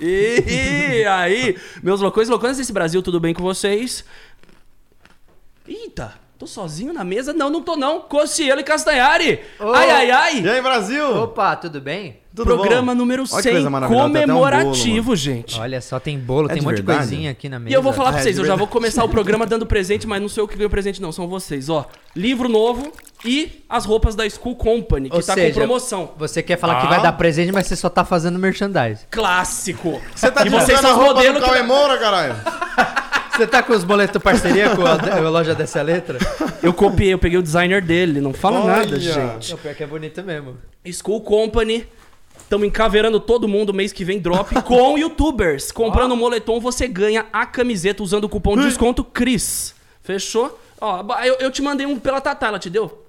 E aí, meus loucões e loucões desse Brasil, tudo bem com vocês? Eita, tô sozinho na mesa? Não, não tô não. Cossielo e Castanhari. Ô. Ai, ai, ai. E aí, Brasil? Opa, tudo bem? Tudo Programa bom? número Olha que 100, coisa maravilhosa, tem até um bolo, comemorativo, gente. Olha só, tem bolo, É tem um monte verdade? de coisinha aqui na mesa. E eu vou falar pra É, vocês, eu já vou começar o programa dando presente, mas não sou eu que ganho presente, não, são vocês, ó. Livro novo e as roupas da School Company, que Ou tá seja, com promoção. Você quer falar que Ah. vai dar presente, mas você só tá fazendo merchandise. Clássico. Você tá e vocês são os modelos que... Moura, caralho? Você tá com os boletos parceria com a, a loja dessa letra? Eu copiei, eu peguei o designer dele, não fala Olha. nada, gente. Não, pior que é bonito mesmo. School Company. Estamos encaveirando todo mundo mês que vem drop com youtubers. Comprando o moletom, você ganha a camiseta usando o cupom de desconto CRIS. Fechou? Ó, eu, eu te mandei um pela Tatá, ela te deu?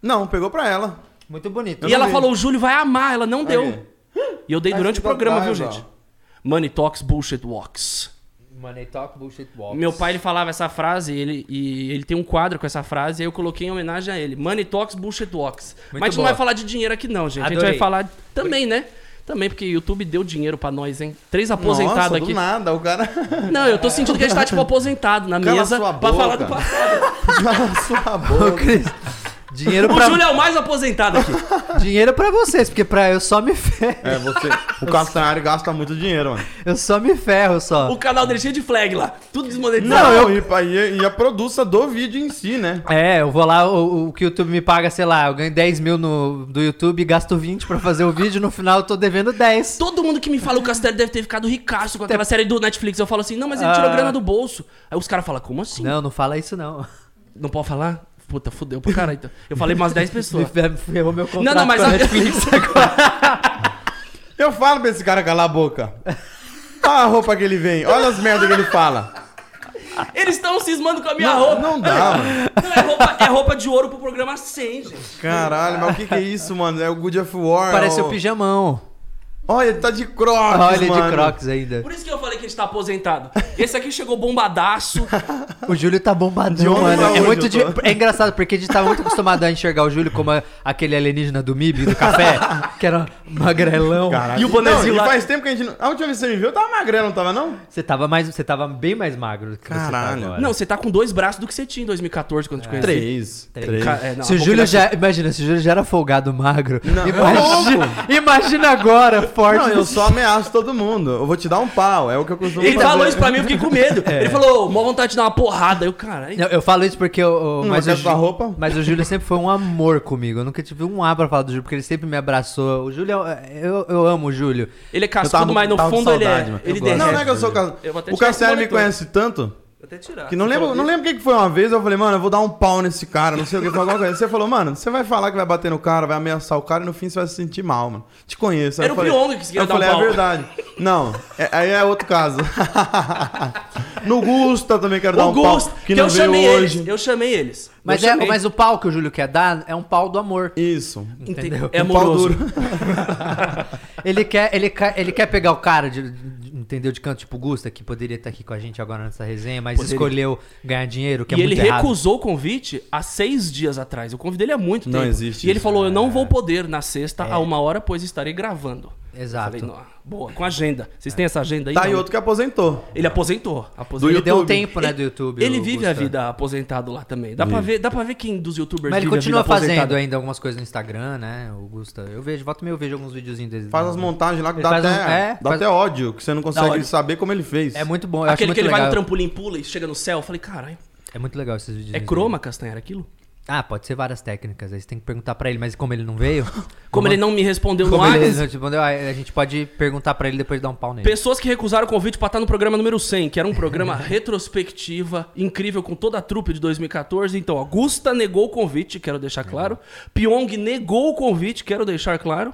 Não, pegou pra ela. Muito bonito. E ela vi. falou, o Júlio vai amar, ela não deu. Aí. E eu dei Mas durante o programa, viu, gente? ó. Money Talks Bullshit Walks. Money talk, bullshit walks. Meu pai ele falava essa frase ele, e ele tem um quadro com essa frase e aí eu coloquei em homenagem a ele. Money Talks Bullshit Walks. Muito Mas a gente não vai falar de dinheiro aqui não, gente. A gente Adorei. vai falar também, né? Também porque o YouTube deu dinheiro pra nós, hein? Três aposentados Nossa, aqui. do nada, o cara... Não, eu tô sentindo que a gente tá tipo aposentado na Cala mesa pra boca. falar do passado. Cala sua Ô, boca. Cris, dinheiro O pra, Júlio é o mais aposentado aqui. dinheiro pra vocês, porque pra eu só me ferro. É, você... O Castanhari gasta muito dinheiro, mano. Eu só me ferro só. O canal dele é cheio de flag lá. Tudo desmonetizado. Não, eu... E, e, e a produção do vídeo em si, né? É, eu vou lá, o, o que o YouTube me paga, sei lá, eu ganho 10 mil no, do YouTube e gasto 20 pra fazer o vídeo, no final eu tô devendo 10. Todo mundo que me fala o Castelo deve ter ficado ricaço com aquela série do Netflix. Eu falo assim, não, mas ele tirou Ah. grana do bolso. Aí os caras falam, como assim? Não, não fala isso não. Não pode falar? Puta, fudeu pro caralho. Então. Eu falei umas 10 Me pessoas. fer- ferrou meu contrato não, mas com a a- Netflix agora. Eu falo pra esse cara calar a boca. Olha a roupa que ele vem, olha as merdas que ele fala. Eles estão cismando com a minha Não, roupa. não dá, mano. Não, é roupa, é roupa de ouro pro programa 100, gente. Caralho, mas o que que é isso, mano? É o Good of War. Parece é o pijamão. Olha, ele tá de crocs, Olha ele de mano. crocs ainda. Por isso que eu falei que gente tá aposentado. Esse aqui chegou bombadaço. O Júlio tá De bombadão, mano. É, muito tô. é engraçado, porque a gente tava muito acostumado a enxergar o Júlio como a- aquele alienígena do MIB, do café, que era magrelão. Caralho. E o bonezinho não, lá- faz tempo que a gente não... A última vez que você me viu, eu tava magrelo, não tava não? Você tava mais, você tava bem mais magro do que você tá Caralho. agora. Não, você tá com dois braços do que você tinha em 2014, quando eu te conheci. Três. Três. Ca- é, não, se o Júlio já. Imagina, se o Júlio já era folgado magro. Não, imagina, imagina agora, forte. Não, eu só ameaço todo mundo. Eu vou te dar um pau, é o que eu costumo Ele fazer. falou isso pra mim, eu fiquei com medo. Ele falou, mó vontade de dar uma porrada. Eu, caralho. Não, eu falo isso porque o, o- Hum, mas, quer o sua Jú- roupa? mas o Júlio sempre foi um amor comigo. Eu nunca tive um A pra falar do Júlio, porque ele sempre me abraçou. O Júlio, é- eu, eu amo o Júlio. Ele é Eu tava- cascudo, mas no fundo ele saudade, é. Ele Eu gosto. derrete. Não, não é que eu sou. Eu até O Cassiano me conhece tanto até tirar. que não Você lembro, não lembro o que foi uma vez. Eu falei, mano, eu vou dar um pau nesse cara, não sei o que, foi alguma coisa. Você falou, mano, você vai falar que vai bater no cara, vai ameaçar o cara e no fim você vai se sentir mal, mano. Te conheço. Aí Era eu o falei- Pyong que queria Eu dar um falei, é pau. verdade. Não, é- aí é outro caso. no Gusta também quero dar O um pau, Gusto, que que não eu veio chamei hoje. eles. Eu chamei eles. Mas, eu é, chamei. mas o pau que o Júlio quer dar é um pau do amor. Isso. Entendeu? É Um pau amoroso. duro. Ele quer, ele, quer, ele quer pegar o cara, de, de- entendeu? De canto, tipo Gusta, que poderia estar aqui com a gente agora nessa resenha, mas Poderia. escolheu ganhar dinheiro, que E é ele muito errado. recusou o convite há seis dias atrás. Eu convidei ele há muito Não tempo. existe E ele isso. falou: Eu não vou poder na sexta, É. a uma hora, pois estarei gravando. Exato. Falei, boa, com agenda. Vocês têm essa agenda aí? Tá Não. outro que aposentou. Ele aposentou. aposentou. Do Ele deu um tempo, né, do YouTube. Ele vive a Gusta. vida aposentado lá também. Dá pra, ver, dá pra ver quem dos youtubers Mas ele vive a continua vida aposentado. fazendo ainda algumas coisas no Instagram, né? O Gusta. Eu vejo, volta e meia eu vejo alguns videozinhos dele. Faz as montagens lá que Ele dá, faz até, um- é, dá faz- até ódio, que você não consegue saber como ele fez. É muito bom. Eu acho Aquele muito que ele vai legal. no trampolim, pula e chega no céu. Eu falei, caralho, É muito legal esses vídeos. é croma, Castanhar, aquilo? Ah, pode ser várias técnicas. Aí você tem que perguntar pra ele, mas como ele não veio. Como ele não me respondeu no Como ele não respondeu, a gente pode perguntar pra ele depois de dar um pau nele. Pessoas que recusaram o convite pra estar no programa número 100, que era um programa retrospectiva, incrível, com toda a trupe de 2014. Então, Augusta negou o convite, quero deixar claro. Pyong negou o convite, quero deixar claro.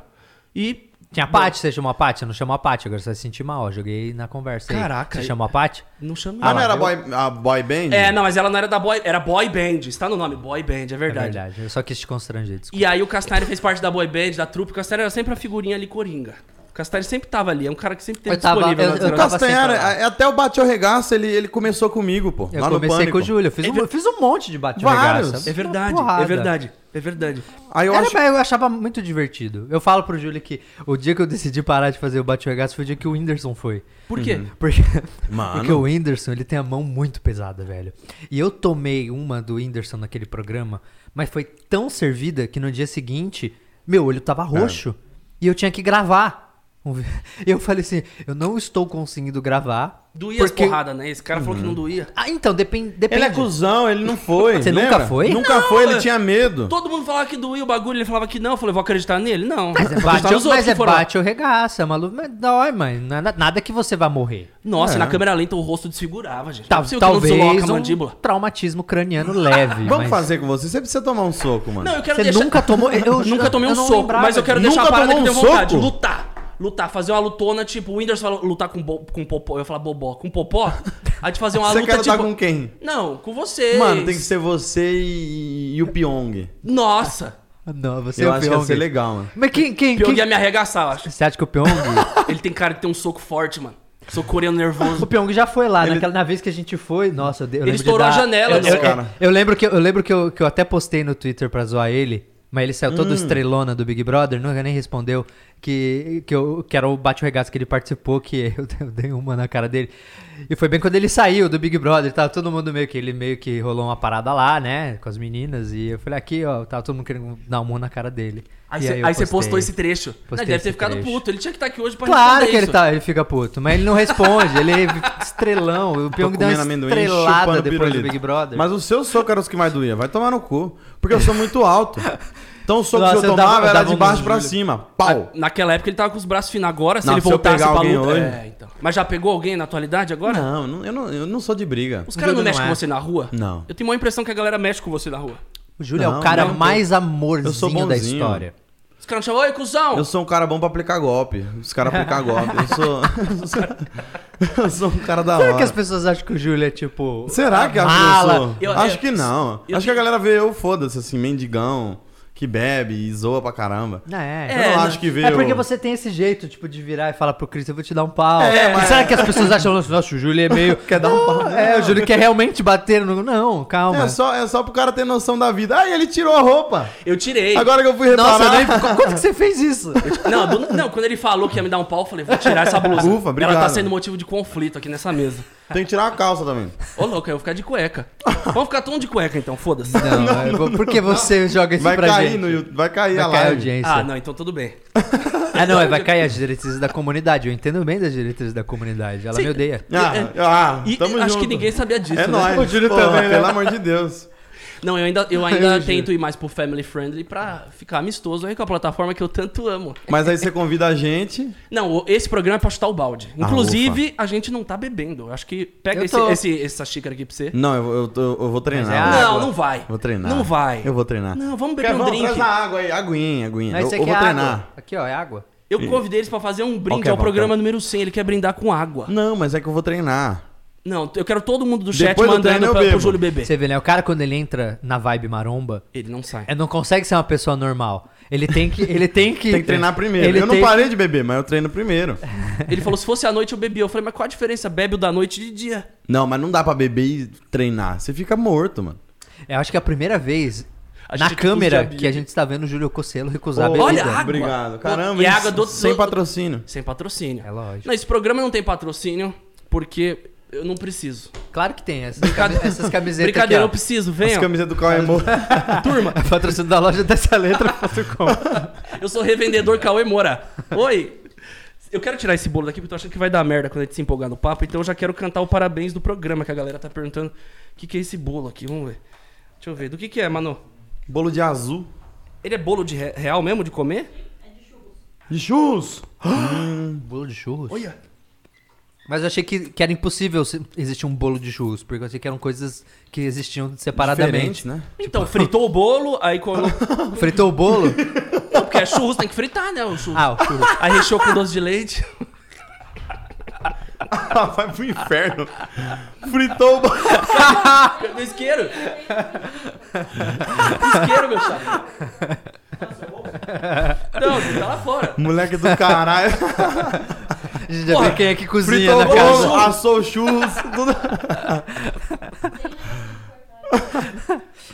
E. Tinha a Paty, você chamou a Paty? Eu não chamou a Paty, agora você vai se sentir mal. Eu joguei na conversa aí. Caraca, Você chamou a Paty? Não chamei. Ah, não era boy, a boy band? É, não, mas ela não era da boy. Era boy band. Está no nome, boy band, é É verdade. verdade. Eu só quis te constranger, desculpa. E aí o Castanheira fez parte da boy band, da trupe. O Castanheira era sempre a figurinha ali coringa. Castanheira sempre tava ali, é um cara que sempre teve Eu tava- disponível eu- eu O sempre lá. é- até o Bate ou Regaço, ele, ele começou comigo, pô. Eu lá no comecei Pânico. com o Júlio. Eu fiz, um, eu fiz um monte de bate Vários. regaça. É verdade, é verdade, é verdade. Aí eu Era, acho... mas eu achava muito divertido. Eu falo pro Júlio que o dia que eu decidi parar de fazer o bate regaço foi o dia que o Whindersson foi. Por quê? Uhum. Porque, Mano. porque o Whindersson, ele tem a mão muito pesada, velho. E eu tomei uma do Whindersson naquele programa, mas foi tão servida que no dia seguinte, meu olho tava roxo. E eu tinha que gravar. eu falei assim, eu não estou conseguindo gravar. Doía porque... as porradas, né? Esse cara falou que não doía. Ah, então, depende. depende. Ele é cuzão, ele não foi. Você nunca lembra? foi? Nunca Não, foi, ele é- tinha medo. Todo mundo falava que doía o bagulho, ele falava que não. Eu falei, vou acreditar nele? Não. Mas é bate, mas é foram bate ou regaça, maluco. Mas dói, mãe. Nada, nada que você vai morrer. Nossa, É. na câmera lenta o rosto desfigurava, gente. É não talvez um mandíbula. traumatismo craniano leve. Vamos mas fazer com você. Você precisa tomar um soco, mano. Não, eu quero Você deixar... nunca tomou. Eu, Nunca tomei um soco, mas eu quero deixar a Nunca parada que eu tomou tenho um vontade. soco? Lutar. Lutar, fazer uma lutona, tipo, o Whindersson fala lutar com, bo, com popó. Eu ia falar bobó. Com popó? A gente fazer uma Você luta, quer lutar tipo... com quem? Não, com vocês. Mano, tem que ser você e, e o Pyong. Nossa. Não, você Eu é o acho que ia Pyong. ser legal, mano. Mas quem. quem, Pyong quem... ia me arregaçar, eu acho. Você acha que o Pyong. Ele tem cara de ter um soco forte, mano. Soco coreano nervoso. o Pyong já foi lá, Ele- naquela, na vez que a gente foi. Nossa, eu, de- eu Ele de estourou a dar- janela eu, do eu, cara. eu lembro, que, eu, lembro que, eu, que eu até postei no Twitter pra zoar ele. Mas ele saiu Hum. todo estrelona do Big Brother, nunca nem respondeu. Que, que, eu, que era o bate-regaço que ele participou, que eu, eu dei uma na cara dele. E foi bem quando ele saiu do Big Brother, tava todo mundo meio que. Ele meio que rolou uma parada lá, né? Com as meninas. E eu falei, aqui, ó, tava todo mundo querendo dar um murro na cara dele. Aí você aí postou esse trecho. Não, Postei ele deve ter ficado trecho. puto. Ele tinha que estar aqui hoje pra Claro responder que ele, isso. tá, ele fica puto, mas ele não responde, ele é estrelão. O Pyong deu uma estrelada depois do pirulito. Big Brother. Mas os seus socos eram os que mais doía. Vai tomar no cu. Porque eu sou muito alto. Então o soco Nossa, que eu dava- tomava eu era dava de um baixo nos pra cima. Pau. Naquela época ele tava com os braços finos. Agora, se Não, ele se voltasse pegar pra alguém luta. hoje- É, então. Mas já pegou alguém na atualidade agora? Não, eu não, eu não, eu não sou de briga. Os caras não mexem não com é. você na rua? Não. Eu tenho uma impressão que a galera mexe com você na rua. o Júlio é o cara não, mais Eu sou amorzinho da história. Os caras não chamam, oi, cuzão! Eu sou um cara bom pra aplicar golpe. Os caras aplicam golpe. Eu sou. eu sou um cara da Será hora. que as pessoas acham que o Júlio é tipo. Será que mala? eu sou? Eu- Acho eu- que não. eu- Acho que a galera vê eu, foda-se, assim, mendigão, que bebe e zoa pra caramba. Não, é. Eu É, não não- acho que vê É porque eu- você tem esse jeito, tipo, de virar e falar pro Cris, eu vou te dar um pau. É, mas- Será que as pessoas acham, nossa, o Júlio é meio... Quer dar um pau? É, o Júlio quer realmente bater no... Não, calma. É só, é só pro cara ter noção da vida. Ah, ele tirou a roupa. Eu tirei. Agora que eu fui reparar. Nossa, eu nem... Quanto que você fez isso? Não, do- não, quando ele falou que ia me dar um pau, eu falei, vou tirar essa blusa. Ufa, obrigado. Ela tá sendo motivo de conflito aqui nessa mesa. Tem que tirar a calça também. Ô, louco, eu vou ficar de cueca. Vamos ficar todo mundo de cueca, então, foda-se. Não, é, por que você joga isso Vai pra cair gente? no YouTube. Vai cair Vai a cair a live. audiência. Ah, não, então tudo bem. Ah, não, é, vai cair as diretrizes da comunidade. Eu entendo bem das diretrizes da comunidade. Ela Sim. me odeia. Ah, ah, E tamo acho junto. que ninguém sabia disso, É né? nóis. O Júlio Porra, também, né? Pelo amor de Deus. Não, eu ainda, eu ainda tento ir mais pro family friendly pra ficar amistoso aí com a plataforma que eu tanto amo. Mas aí você convida a gente. Não, esse programa é pra chutar o balde. Ah, Inclusive, a gente não tá bebendo. Eu acho que pega esse, esse- essa xícara aqui pra você. Não, eu, eu, tô- eu vou treinar. É não, não vai. Vou treinar. Não vai. Eu vou treinar. Não, vamos beber Quer, um vamos, drink. traz a água aí. Aguinha, aguinha. Mas eu eu aqui vou é treinar. água. Aqui, ó, é água. Eu convidei eles pra fazer um brinde Qualquer, ao programa número 100. Ele quer brindar com água. Não, mas é que eu vou treinar. Não, eu quero todo mundo do chat Depois mandando pra, pro. Júlio beber. Você vê, né? O cara, quando ele entra na vibe maromba, Ele não sai. ele não consegue ser uma pessoa normal. Ele tem que... Ele tem que, Tem que treinar primeiro. Ele eu não tem parei de beber, mas eu treino primeiro. Ele falou, se fosse à noite eu bebia. Eu falei, mas qual a diferença? Bebe o da noite e de dia. Não, mas não dá pra beber e treinar. Você fica morto, mano. Eu acho que é a primeira vez A na câmera a que a gente está vendo o Júlio Cocelo recusar a Ô, bebida. olha, água. Obrigado. Caramba, E isso água do- sem do- patrocínio. Sem patrocínio. É lógico. Não, esse programa não tem patrocínio porque eu não preciso. Claro que tem. Essas, cami- essas camisetas Brincadeira, eu aqui, preciso, As venham. camisetas do Cauê Moura. Turma, ó. Patrocínio da loja dessa letra. eu sou revendedor Cauê Moura. Oi. Eu quero tirar esse bolo daqui porque eu tô achando que vai dar merda quando a gente se empolgar no papo. Então eu já quero cantar o parabéns do programa, que a galera tá perguntando o que, que é esse bolo aqui. Vamos ver. Deixa eu ver. Do que, que é, mano? Bolo de azul. Ele é bolo de re- real mesmo de comer? De churros. bolo de churros? Olha. Mas eu achei que, que era impossível existir um bolo de churros, porque eu achei que eram coisas que existiam Diferentes, separadamente. né? Então, fritou o bolo, aí colocou. Fritou o bolo? Não, porque é churros, tem que fritar, né? O churros. Ah, o churros. Aí recheou com doce de leite. Ah, vai pro inferno. Fritou o bolo. Do isqueiro. Do isqueiro, meu chapa. Não, Não, tá lá fora. Moleque do caralho. A gente já vê quem é que cozinha Fritou na casa. bolo, assou churros, tudo.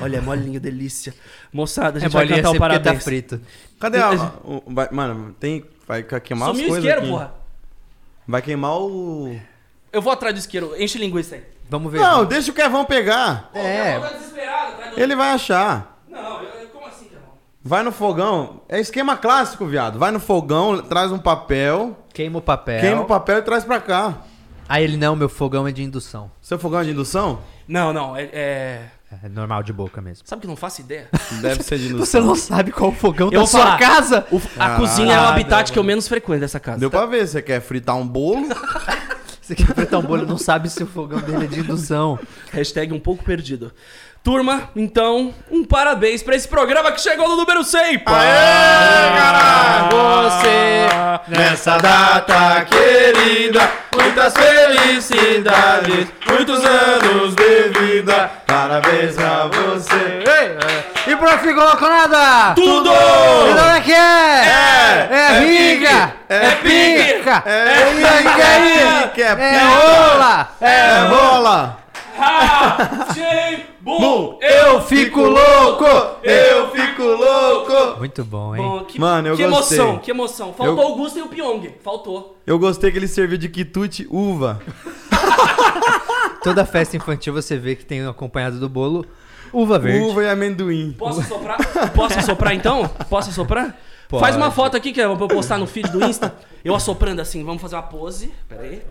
Olha, é molinho, delícia. Moçada, a É gente vai molinho cantar assim o tá parabéns. frito. Cadê a. o- vai- mano, tem. Vai queimar as Sumiu o coisas. isqueiro, aqui. porra. Vai queimar o. Eu vou atrás do isqueiro. Enche linguiça aí. Vamos ver. Não, deixa o Kevão pegar. É. Atrás do... Ele vai achar. Não, eu, eu- como assim, irmão? Vai no fogão. É esquema clássico, viado. Vai no fogão, traz um papel, Queima o papel. queima o papel e traz pra cá. Aí ele, não, meu fogão é de indução. Seu fogão é de indução? Não, não, é, é... É normal de boca mesmo. Sabe que eu não faço ideia? Deve ser de indução. Você não sabe qual o fogão Eu da sua falar. casa? O- a Ah, cozinha é o ah, habitat não, que eu menos frequento dessa casa. Deu pra ver, você quer fritar um bolo? Você quer fritar um bolo e não sabe se o fogão dele é de indução. Hashtag um pouco perdido. Turma, então, um parabéns pra esse programa que chegou no número 100. Você, Nessa data querida, muitas felicidades, muitos anos de vida. Parabéns pra você. E pro Figou nada! Tudo! E não é que é? É, É é riga! É é pica! É É pique, é pique, é É pica. rola! É bola. Bum, Eu Fico louco, eu fico louco. Muito bom, hein? Bom, que, Mano, eu que gostei. emoção, que emoção. Faltou Eu- o Augusto e o Pyong. Faltou. Eu gostei que ele serviu de quitute uva. Toda festa infantil você vê que tem acompanhado do bolo uva verde. Uva e amendoim. Posso soprar? Posso assoprar então? Posso assoprar? Pode. Faz uma foto aqui que eu vou postar no feed do Insta. Eu assoprando assim. Vamos fazer uma pose. Pera aí.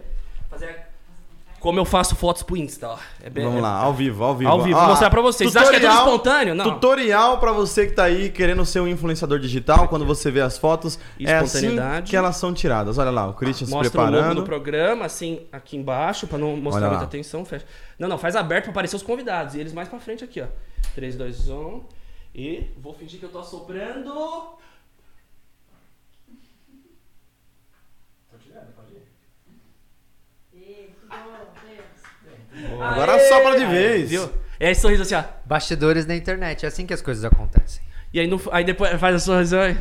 Como eu faço fotos pro Insta, ó. É bem- Vamos lá, ao vivo, ao vivo. Ao vivo, Ó, vou mostrar pra vocês. Vocês acham que é tudo espontâneo? Não. Tutorial pra você que tá aí querendo ser um influenciador digital, quando você vê as fotos, é assim Espontaneidade. que elas são tiradas. Olha lá, o Christian se Mostra o logo preparando. do programa, assim, aqui embaixo, pra não mostrar muita atenção. Fecha. Não, não, faz aberto pra aparecer os convidados. E eles mais pra frente aqui, ó. 3, 2, 1. E vou fingir que eu tô Agora Aê! sopra de vez. Viu? É esse sorriso assim, ó. Bastidores da internet, é assim que as coisas acontecem. E aí, no, aí depois faz a sorriso aí.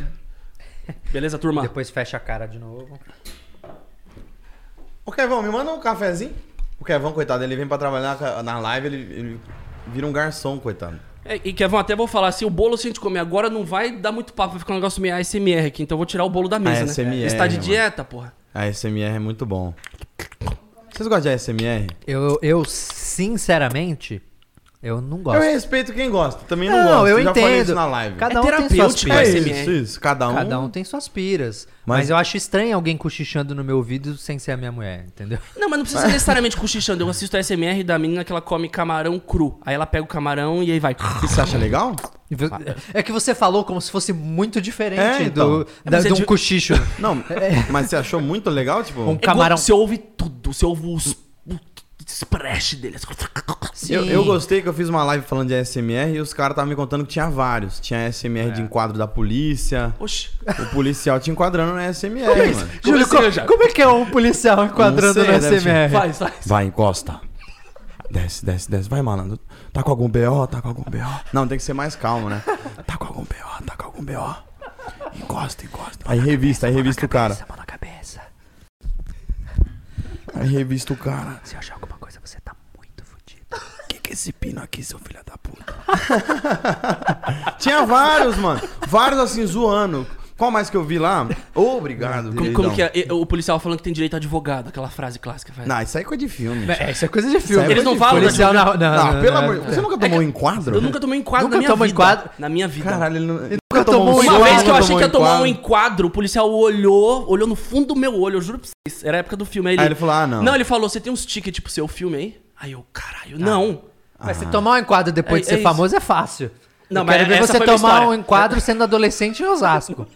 Beleza, turma? Depois fecha a cara de novo. Ô Kevão, me manda um cafezinho. O Kevão, coitado, ele vem pra trabalhar na live, ele, ele vira um garçom, coitado. É, e Kevin, até vou falar assim, o bolo se a gente comer agora não vai dar muito papo, vai ficar um negócio meio ASMR aqui, então eu vou tirar o bolo da mesa, né? ASMR, Está de mano. dieta, porra. A ASMR é muito bom. Vocês gostam de ASMR? Eu, eu sinceramente, eu não gosto. Eu respeito quem gosta, também não, Não, gosto. eu já falei entendo. isso na live. Cada É um tem suas É piras. ASMR. isso, isso. Cada um. Cada um tem suas piras. Mas- Mas... eu acho estranho alguém cochichando no meu ouvido sem ser a minha mulher, entendeu? Não, mas não precisa ser necessariamente cochichando. Eu assisto a SMR da menina que ela come camarão cru. Aí ela pega o camarão e aí vai. Você acha legal? E vo- É que você falou como se fosse muito diferente É, então. do, da, Mas é de um de- cochicho. Não, mas você achou muito legal, tipo? Um É camarão. Você ouve tudo. Você ouve os. Splash dele. Eu, eu gostei que eu fiz uma live falando de ASMR e os caras estavam me contando que tinha vários. Tinha ASMR É. de enquadro da polícia. Oxi. O policial te enquadrando no ASMR, mano. Júlio, Como co- como, é que é um policial enquadrando sei, no deve SMR? Faz, faz. Vai, encosta. Desce, desce, desce. Vai, malandro. Tá com algum BO? Tá com algum BO? Não, tem que ser mais calmo, né? Tá com algum BO? Tá com algum BO? Encosta, encosta. Aí revista, aí revista o cara. Mão na cabeça. Aí revista o cara. Se eu achar alguma coisa, você tá muito fudido. O que, é aqui, seu filho da puta? Tinha vários, mano. Vários assim, zoando. Qual mais que eu vi lá? Obrigado. Como, como que é? O policial falando que tem direito a advogado, aquela frase clássica. Faz. Não, isso aí é coisa de filme. É, isso é coisa de filme. É Eles não de falam. Policial na, na, Ah, na- pelo amor Você nunca tomou um enquadro? Eu nunca tomei um enquadro Nunca na minha tomou vida. enquadro? Na minha vida. Caralho, ele, não, ele Nunca tomou um Uma vez que eu achei que ia tomar um enquadro, o policial olhou, olhou no fundo do meu olho, eu juro pra vocês. Era a época do filme. Aí ele, Aí ele falou, ah, não. Não, ele falou, você tem uns tickets pro seu filme aí? Aí eu, caralho, não. Mas se tomar um enquadro depois É- de é ser isso. famoso é fácil. Não, eu mas quero ver essa você foi minha tomar história. um enquadro sendo adolescente em Osasco.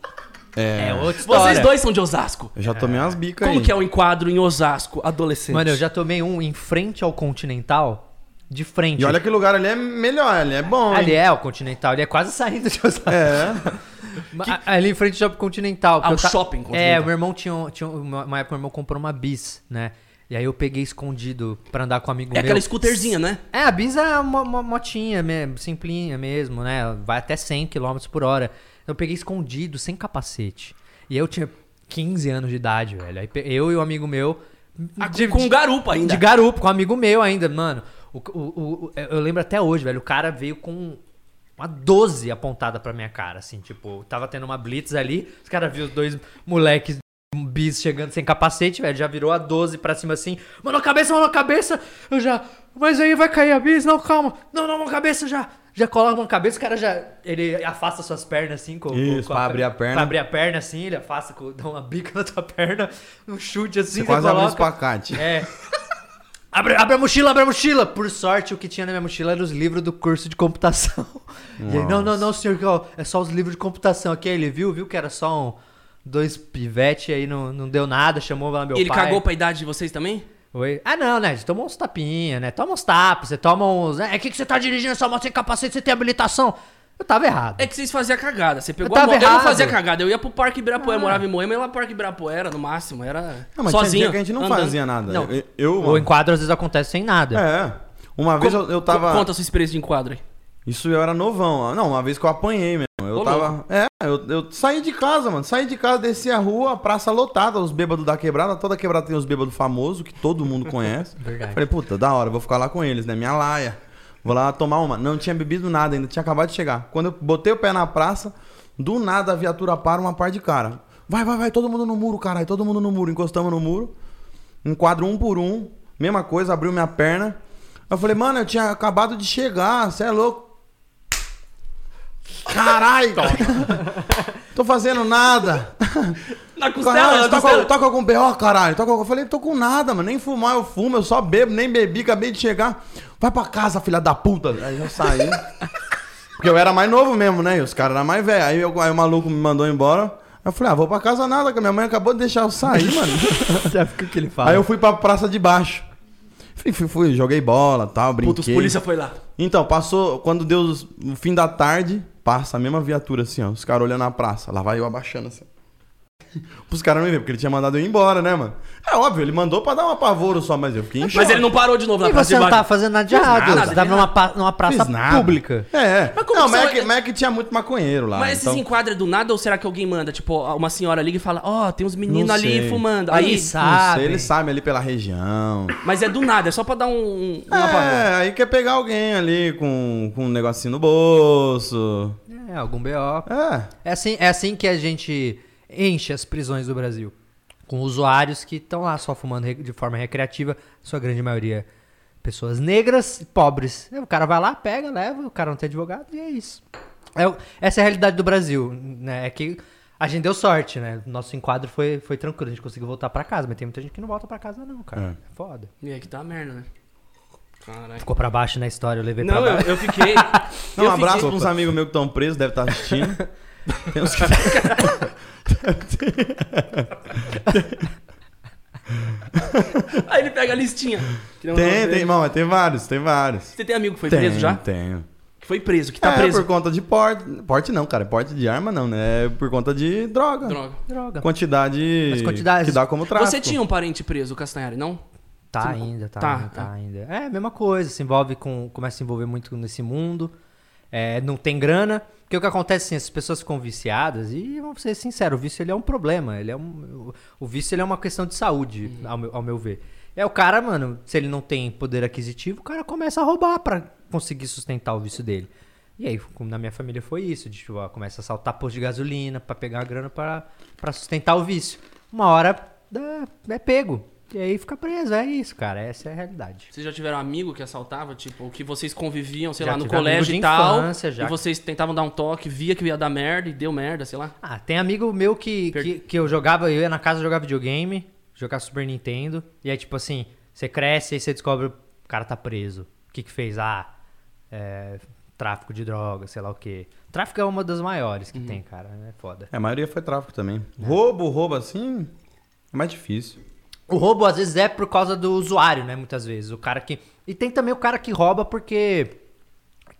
É. É outra história. Vocês dois são de Osasco. Eu já tomei umas bicas Como aí. que é o enquadro em Osasco, adolescente? Mano, eu já tomei um em frente ao Continental. De frente. E olha que lugar ali é melhor, ali é bom, hein? Ali é o Continental, ele é quase saindo de Osasco. É. Ma- Ali em frente ao Shopping Continental. Ah, eu ta- Shopping É, Continental. o meu irmão tinha, um- tinha uma uma época, meu irmão comprou uma bis, né? E aí eu peguei escondido pra andar com um amigo É meu. aquela scooterzinha, né? É, a bis é uma, uma motinha mesmo, simplinha mesmo, né? Vai até 100 km por hora. Eu peguei escondido, sem capacete. E eu tinha 15 anos de idade, velho. Aí eu e um amigo meu. Ah, de- com garupa ainda. de garupa, com um amigo meu ainda, mano. O- o- o- eu lembro até hoje, velho. O cara veio com uma 12 apontada pra minha cara, assim. Tipo, tava tendo uma blitz ali. Os caras viram os dois moleques um bis chegando sem capacete, velho. Já virou a 12 pra cima assim. Mano, a cabeça, mano, a cabeça. Eu já. Mas aí vai cair a bis? Não, calma. Não, não, mão cabeça já. Já coloca a mão cabeça, o cara já. Ele afasta suas pernas assim. Com, Isso, com pra abrir a perna. Pra abrir a perna assim, ele afasta, com, dá uma bica na tua perna, um chute assim. Você quase abriu um coloca. espacate. É. Abre, abre a mochila, abre a mochila! Por sorte, o que tinha na minha mochila eram os livros do curso de computação. E ele, não, não, não, senhor, é só os livros de computação aqui. Aí ele viu, viu que era só um, dois pivete, aí não, não deu nada, chamou lá meu E ele pai. cagou pra idade de vocês também? Oi? Ah, não, né? Você tomou uns tapinhas, né? Toma uns tapas, você toma uns. É que, que você tá dirigindo essa moto sem capacete, você tem habilitação? Eu tava errado. É que vocês faziam cagada. Você pegou Eu a moto. Eu não errado. fazia cagada. Eu ia pro Parque Ibirapuera. Eu morava em Moema, eu ia lá pro Parque Ibirapuera, no máximo. Era Não, mas tinha sozinho. a gente não andando. fazia nada. Não. Eu, eu O enquadro às vezes acontece sem nada. É. Uma vez eu, eu tava. Co- Conta a sua experiência de enquadro aí. Isso eu era novão. Não, uma vez que eu apanhei mesmo. Eu Ô, tava. É, eu, eu saí de casa, mano. Saí de casa, desci a rua, a praça lotada, os bêbados da quebrada. Toda quebrada tem os bêbados famosos, que todo mundo conhece. Verdade. Falei, puta, da hora, vou ficar lá com eles, né? Minha laia. Vou lá tomar uma. Não tinha bebido nada ainda, tinha acabado de chegar. Quando eu botei o pé na praça, do nada a viatura para uma par de cara. Vai, vai, vai, todo mundo no muro, caralho, todo mundo no muro. Encostamos no muro. Um quadro um por um. Mesma coisa, abriu minha perna. Eu falei, mano, eu tinha acabado de chegar, você é louco. Caralho! Tô fazendo nada. Na costela, Caralho, na tá, costela. com, tá com algum B.O., caralho? Tá com... Eu falei, tô com nada, mano. Nem fumar eu fumo, eu só bebo, nem bebi, acabei de chegar. Vai pra casa, filha da puta. Aí eu saí. Porque eu era mais novo mesmo, né? E os caras eram mais velhos. Aí, eu- aí o maluco me mandou embora. Aí eu falei, ah, vou pra casa nada, que a minha mãe acabou de deixar eu sair, mano. Já fica o que ele fala. Aí eu fui pra praça de baixo. Fui, fui, fui, joguei bola tal, brinquei. Puta, os polícia foi lá. Então, passou, quando deu o fim da tarde, passa a mesma viatura assim, ó. Os caras olhando na praça. Lá vai eu abaixando assim. Os caras não me ver, porque ele tinha mandado eu ir embora, né, mano? É óbvio, ele mandou pra dar um apavoro só, mas eu fiquei em Mas choque. ele não parou de novo na E praça você de não baixo. tava fazendo nada de errado. nada, você tava numa, pa- numa praça Fiz nada. pública. É. Mas como não, que mas é, que, mas é que tinha muito maconheiro lá. Mas esses então... enquadros é do nada ou será que alguém manda? Tipo, uma senhora liga e fala, ó, tem uns meninos Não ali sei. fumando. Aí Aí, sabe. Não sei, ele sabe ali pela região. mas é do nada, é só pra dar um, um apavoro. É, aí quer pegar alguém ali com, com um negocinho no bolso. É, algum BO. É. É assim, é assim que a gente enche as prisões do Brasil. Com usuários que estão lá só fumando de forma recreativa, sua grande maioria pessoas negras e pobres. O cara vai lá, pega, leva, o cara não tem advogado e é isso. É essa é a realidade do Brasil, né? É que a gente deu sorte, né? Nosso enquadro foi, foi tranquilo, a gente conseguiu voltar pra casa, mas tem muita gente que não volta pra casa não, cara. É. É foda. E aí que tá a merda, né? Caralho. Ficou pra baixo na história, eu levei Não, pra eu, baixo. eu fiquei. Não, eu um abraço fiquei- pra uns amigos meus que estão presos, deve estar assistindo. Tem uns que... Aí ele pega a listinha. Tem, tem, irmão, mas tem vários, tem vários. Você tem amigo que foi Tenho, preso já? Tenho. Que foi preso, que tá é, preso. por conta de porte. Porte não, cara. Porte de arma não, né? É por conta de droga. Droga. Droga. Quantidade quantidades- que dá como tráfico. Você tinha um parente preso, Castanhari, não? Tá Você- ainda, tá, tá, ainda, tá é. ainda. É a mesma coisa, se envolve com. Começa a se envolver muito nesse mundo. é, não tem grana. Porque o que acontece assim, as pessoas ficam viciadas, e vamos ser sinceros, o vício ele é um problema. Ele é um, o, vício ele é uma questão de saúde, Uhum. ao, meu, ao meu ver. É o cara, mano, se ele não tem poder aquisitivo, o cara começa a roubar pra conseguir sustentar o vício dele. E aí, como na minha família foi isso, de, tipo, ó, começa a saltar posto de gasolina pra pegar a grana pra, pra sustentar o vício. Uma hora é pego. E aí fica preso, é isso, cara. Essa é a realidade. Vocês já tiveram um amigo que assaltava? Tipo, que vocês conviviam, sei Já lá, no colégio de e tal. infância, já. E vocês tentavam dar um toque, via que ia dar merda e deu merda, sei lá. Ah, tem amigo meu que, Per- que, que eu jogava, eu ia na casa jogar videogame, jogar Super Nintendo, e aí, tipo assim, você cresce e você descobre o cara tá preso. O que que fez? Ah, é, tráfico de drogas, sei lá o quê. Tráfico é uma das maiores que tem, cara. É foda. É, a maioria foi tráfico também. Roubo, roubo assim, é mais difícil. O roubo, às vezes, é por causa do usuário, né? Muitas vezes. O cara que. E tem também o cara que rouba porque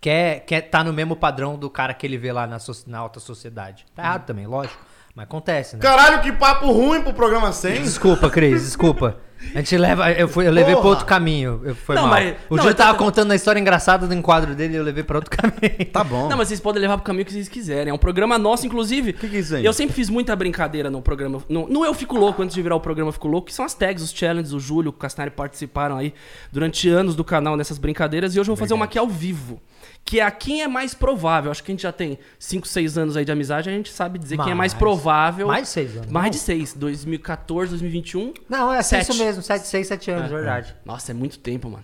quer, quer tá no mesmo padrão do cara que ele vê lá na, so- na alta sociedade. Tá errado também, lógico. Mas acontece, né? Caralho, que papo ruim pro programa 100. Desculpa, Cris, desculpa. A gente leva. Eu, fui, eu levei pra Porra! outro caminho. Eu, foi Não, mal. mas- o Júlio eu tô- tava contando a história engraçada do enquadro dele e eu levei pra outro caminho. Tá bom. Não, mas vocês podem levar pro caminho que vocês quiserem. É um programa nosso, inclusive. O que que é isso aí? Eu sempre fiz muita brincadeira no programa. No, no Eu Fico Louco, antes de virar o programa Eu Fico Louco, que são as tags, os challenges, o Júlio, o Castanari participaram aí durante anos do canal nessas brincadeiras. E hoje eu vou fazer uma aqui ao vivo. Que é a quem é mais provável. Acho que a gente já tem 5, 6 anos aí de amizade, a gente sabe dizer quem é mais Mais. provável. Mais de seis anos, Mais não? de 6. 2014, 2021. Não, é Sete. isso mesmo. 7, 6, 7 anos, verdade. Nossa, é muito tempo, mano.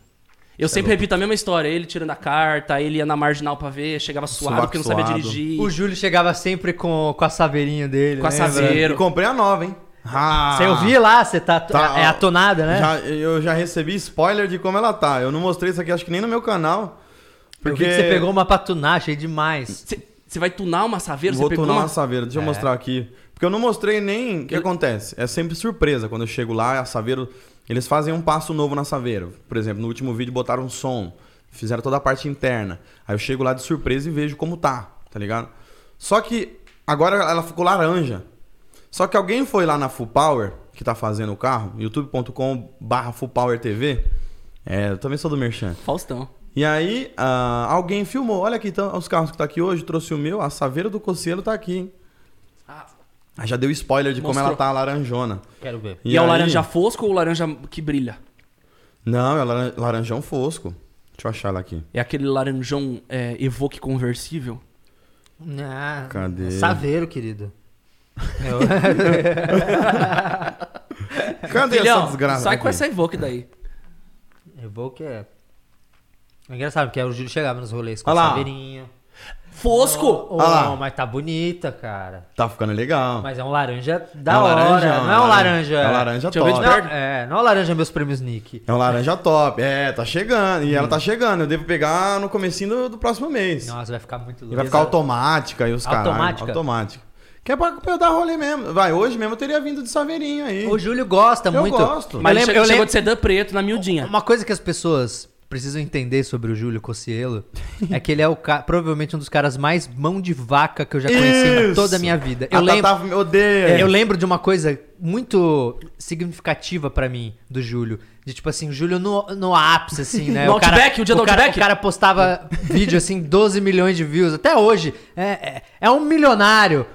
Eu sempre repito a mesma história. Ele tirando a carta, ele ia na marginal pra ver, chegava suado porque não sabia suado. dirigir. O Júlio chegava sempre com, com a saveirinha dele. Com a saveira. E comprei a nova, hein? Ah, Você ouvia lá, você tá. Tá, é ó, a tonada, né? Já, eu já recebi spoiler de como ela tá. Eu não mostrei isso aqui, acho que nem no meu canal. Eu Porque vi que você pegou uma pra tunar, achei demais. Você vai tunar uma saveira? Vou Você pegou tunar uma... uma saveira, deixa eu É. mostrar aqui. Porque eu não mostrei nem. O que Eu- acontece? É sempre surpresa quando eu chego lá, a saveira. Eles fazem um passo novo na saveira. Por exemplo, no último vídeo botaram um som, fizeram toda a parte interna. Aí eu chego lá de surpresa e vejo como tá, tá ligado? Só que agora ela ficou laranja. Só que alguém foi lá na Full Power, que tá fazendo o carro, youtube.com/barra Full Power TV. É, eu também sou do Merchan. Faustão. E aí, ah, alguém filmou. Olha aqui, então, os carros que tá aqui hoje, trouxe o meu, a saveira do Cocielo tá aqui. hein? Ah, Aí já deu spoiler de como Mostrou. ela tá laranjona. Quero ver. E, é o aí- laranja fosco ou o laranja que brilha? Não, é laran- laranjão fosco. Deixa eu achar ela aqui. É aquele laranjão é, Evoque conversível? Ah, Cadê? Saveiro, querido. Eu- Cadê Filhão, essa desgraça? sai aqui? com essa Evoque daí. Eu vou que é. É engraçado, porque o Júlio chegava nos rolês com Olha lá. saveirinha. Fosco! Oh, lá. mas tá bonita, cara. Tá ficando legal. Mas é um laranja da É um hora. não é um laranja. É um laranja Deixa eu ver top. de Não, é, não é um laranja meus prêmios Nick. É um laranja top. É, tá chegando. E ela Hum. tá chegando. Eu devo pegar no comecinho do, do próximo mês. Nossa, vai ficar muito E louco. vai ficar automática e os caras. Automática? Automática. Que é pra, pra eu dar rolê mesmo. Vai, hoje mesmo eu teria vindo de saveirinho aí. O Júlio gosta Eu muito. gosto. Mas eu ele lembro, che- eu chegou lembro- de sedã preto na miudinha. Uma coisa que as pessoas precisam entender sobre o Júlio Cossielo é que ele é o provavelmente um dos caras mais mão de vaca que eu já conheci em Isso. toda a minha vida. Eu a lembro, Tatá me odeia. É, eu lembro de uma coisa muito significativa pra mim do Júlio. De tipo assim, o Júlio no, no ápice, assim, né? No o cara, Outback, o dia do cara, Outback? O cara postava vídeo assim, 12 milhões de views. Até hoje. É, é, é um milionário.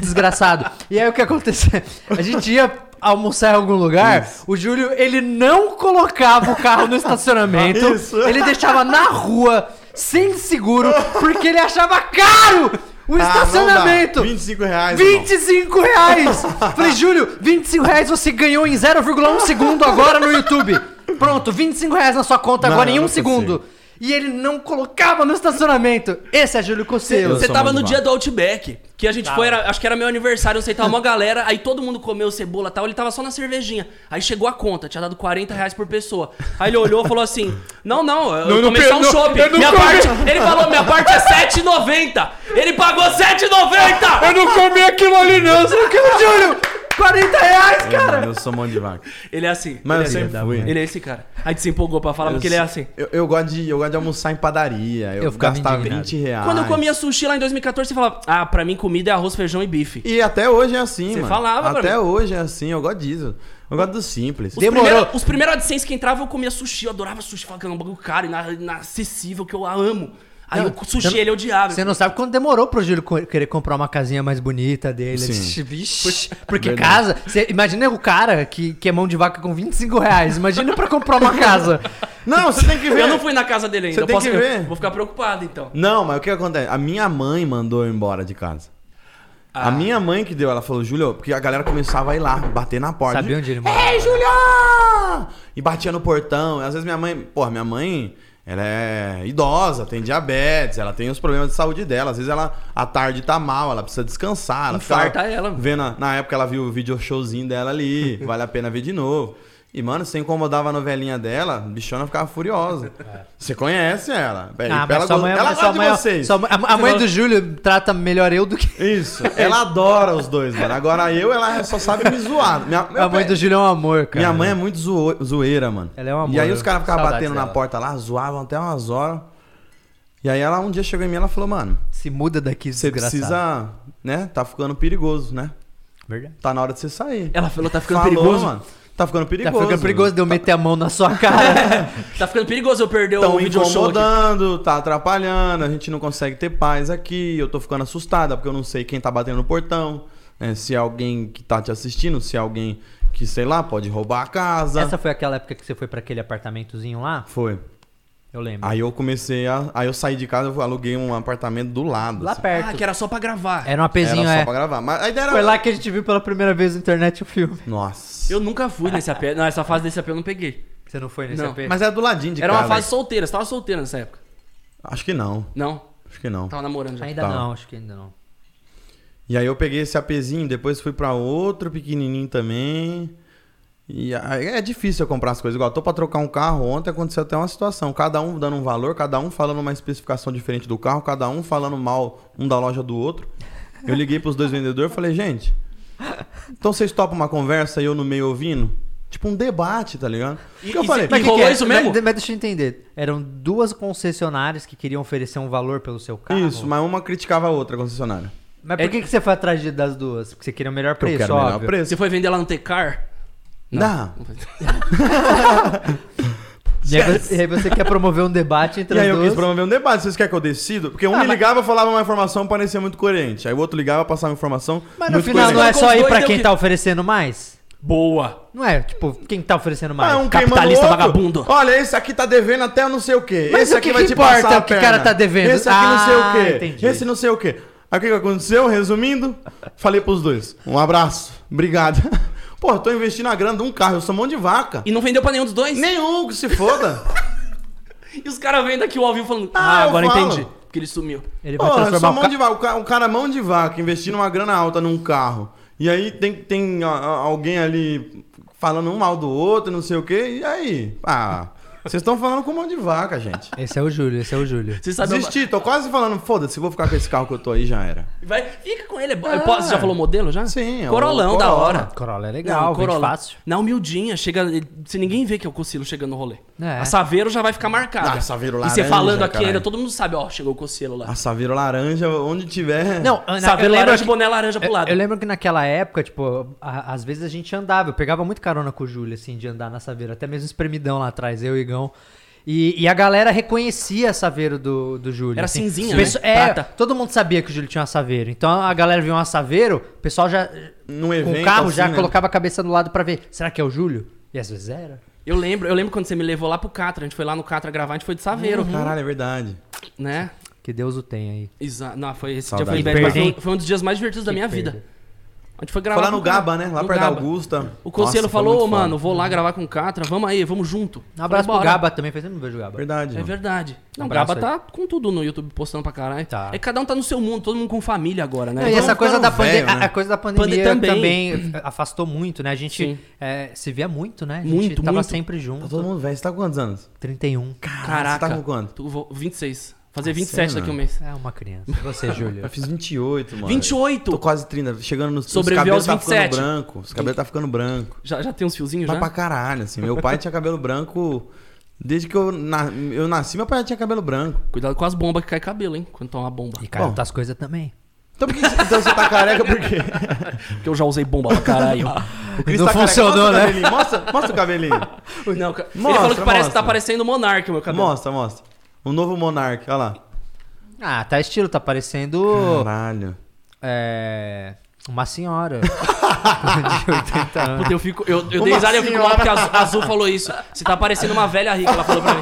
Desgraçado. e aí o que aconteceu? A gente ia almoçar em algum lugar, o Júlio, ele não colocava o carro no estacionamento. Isso. Ele deixava na rua, sem seguro, porque ele achava caro o Ah, estacionamento. 25 reais. irmão. 25 reais! Falei, Júlio, 25 reais você ganhou em 0,1 segundo agora no YouTube. Pronto, 25 reais na sua conta Não, agora em um não segundo. E ele não colocava no estacionamento. Esse é Júlio Cosselo. Você tava no dia do Outback, que a gente Tava. foi, era- acho que era meu aniversário, eu sei, tava uma galera, aí todo mundo comeu cebola e tal, ele tava só na cervejinha. Aí chegou a conta, tinha dado 40 reais por pessoa. Aí ele olhou e falou assim: Não, não, eu Não, não só um não, não Minha comi." parte. Ele falou: Minha parte é 7,90. Ele pagou 7,90! Eu não comi aquilo ali não, você não quer, Júlio? 40 reais, É, cara! mano, eu sou mão de vaca. Ele é assim. Mas ele, eu é sempre assim. fui. ele é esse cara. Aí tu se empolgou pra falar, porque ele é assim. Eu, eu gosto de, eu gosto de almoçar em padaria. Eu, Eu gastava indignado. 20 reais. Quando eu comia sushi lá em 2014, você falava: Ah, pra mim comida é arroz, feijão e bife. E até hoje é assim, Você mano. falava pra Até mim. hoje é assim, eu gosto disso. Eu gosto do simples. Os Demorou. primeiros, os primeiros AdSense que entravam, eu comia sushi. Eu adorava sushi. Falava que era um bagulho caro, ina- inacessível, que eu amo. Aí Não, o sushi, você- ele odiava. Você não sabe quanto demorou pro Júlio querer comprar uma casinha mais bonita dele. Sim. Vixe, porque Verdade. casa. Você, imagina o cara que, que é mão de vaca com 25 reais. Imagina pra comprar uma casa. Não, você tem que ver. Eu não fui na casa dele ainda. Você tem posso, que eu ver. vou ficar preocupado, então. Não, mas o que acontece? A minha mãe mandou eu embora de casa. Ah. A minha mãe que deu, ela falou, Júlio, porque a galera começava a ir lá, bater na porta. Sabia onde ele morava. Ei, Júlio! E batia no portão. E às vezes minha mãe, porra, minha mãe, ela é idosa, tem diabetes, ela tem os problemas de saúde dela. Às vezes ela, à tarde tá mal, ela precisa descansar. Ela Infarta ela. Vendo, na época ela viu o vídeo showzinho dela ali, vale a pena ver de novo. E, mano, você incomodava a novelinha dela, a bichona ficava furiosa. Você conhece ela. Ah, ela sua mãe, ela sua gosta de mãe- vocês. sua a, a mãe do Júlio trata melhor eu do que. Isso, ela adora os dois, mano. Agora eu, ela só sabe me zoar. Minha, A mãe do Júlio é um amor, cara. minha mãe é muito zoe- zoeira, mano. Ela é um amor, E aí os caras ficavam batendo na dela. porta lá, zoavam até umas horas. E aí ela um dia chegou em mim e ela falou, mano, Se muda daqui, você precisa, né? Tá ficando perigoso, né? Verdade. Tá na hora de você sair. Ela falou, tá ficando Falou, perigoso. mano. Tá ficando Tá perigoso. ficando perigoso de eu meter a mão na sua cara. Tá ficando perigoso eu perder o video show aqui. incomodando, tá atrapalhando, a gente não consegue ter paz aqui, eu tô ficando assustada porque eu não sei quem tá batendo no portão, né, se é alguém que tá te assistindo, se é alguém que, sei lá, pode roubar a casa. Essa foi aquela época que você foi pra aquele apartamentozinho lá? Foi. Eu lembro. Aí eu comecei a. Aí eu saí de casa, eu aluguei um apartamento do lado. lá assim. perto. Ah, que era só pra gravar. Era um apezinho, Era só é. pra gravar. Mas a ideia era. Foi lá que a gente viu pela primeira vez na internet o filme. Nossa. Eu nunca fui nesse AP. Não, essa fase desse AP eu não peguei. Você não foi nesse Não, AP? Mas era do ladinho de Era casa. uma fase solteira. Você tava solteira nessa época? Acho que não. Não? Acho que não. Tava namorando já. Ainda Tá. não, acho que ainda não. E aí eu peguei esse apezinho, depois fui pra outro pequenininho também. E aí é difícil eu comprar as coisas. Igual, tô pra trocar um carro, ontem aconteceu até uma situação. Cada um dando um valor, cada um falando uma especificação diferente do carro, cada um falando mal um da loja do outro. Eu liguei pros dois vendedores e falei, gente, então vocês topam uma conversa e eu no meio ouvindo? Tipo um debate, tá ligado? E- eu e falei, Mas que que rolou é? isso mesmo? Mas, mas deixa eu entender. Eram duas concessionárias que queriam oferecer um valor pelo seu carro? isso, mas uma criticava a outra, concessionária. Mas por É- que, que você foi atrás das duas? Porque você queria o melhor Porque eu preço, quero o melhor óbvio. preço. Você foi vender lá no Tecar? Não. E aí, você, e aí você quer promover um debate entre E aí as eu duas? quis promover um debate. Vocês querem que eu decido? Porque um Ah, me mas- ligava, falava uma informação, parecia muito coerente. Aí o outro ligava, passava uma informação Mas no muito final não coerente. é só ir pra quem tá oferecendo mais? Boa. Não é, tipo, quem tá oferecendo mais? Ah, um Capitalista queimando o outro. vagabundo. Olha, esse aqui tá devendo até não sei o quê. Mas esse o aqui que vai que te importa passar a o que o perna. cara tá devendo? Esse aqui não sei Ah, o quê. entendi. Esse não sei o quê. Aí o que que aconteceu? Resumindo, falei pros dois. Um abraço. Obrigado. Pô, eu tô investindo a grana de um carro. Eu sou mão de vaca. E não vendeu pra nenhum dos dois? Nenhum que se foda. E os caras vendo aqui o ao vivo falando, Ah, ah, agora falo. entendi. Porque ele sumiu. Ele vai Porra, eu sou transformar o mão de vaca. Um cara mão de vaca, investindo uma grana alta num carro. E aí tem, tem a- a- alguém ali falando um mal do outro, não sei o quê. E aí? Ah, vocês estão falando com mão de vaca, gente. Esse é o Júlio, esse é o Júlio. Você sabe... Desisti, tô quase falando, foda-se, vou ficar com esse carro que eu tô aí, já era. Vai, fica com ele. é bom. Ah. Posso- Você já falou modelo já? Sim, é o Corolão, da Corolla. hora. Corolla é legal, Não, vende fácil. Na humildinha, chega. Se ninguém vê que é o Cocilo chegando no rolê. É. A Saveiro já vai ficar marcada. Ah, Saveiro E laranja, você falando aqui caralho. ainda, todo mundo sabe, ó, chegou o Cocilo lá. A Saveiro laranja, onde tiver. Não, na, Saveiro eu laranja, que- boné laranja pro eu- lado. Eu, lembro que naquela época, tipo, a- às vezes a gente andava, eu pegava muito carona com o Júlio, assim, de andar na Saveiro, até mesmo espremidão lá atrás, eu e E, e a galera reconhecia a Saveiro do, do Júlio. Era assim. cinzinha, O pesso- né? É, Prata. todo mundo sabia que o Júlio tinha uma Saveiro. Então a galera viu uma Saveiro, o pessoal já, Num com evento. o carro, já assim, né? colocava a cabeça do lado pra ver, será que é o Júlio? E às vezes era. Eu lembro, eu lembro quando você me levou lá pro Catra. A gente foi lá no Catra gravar, a gente foi de Saveiro, Caralho, é verdade. né? Que Deus o tenha aí. Exato. Não, foi esse Saudade. dia foi, foi, um dos dias mais divertidos da Que minha perda. vida. A gente foi gravar. Foi lá no. Gaba, né? Lá No perto da. Augusta. O foi falou, muito "Ô, mano, vou lá gravar com o Catra, vamos aí, vamos junto. Um abraço Falei, pro. Gaba também, faz tempo não vejo o Gaba. Verdade. É mano. verdade. Não, o Gaba tá com tudo no YouTube postando pra caralho. Tá. É que cada um tá no seu mundo, todo mundo com família agora, né? Não, e essa coisa ficando da pandemia, velho, né? a coisa da pandemia Pande- também. também. afastou muito, né? A gente é, se via muito, né? A gente Muito, tava muito. sempre Tá junto. todo mundo velho. Você tá com quantos anos? 31. Caraca. Você tá com quanto? Tu, vou- 26. Fazer Ah, 27 cena. daqui a um mês. É uma criança. Você, Júlio? Eu fiz 28, mano. 28? Tô quase 30. Chegando nos os Sobreviveu cabelos aos tá ficando 27. branco. Os cabelos tá ficando branco. Já, já tem uns fiozinhos Mas já? pra caralho, assim. Meu pai tinha cabelo branco. Desde que eu, na- eu nasci, meu pai já tinha cabelo branco. Cuidado com as bombas que cai cabelo, hein? Quando toma bomba. E caiu Bom. outras coisas também. Então, por que, então você tá careca por quê? Porque eu já usei bomba pra caralho. O Cris Não tá careca. funcionou, mostra né? O. Mostra, mostra o cabelinho. Não, ca- ele Mostra, falou que parece, mostra. tá parecendo o Monark, meu cabelo. Mostra, mostra. O novo Monark, olha lá. Ah, tá estilo, tá parecendo. Caralho. É. Uma senhora. de 80 anos. Puta, eu fico. Eu, eu Uma dei risada e eu fico mal senhora. porque a Azul, a Azul falou isso. Você tá parecendo uma velha rica, ela falou pra mim.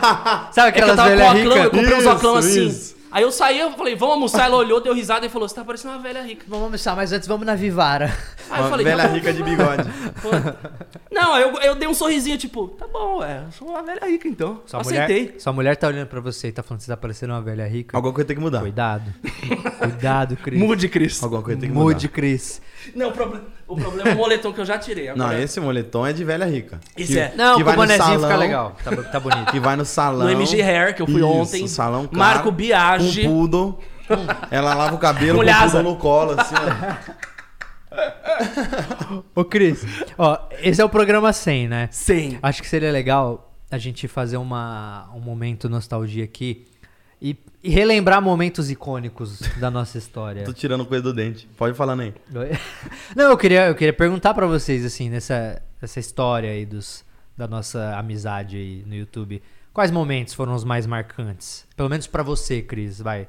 Sabe É que eu aquelas tava com velhas o oclão, eu ricas? comprei uns Isso, oclão assim. isso. Aí eu saí, eu falei, vamos almoçar, ela olhou, deu risada e falou, você tá parecendo uma velha rica. Vamos almoçar, mas antes vamos na Vivara. Aí eu Uma falei, velha rica de bigode. Não, eu, eu dei um sorrisinho, tipo, tá bom, é, eu sou uma velha rica então. Sua Aceitei. mulher, sua mulher tá olhando pra você e tá falando que você tá parecendo uma velha rica. Alguma coisa tem que mudar. Cuidado. Cuidado, Cris. Mude, Cris. Alguma coisa tem que mudar. Mude, Cris. Não, o, proble- o problema é o moletom que eu já tirei. Não, Agora, esse moletom é de velha rica. Esse Que- é. Não, que o vai no bonezinho salão, fica legal. Tá, tá bonito. Que vai no salão. No MG Hair, que eu fui Isso, ontem. salão caro, Marco Biagi. Com poodle. Ela lava o cabelo com o no colo, assim, ó. Ô, Cris, ó, esse é o programa 100, né? Sim. Acho que seria legal a gente fazer uma, um momento nostalgia aqui E, e relembrar momentos icônicos da nossa história. Tô tirando coisa do dente. Pode falar aí. Não, eu queria, eu queria perguntar pra vocês, assim, nessa, nessa história aí dos, da nossa amizade aí no YouTube. Quais momentos foram os mais marcantes? Pelo menos pra você, Cris, vai.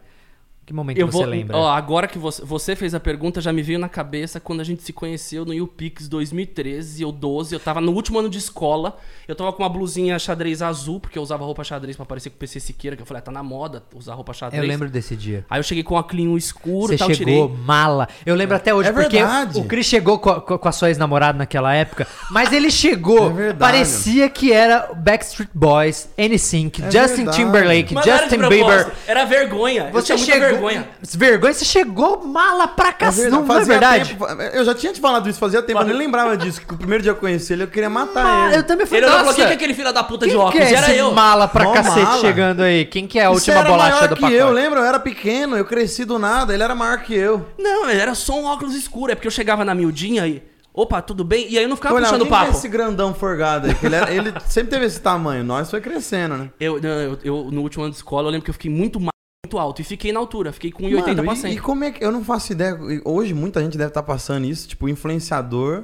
Que momento Eu você vou, lembra? ó, agora que você, você fez a pergunta, já me veio na cabeça quando a gente se conheceu no UPix 2013 ou 12. Eu tava no último ano de escola. Eu tava com uma blusinha xadrez azul, porque eu usava roupa xadrez pra parecer com o PC Siqueira, que eu falei, ah, tá na moda usar roupa xadrez. eu lembro desse dia. Aí eu cheguei com a clean escuro, Você tal, eu chegou tirei. mala. Eu lembro até hoje, É porque verdade. o Chris chegou com a, com a sua ex-namorada naquela época, mas ele chegou, É verdade. parecia que era Backstreet Boys, NSYNC, É Justin verdade. Timberlake, Mas Justin Bieber. Era vergonha. Você chegou, vergonha. vergonha, você chegou mala pra É cacete, não, não é verdade? tempo- eu já tinha te falado isso, fazia tempo, eu nem lembrava disso. Que o primeiro dia que eu conheci ele, eu queria matar Ma- ele. eu também falei, Ele nossa, falou: quem que é aquele filho da puta de óculos? que é Era esse eu. mala pra Mó cacete mala. chegando aí? Quem que é a Você última era bolacha maior do que pacote? eu, lembra? Eu era pequeno, eu cresci do nada, ele era maior que eu. Não, era só um óculos escuro. É porque eu chegava na miudinha e. Opa, tudo bem? E aí eu não ficava Eu olhava, puxando é papo. esse grandão forgado aí? Ele, era- ele sempre teve esse tamanho, nós foi crescendo, né? Eu, eu, eu, no último ano de escola, eu lembro que eu fiquei muito ma- muito alto e fiquei na altura. Fiquei com 1,80 Mano, pra e, 100. e como é que. Eu não faço ideia. Hoje muita gente deve estar passando isso, tipo, influenciador e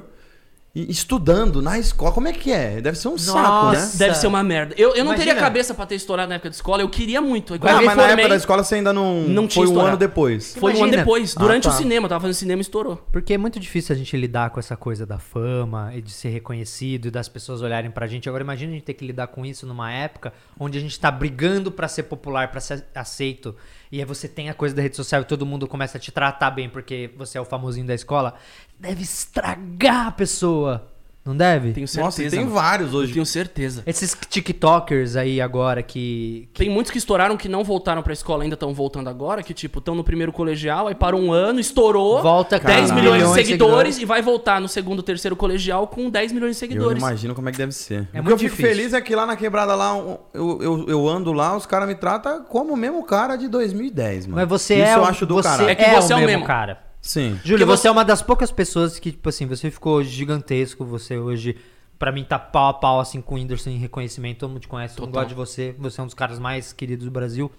estudando na escola. Como é que é? Deve ser um saco, né? Nossa. Deve ser uma merda. Eu, eu não teria cabeça pra ter estourado na época de escola. Eu queria muito. Quando Ah, mas me na formei, época da escola você ainda não. Não tinha foi um ano depois. foi um ano depois. Ah, Durante tá. o cinema. Eu tava fazendo cinema e estourou. Porque é muito difícil a gente lidar com essa coisa da fama e de ser reconhecido e das pessoas olharem pra gente. Agora imagina a gente ter que lidar com isso numa época onde a gente tá brigando pra ser popular, pra ser aceito. E aí você tem a coisa da rede social e todo mundo começa a te tratar bem porque você é o famosinho da escola. Deve estragar a pessoa. Não deve? Tenho certeza. Nossa, tem mano. vários Eu hoje. tenho certeza. Esses TikTokers aí agora que. que- Tem muitos que estouraram que não voltaram pra escola, ainda estão voltando agora, que tipo, estão no primeiro colegial, aí parou um ano, estourou, Volta com 10 Caralho. milhões de milhões de seguidores e vai voltar no segundo, terceiro colegial com 10 milhões de Eu seguidores. imagino como é que deve ser. É o que muito eu fico difícil. feliz é que lá na quebrada lá, eu, eu, eu ando lá, os caras me tratam como o mesmo cara de 2010, mano. Mas você Isso é, eu o- acho do você caralho. É que é você o é o mesmo, mesmo. cara. Sim. Júlio, Porque você você- é uma das poucas pessoas que, tipo assim, você ficou gigantesco, você hoje, pra mim, tá pau a pau, assim, com o Whindersson em reconhecimento, todo mundo te conhece, todo mundo gosta de você, você é um dos caras mais queridos do Brasil.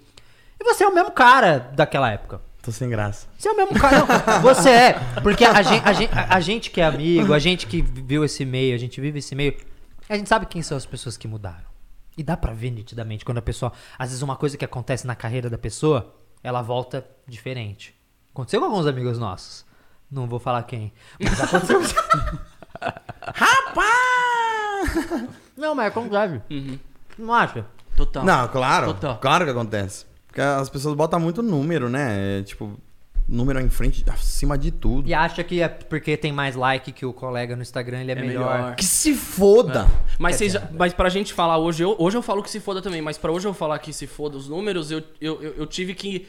E você é o mesmo cara daquela época. Tô sem graça. Você é o mesmo cara. Não, você é. Porque a gente, a, gente, a- a gente que é amigo, a gente que viu esse meio, a gente vive esse meio, a gente sabe quem são as pessoas que mudaram. E dá pra ver nitidamente quando a pessoa. Às vezes uma coisa que acontece na carreira da pessoa, ela volta diferente. Aconteceu com alguns amigos nossos. Não vou falar quem. Mas aconteceu. Rapaz! Não, mas acontece. Não acha? Total. Não, claro. Total. Claro que acontece. Porque as pessoas botam muito número, né? É, tipo, número em frente, acima de tudo. E acha que é porque tem mais like que o colega no Instagram, ele é, É melhor. melhor. Que se foda! Mas, vocês, mas pra gente falar hoje, eu, hoje eu falo que se foda também, mas pra hoje eu falar que se foda os números, eu, eu, eu, eu tive que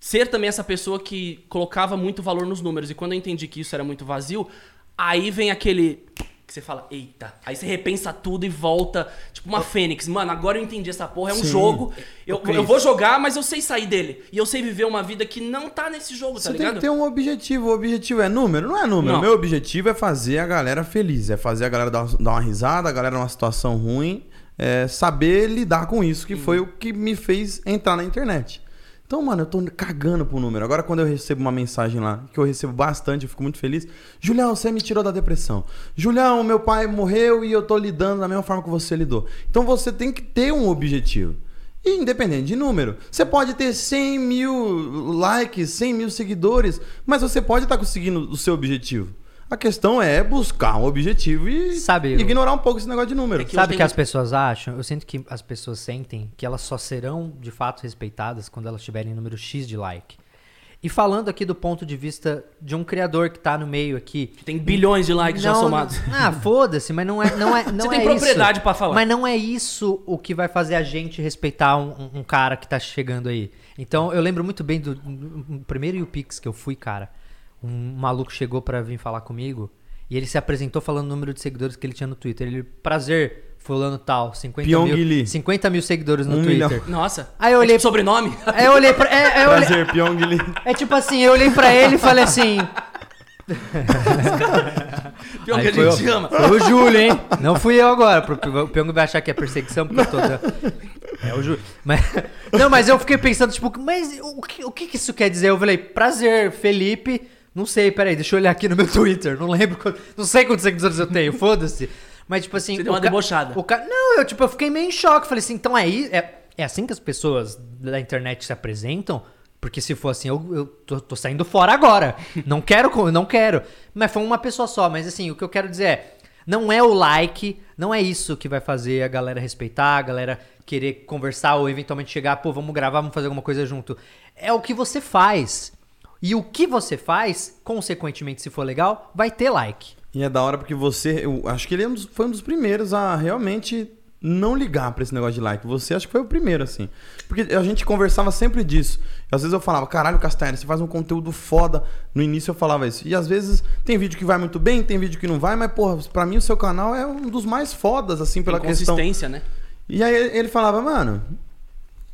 ser também essa pessoa que colocava muito valor nos números. E quando eu entendi que isso era muito vazio, aí vem aquele. Que você fala, eita. Aí você repensa tudo e volta, tipo uma fênix. Mano, agora eu entendi essa porra, é um Sim. jogo. Eu, eu vou jogar, mas eu sei sair dele. E eu sei viver uma vida que não tá nesse jogo, tá Você tem ligado? que ter um objetivo. O objetivo é número? Não é número. Não. Meu objetivo é fazer a galera feliz. É fazer a galera dar, dar uma risada, a galera numa situação ruim. É saber lidar com isso, que foi o que me fez entrar na internet. Então, mano, eu tô cagando pro número. Agora, quando eu recebo uma mensagem lá, que eu recebo bastante, eu fico muito feliz. Julião, você me tirou da depressão. Julião, meu pai morreu e eu tô lidando da mesma forma que você lidou. Então, você tem que ter um objetivo. E independente de número, você pode ter 100 mil likes, 100 mil seguidores, mas você pode estar conseguindo o seu objetivo. A questão é buscar um objetivo e Sabe, ignorar um pouco esse negócio de número. É que Sabe o que as pessoas acham? Eu sinto que as pessoas sentem que elas só serão de fato respeitadas quando elas tiverem número X de like. E falando aqui do ponto de vista de um criador que tá no meio aqui. Tem bilhões de likes já Não, somados. Ah, foda-se, mas não é, não é, não Você é tem propriedade isso. pra falar. Mas não é isso o que vai fazer a gente respeitar um, um- um cara que tá chegando aí. Então, eu lembro muito bem do, do primeiro UPix que eu fui, cara. Um maluco chegou pra vir falar comigo e ele se apresentou falando o número de seguidores que ele tinha no Twitter. Ele, prazer, fulano tal, 50 Pyong mil, Lee. 50 mil seguidores no Um Twitter. milhão. Nossa. Aí eu É olhei- tipo sobrenome? Aí eu olhei pra... É, é, eu olhei- Prazer, Pyong Lee. é tipo assim, eu olhei pra ele e falei assim... Que a foi gente o- ama. Foi o Júlio, hein? Não fui eu agora, porque o Pyong vai achar que é perseguição, porque eu tô... dando- É o Júlio. Mas, não, mas eu fiquei pensando, tipo, mas o que, o que isso quer dizer? Eu falei, prazer, Felipe. Não sei, peraí, deixa eu olhar aqui no meu Twitter. Não lembro, quant- não sei quantos seguidores eu tenho, foda-se. Mas, tipo assim. Você deu o uma ca- debochada. O ca... Não, eu, tipo, eu fiquei meio em choque. Falei assim, então aí. É, é assim que as pessoas da internet se apresentam? Porque se for assim, eu, eu tô, tô saindo fora agora. Não quero, não quero. Mas foi uma pessoa só. Mas assim, o que eu quero dizer é. Não é o like, não é isso que vai fazer a galera respeitar, a galera querer conversar ou eventualmente chegar, pô, vamos gravar, vamos fazer alguma coisa junto. É o que você faz. E o que você faz, consequentemente, se for legal, vai ter like. E é da hora porque você, eu acho que ele é um dos- foi um dos primeiros a realmente não ligar pra esse negócio de like. Você acho que foi o primeiro, assim. Porque a gente conversava sempre disso. E às vezes eu falava, caralho, Castanha, você faz um conteúdo foda. No início eu falava isso. E às vezes tem vídeo que vai muito bem, tem vídeo que não vai, mas, porra, pra mim o seu canal é um dos mais fodas, assim, pela Tem questão. consistência, né? E aí ele falava, mano,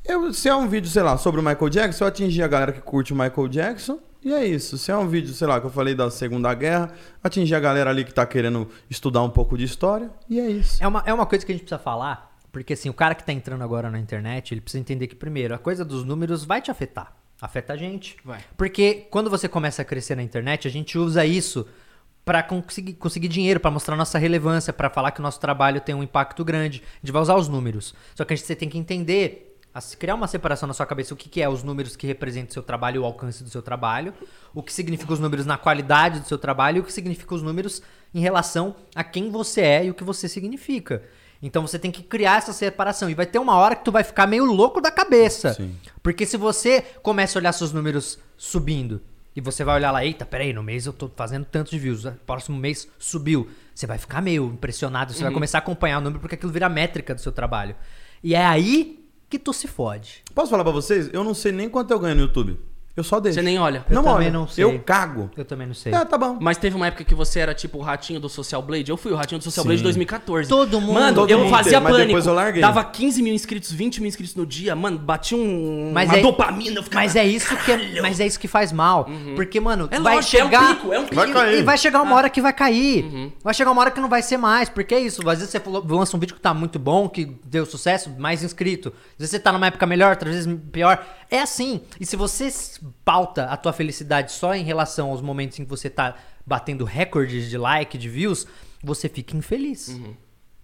eu, se é um vídeo, sei lá, sobre o Michael Jackson, eu atingi a galera que curte o Michael Jackson. E é isso. Se é um vídeo, sei lá, que eu falei da Segunda Guerra, atingir a galera ali que tá querendo estudar um pouco de história. E é isso. É uma, é uma coisa que a gente precisa falar, porque assim, o cara que tá entrando agora na internet, ele precisa entender que, primeiro, a coisa dos números vai te afetar. Afeta a gente. Vai. Porque quando você começa a crescer na internet, a gente usa isso pra conseguir, conseguir dinheiro, pra mostrar nossa relevância, pra falar que o nosso trabalho tem um impacto grande. A gente vai usar os números. Só que a gente, você tem que entender, a se criar uma separação na sua cabeça, o que, que é os números que representam o seu trabalho e o alcance do seu trabalho, o que significa os números na qualidade do seu trabalho e o que significa os números em relação a quem você é e o que você significa. Então você tem que criar essa separação. E vai ter uma hora que tu vai ficar meio louco da cabeça. Sim. Porque se você começa a olhar seus números subindo e você vai olhar lá, eita, peraí, no mês eu tô fazendo tantos de views, próximo mês subiu. Você vai ficar meio impressionado, você vai começar a acompanhar o número porque aquilo vira métrica do seu trabalho. E é aí que tu se fode. Posso falar pra vocês? Eu não sei nem quanto eu ganho no YouTube. Eu só deixo. Você nem olha. Eu também olha. não sei. Eu cago. Eu também não sei. É, tá bom. Mas teve uma época que você era tipo o ratinho do Social Blade. Eu fui o ratinho do Social Sim. Blade em 2014. Todo mundo- Mano, todo eu mundo fazia teve, mas pânico. depois eu larguei. Dava 15 mil inscritos, 20 mil inscritos no dia. Mano, batia um, Mas uma é- dopamina. Eu ficava... Mas é isso que é, mas é isso que faz mal, porque mano, É vai lógico, é um chegar pico, é um pico. Vai e- cair. E vai chegar uma hora que vai cair. Vai chegar uma hora que não vai ser mais, porque é isso, às vezes você falou- lança um vídeo que tá muito bom, que deu sucesso, mais inscrito. Às vezes você tá numa época melhor, outras vezes pior. É assim. E se você pauta a tua felicidade só em relação aos momentos em que você tá batendo recordes de like, de views, você fica infeliz.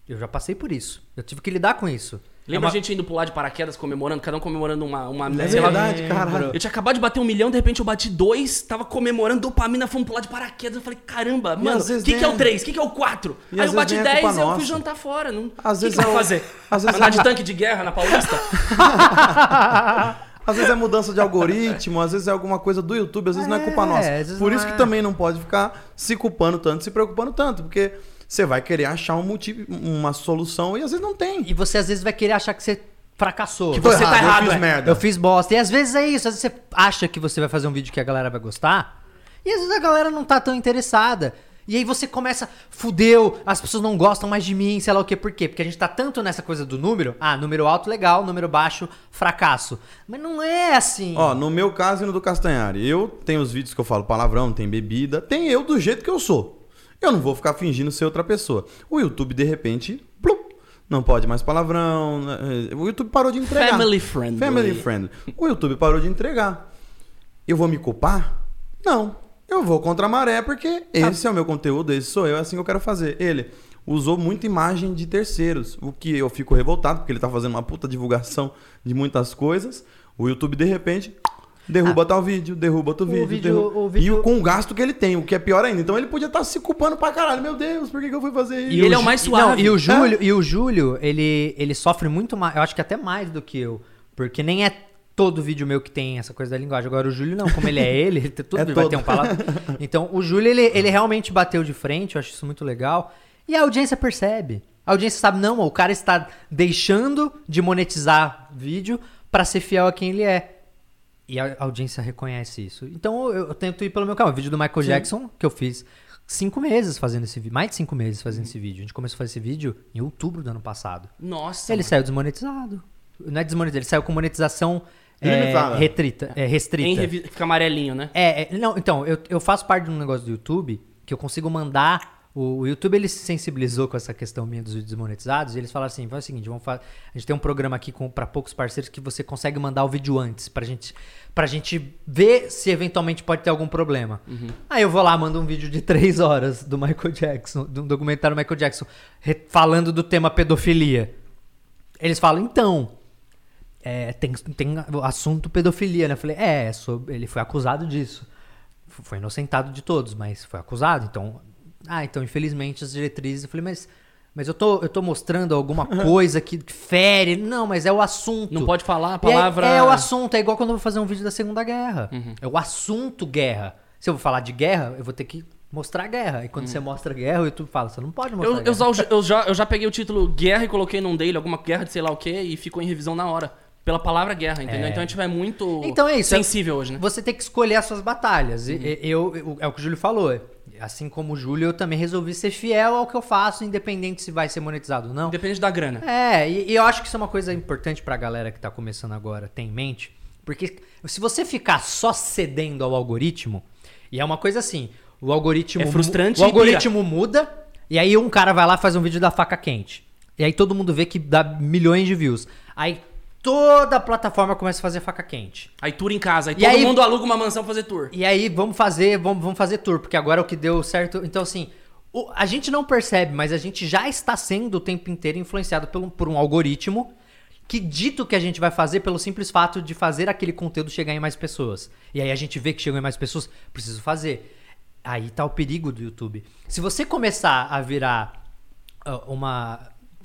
Eu já passei por isso. Eu tive que lidar com isso. Lembra É uma- a gente indo pular de paraquedas, comemorando, cada um comemorando uma... uma É verdade, caralho. Eu tinha acabado de bater um milhão, de repente eu bati dois, tava comemorando, dopamina, fomos pular de paraquedas. Eu falei, caramba, mano, o que, que é o três? O que, que é o quatro? E Aí eu bati é dez e eu fui jantar fora. Não... Às o vezes que, que eu é vou o- fazer? às vezes Andar é de tanque de guerra na Paulista? Às vezes é mudança de algoritmo, às vezes é alguma coisa do YouTube, às vezes não é culpa É, nossa. Por isso é. que também não pode ficar se culpando tanto, se preocupando tanto, porque você vai querer achar um motivo, uma solução e às vezes não tem. E você às vezes vai querer achar que você fracassou. Que você tá errado, eu fiz é. merda. Eu fiz bosta. E às vezes é isso. Às vezes você acha que você vai fazer um vídeo que a galera vai gostar. E às vezes a galera não tá tão interessada. E aí você começa, fudeu, as pessoas não gostam mais de mim, sei lá o quê. Por quê? Porque a gente tá tanto nessa coisa do número. Ah, número alto, legal. Número baixo, fracasso. Mas não é assim. Ó, no meu caso e no do Castanhari, eu tenho os vídeos que eu falo palavrão, tem bebida, tem eu do jeito que eu sou. Eu não vou ficar fingindo ser outra pessoa. O YouTube, de repente, plup, não pode mais palavrão. né? O YouTube parou de entregar. Family friendly. Family friendly. O YouTube parou de entregar. Eu vou me culpar? Não. Eu vou contra a maré porque esse é o meu conteúdo, esse sou eu, é assim que eu quero fazer. Ele usou muita imagem de terceiros, o que eu fico revoltado, porque ele tá fazendo uma puta divulgação de muitas coisas. O YouTube, de repente, derruba tal vídeo, derruba outro vídeo. vídeo- derruba- o vídeo- E com o gasto que ele tem, o que é pior ainda. Então ele podia estar se culpando pra caralho. Meu Deus, por que, que eu fui fazer isso? E ele é o mais Não, suave. e o Júlio, e o Júlio ele, ele sofre muito mais, eu acho que até mais do que eu. Porque nem é todo vídeo meu que tem essa coisa da linguagem. Agora o Júlio não, como ele é ele, ele tem- todo É vai ter um palavra. Então o Júlio, ele, ele realmente bateu de frente, eu acho isso muito legal. E a audiência percebe. A audiência sabe, não, o cara está deixando de monetizar vídeo pra ser fiel a quem ele é. E a audiência reconhece isso. Então eu, eu tento ir pelo meu caminho. O vídeo do Michael Jackson, que eu fiz cinco meses fazendo esse vídeo. Mais de cinco meses fazendo esse vídeo. A gente começou a fazer esse vídeo em outubro do ano passado. Nossa. Ele mano. saiu desmonetizado. Não é desmonetizado, ele saiu com monetização é, retrita, é, restrita. Em revi- Fica amarelinho, né? É, é, não, então, eu, eu faço parte de um negócio do YouTube que eu consigo mandar O, o YouTube ele se sensibilizou com essa questão minha dos vídeos desmonetizados e eles falaram assim: faz o seguinte, vamos fa- a gente tem um programa aqui com para poucos parceiros que você consegue mandar o vídeo antes pra gente pra gente ver se eventualmente pode ter algum problema. Aí eu vou lá, mando um vídeo de três horas do Michael Jackson, de um documentário do Michael Jackson, falando do tema pedofilia. Eles falam, então, é, tem, tem assunto pedofilia, né? Eu falei, é, é sobre- ele foi acusado disso. Foi inocentado de todos, mas foi acusado, então. Ah, então, infelizmente, as diretrizes. Eu falei, mas. Mas eu tô, eu tô mostrando alguma coisa que fere. Não, mas é o assunto. Não pode falar a E é- palavra. É, o assunto, é igual quando eu vou fazer um vídeo da Segunda Guerra. É o assunto guerra. Se eu vou falar de guerra, eu vou ter que mostrar guerra. E quando você mostra guerra, o YouTube fala, você não pode mostrar Eu, eu, guerra. já- eu já, eu já peguei o título guerra e coloquei num dele, alguma guerra de sei lá o que, e ficou em revisão na hora. Pela palavra guerra, entendeu? É. Então a gente vai muito Então é isso. sensível hoje, né? Você tem que escolher as suas batalhas. E- Eu, eu- é o que o Júlio falou. Assim como o Júlio, eu também resolvi ser fiel ao que eu faço, independente se vai ser monetizado ou não. Independente da grana. É, e, e eu acho que isso é uma coisa importante pra galera que tá começando agora ter em mente. Porque se você ficar só cedendo ao algoritmo, e é uma coisa assim, o algoritmo. É frustrante O algoritmo muda, e aí um cara vai lá e faz um vídeo da faca quente. E aí todo mundo vê que dá milhões de views. Aí toda a plataforma começa a fazer faca quente. Aí tour em casa, aí E todo aí- mundo aluga uma mansão pra fazer tour. E aí, vamos fazer, vamos, vamos fazer tour, porque agora é o que deu certo. Então, assim, o- a gente não percebe, mas a gente já está sendo o tempo inteiro influenciado por um, por um algoritmo que dita o que a gente vai fazer pelo simples fato de fazer aquele conteúdo chegar em mais pessoas. E aí a gente vê que chegou em mais pessoas, preciso fazer. Aí tá o perigo do YouTube. Se você começar a virar ah, uma.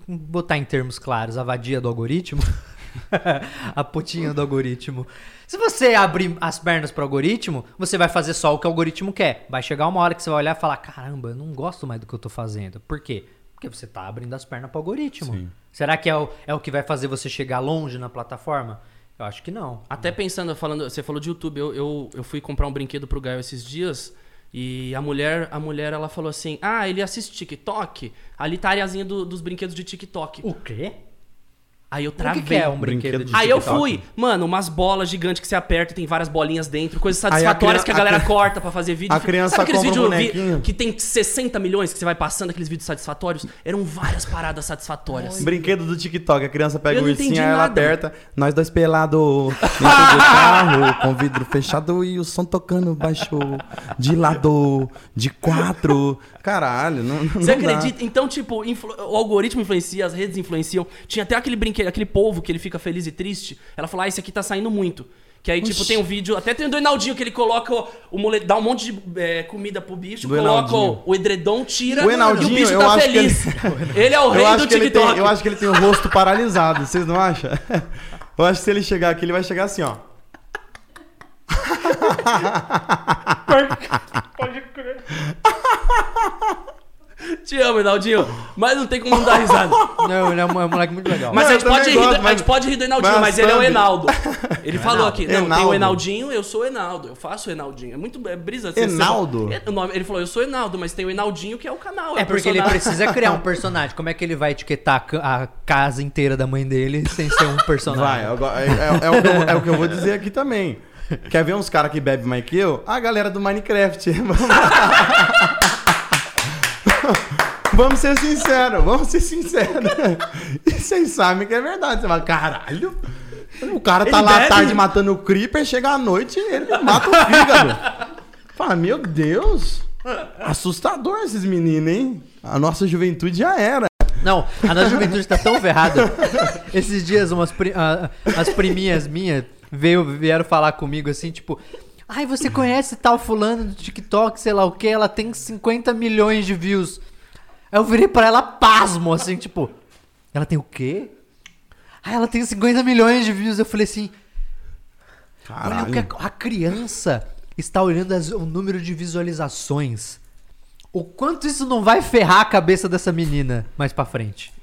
botar em termos claros, a vadia do algoritmo. a putinha do algoritmo. Se você abrir as pernas pro algoritmo, você vai fazer só o que o algoritmo quer. Vai chegar uma hora que você vai olhar e falar: caramba, eu não gosto mais do que eu tô fazendo. Por quê? Porque você tá abrindo as pernas pro algoritmo. Sim. Será que é o, é o que vai fazer você chegar longe na plataforma? Eu acho que não. Até pensando, falando, você falou de YouTube, eu, eu, eu fui comprar um brinquedo pro Gael esses dias e a mulher, a mulher ela falou assim: "Ah, ele assiste TikTok? Ali tá a areazinha do- dos brinquedos de TikTok". O quê? Aí eu O travei. que, que é um Brinquedo brinquedo de Aí eu fui, mano, umas bolas gigantes que você aperta e tem várias bolinhas dentro, coisas a satisfatórias criança- que a galera a cri- corta pra fazer vídeo. a criança Sabe aqueles compra um vídeos bonequinho? que tem 60 milhões que você vai passando, aqueles vídeos satisfatórios? Eram várias paradas satisfatórias. Brinquedo do TikTok, a criança pega Eu o ursinho, ela aperta, nós dois pelados dentro do carro, com vidro fechado e o som tocando baixo, de lado, de quatro. Caralho, não, não Você dá. acredita? Então, tipo, influ- o algoritmo influencia, as redes influenciam. Tinha até aquele brinquedo, aquele polvo que ele fica feliz e triste. Ela falou, ah, esse aqui tá saindo muito. Que aí, tipo, tem um vídeo, até tem o do Enaldinho, que ele coloca o, o mole- dá um monte de é, comida pro bicho, Do coloca o, Enaldinho. o edredom, tira O e o Enaldinho, bicho eu tá acho que feliz. Ele... é o rei Eu acho, do que ele TikTok. tem, eu acho que ele tem o rosto paralisado, vocês não acham? Eu acho que se ele chegar aqui, ele vai chegar assim, ó. Te amo, Enaldinho. Mas não tem como não dar risada. Não, ele é um, é um moleque muito legal. Mas Não, a, eu gente pode também rir, gosto, do- a mas- gente pode rir do Enaldinho, mas mas, ele é o. Enaldo. Ele falou aqui, não, tem o Enaldo. Enaldinho, eu sou o Enaldo. Eu faço o Enaldinho. É muito é brisa. você- Enaldo? você- o nome- Ele falou, eu sou o Enaldo, mas tem o Enaldinho que é o canal. É o porque ele personagem. precisa criar um personagem. Como é que ele vai etiquetar a ca- a casa inteira da mãe dele sem ser um personagem? Vai, é, é- é o que eu, é o que eu vou dizer aqui também. Quer ver uns caras que bebem mais que eu? A galera do Minecraft. vamos ser sinceros, vamos ser sinceros. E vocês sabem que é verdade. Você fala, caralho. O cara tá Ele lá à tarde matando o Creeper, chega à noite e ele mata o fígado. Fala, meu Deus. Assustador esses meninos, hein? A nossa juventude já era. Não, a nossa juventude tá tão ferrada. Esses dias, umas pri- ah, as priminhas minhas veio, vieram falar comigo assim, tipo. Ai, você conhece tal fulano do TikTok, sei lá o que, ela tem 50 milhões de views. Aí eu virei pra ela pasmo, assim, tipo. Ela tem o quê? Ah, ela tem 50 milhões de views. Eu falei assim. Olha o que a, a criança está olhando as- o número de visualizações. O quanto isso não vai ferrar a cabeça dessa menina mais pra frente.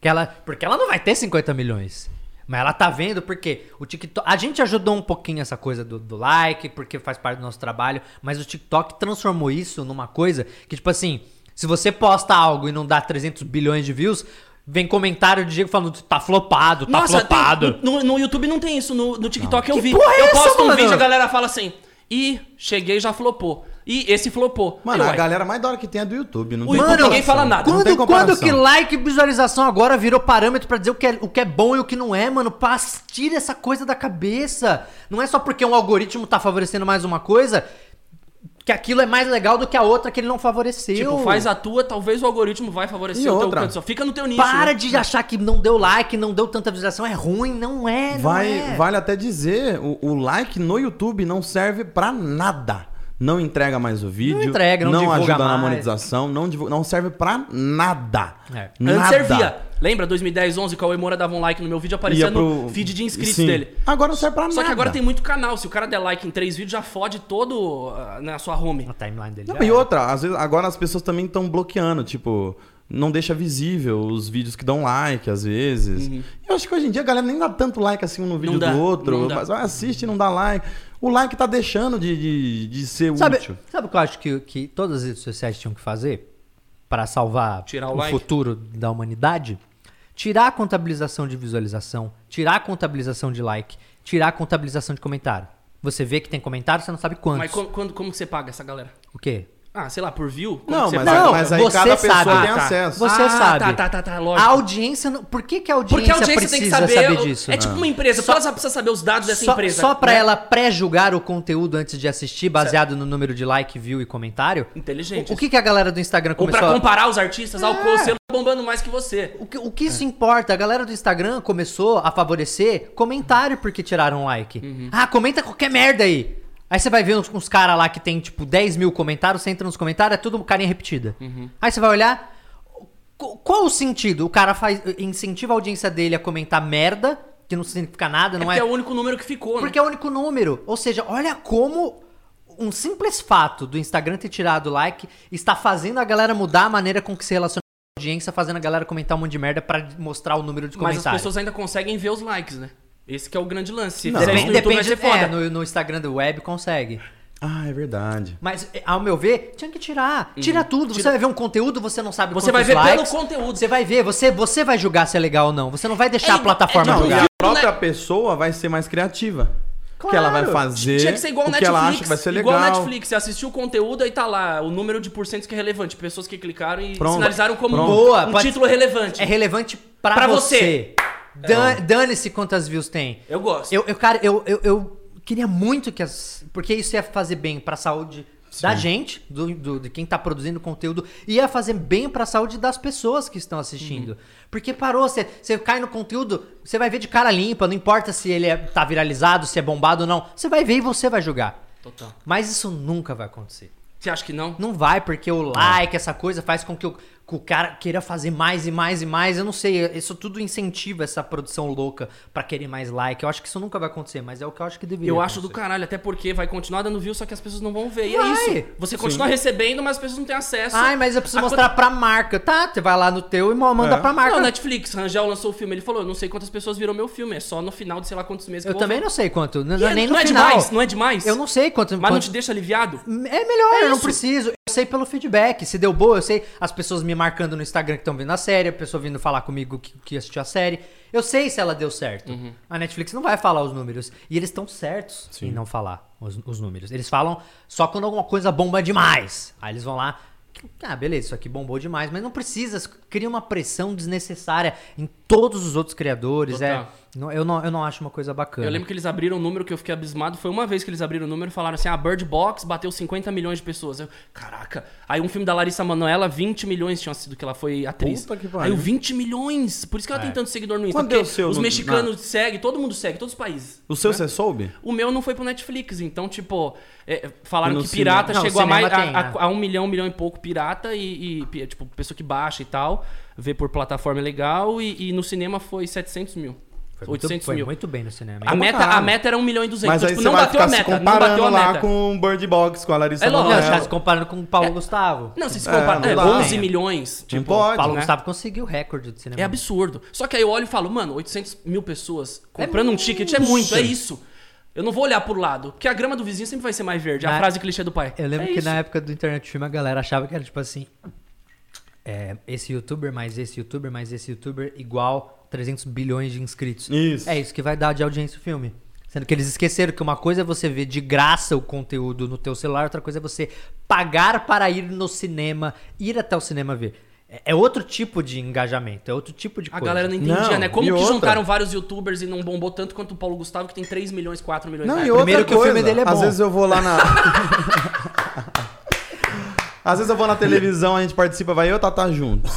Que ela, porque ela não vai ter 50 milhões. Mas ela tá vendo porque o TikTok. A gente ajudou um pouquinho essa coisa do, do like, porque faz parte do nosso trabalho. Mas o TikTok transformou isso numa coisa que, tipo assim, se você posta algo e não dá 300 bilhões de views, vem comentário de Diego falando, tá flopado, tá Nossa, flopado. tem- no, no YouTube não tem isso, no, no TikTok eu Que vi. porra é eu essa, posto um mano? vídeo, a galera fala assim, ih, cheguei e já flopou. E esse flopou. Mano, Aí, a galera mais da hora que tem é do YouTube. Não O tem comparação. ninguém fala nada. Não tem Quando, quando comparação. que like e visualização agora virou parâmetro pra dizer o que, é, o que é bom e o que não é, mano? Tira essa coisa da cabeça. Não é só porque um algoritmo tá favorecendo mais uma coisa que aquilo é mais legal do que a outra que ele não favoreceu. Tipo, faz a tua, talvez o algoritmo vai favorecer E o teu outra? canto. Só fica no teu nicho. Para né? de achar que não deu like, não deu tanta visualização, é ruim. Não é, não Vai, é. Vale até dizer, o, o like no YouTube não serve pra nada. Não entrega mais o vídeo. entrega, não divulga ajuda na mais. monetização, não, divulga, não serve pra nada. É. Nada. Antes servia. Lembra, 2010, 11, Cauê Moura dava um like no meu vídeo, aparecia Ia no pro- feed de inscritos Sim. dele. Agora não serve pra nada. Só que agora tem muito canal. Se o cara der like em três vídeos, já fode todo ah, na sua home. A timeline dele. Não, e outra, às vezes agora as pessoas também estão bloqueando, tipo, não deixa visível os vídeos que dão like, às vezes. Eu acho que hoje em dia a galera nem dá tanto like assim um no vídeo Uhum. dá, do outro, não dá. mas vai, assiste e não dá like. O like tá deixando de, de, de ser Sabe, útil. sabe o que eu acho que, que todas as redes sociais tinham que fazer para salvar Tirar o o like? futuro da humanidade? Tirar a contabilização de visualização, tirar a contabilização de like, tirar a contabilização de comentário. Você vê que tem comentário, você não sabe quantos. Mas quando, quando- como que você paga essa galera? O quê? Ah, sei lá, por view? Como Não, mas? Não, mas aí você cada pessoa sabe. tem Ah, tá. acesso. Você ah, sabe. Tá, tá, tá, tá, A lógico. audiência. não- Por que, que a audiência, Porque a audiência tem que precisa saber. saber, disso? É tipo uma empresa, só ela precisa saber os dados dessa só, empresa. Só pra né? ela pré-julgar o conteúdo antes de assistir, baseado no número de like, view e comentário. Inteligente. O, o que, que a galera do Instagram Ou começou pra a... comparar os artistas, ah, É. Conselho tá bombando mais que você. O que, o que isso importa? A galera do Instagram começou a favorecer comentário porque tiraram like. Uhum. Ah, comenta qualquer merda aí. Aí você vai ver uns, uns caras lá que tem, tipo, 10 mil comentários, você entra nos comentários, é tudo carinha repetida. Uhum. Aí você vai olhar. qu- Qual o sentido? O cara faz, incentiva a audiência dele a comentar merda, que não significa nada, É não porque é? é o único número que ficou, Porque né? é o único número. Ou seja, olha como um simples fato do Instagram ter tirado o like está fazendo a galera mudar a maneira com que se relaciona com a audiência, fazendo a galera comentar um monte de merda pra mostrar o número de Mas as comentários. pessoas ainda conseguem ver os likes, né? Esse que é o grande lance. Se Não. fizer isso Depende, no YouTube vai depende ser foda. é, no, no Instagram do web consegue. Ah, é verdade. Mas, eh, ao meu ver, tinha que tirar. Tira tudo. Você vai ver um conteúdo, você não sabe Uhum. Você vai ver pelo likes. conteúdo. Você vai ver, você, você vai julgar se é legal ou não. Você não vai deixar É a plataforma é Não, e julgar. a própria né? pessoa vai ser mais criativa. Claro. Que ela vai fazer Tinha que ser igual o Netflix. ela acha que vai ser legal. Igual Netflix. Você assistiu o conteúdo aí tá lá o número de porcentos que é relevante. Pessoas que clicaram e Pronto. sinalizaram como Pronto. Boa, um título relevante. É relevante pra, Pra você. você. Dan- Dane-se quantas views tem. Eu gosto. Eu, eu, cara, eu, eu, eu queria muito que as. Porque isso ia fazer bem pra saúde da gente, do, do- de quem tá produzindo conteúdo, e ia fazer bem pra saúde das pessoas que estão assistindo. Uhum. Porque parou, você você cai no conteúdo, você vai ver de cara limpa, não importa se ele é, tá viralizado, se é bombado ou não. Você vai ver e você vai julgar. Total. Mas isso nunca vai acontecer. Você acha que não? Não vai, porque o like, essa coisa, faz com que o, que o cara queira fazer mais e mais e mais. Eu não sei, isso tudo incentiva essa produção louca pra querer mais like. Eu acho que isso nunca vai acontecer, mas é o que eu acho que deveria Eu acho do acontecer. caralho, até porque vai continuar dando view, só que as pessoas não vão ver. E Vai. é isso. Você continua recebendo, mas as pessoas não têm acesso. Ai, mas eu preciso a mostrar pra marca. Tá, você vai lá no teu e manda É. pra marca. Não, Netflix, Rangel lançou o filme. Ele falou: eu não sei quantas pessoas viram meu filme, é só no final de sei lá quantos meses que eu vou também ver. não sei quanto. Não, E é- nem não no é final. demais? Não é demais? Eu não sei quanto. Mas não quanto... te deixa aliviado? É melhor, É eu não preciso. Eu sei pelo feedback. Se deu boa, eu sei as pessoas me marcando no Instagram que estão vendo a série, a pessoa vindo falar comigo que, que assistiu a série. Eu sei se ela deu certo. Uhum. A Netflix não vai falar os números. E eles estão certos em não falar os, os números. Eles falam só quando alguma coisa bomba demais. Aí eles vão lá. Ah, beleza, isso aqui bombou demais, mas não precisa, cria uma pressão desnecessária em todos os outros criadores. É, Total. Não- eu, não, eu não acho uma coisa bacana. Eu lembro que eles abriram um número que eu fiquei abismado. Foi uma vez que eles abriram o número e falaram assim: ah, Bird Box bateu 50 milhões de pessoas. Eu, caraca. Aí um filme da Larissa Manoela, 20 milhões tinha sido que ela foi atriz. Puta que Aí pariu. o 20 milhões. Por isso que ela tem tanto seguidor no Insta. Quanto é o porque seu os no- mexicanos seguem, todo mundo segue, todos os países. O seu você soube? O meu não foi pro Netflix, então, tipo, é, falaram Foi no que pirata cinema. Não, chegou a mais cinema a, tem, a- né? a um milhão, um milhão e pouco pirata e, e, pi- tipo, pessoa que baixa e tal, vê por plataforma legal e, e no cinema foi 700 mil. Foi muito, 800 foi mil. muito bem no cinema. A meta, a meta era 1 milhão e 200. Mas Então, aí tipo, você não vai bateu a meta, não bateu a lá meta. com o Bird Box, com a Larissa É. Não, você tá se comparando com o Paulo Gustavo. Não, se se É, compara, não é, dá. 11 milhões, tipo, Não pode. Paulo né? Gustavo conseguiu o recorde de cinema. É absurdo. Só que aí eu olho e falo, mano, 800 mil pessoas comprando um ticket é muito, é isso. Eu não vou olhar pro lado, porque a grama do vizinho sempre vai ser mais verde. É a Na- frase clichê do pai. Eu lembro É que isso. na época do Internet Film a galera achava que era tipo assim: é, esse youtuber mais esse youtuber mais esse youtuber igual 300 bilhões de inscritos. Isso. É isso que vai dar de audiência o filme. Sendo que eles esqueceram que uma coisa é você ver de graça o conteúdo no teu celular, outra coisa é você pagar para ir no cinema, ir até o cinema ver. É- É outro tipo de engajamento, é outro tipo de A coisa. galera não entendia, Não, né? Como que outra? juntaram vários youtubers e não bombou tanto quanto o Paulo Gustavo, que tem 3 milhões, 4 milhões Não, de e outra Primeiro que o coisa, filme dele é Às bom. vezes eu vou lá na. Às vezes eu vou na televisão, a gente participa, vai eu e o Tata juntos.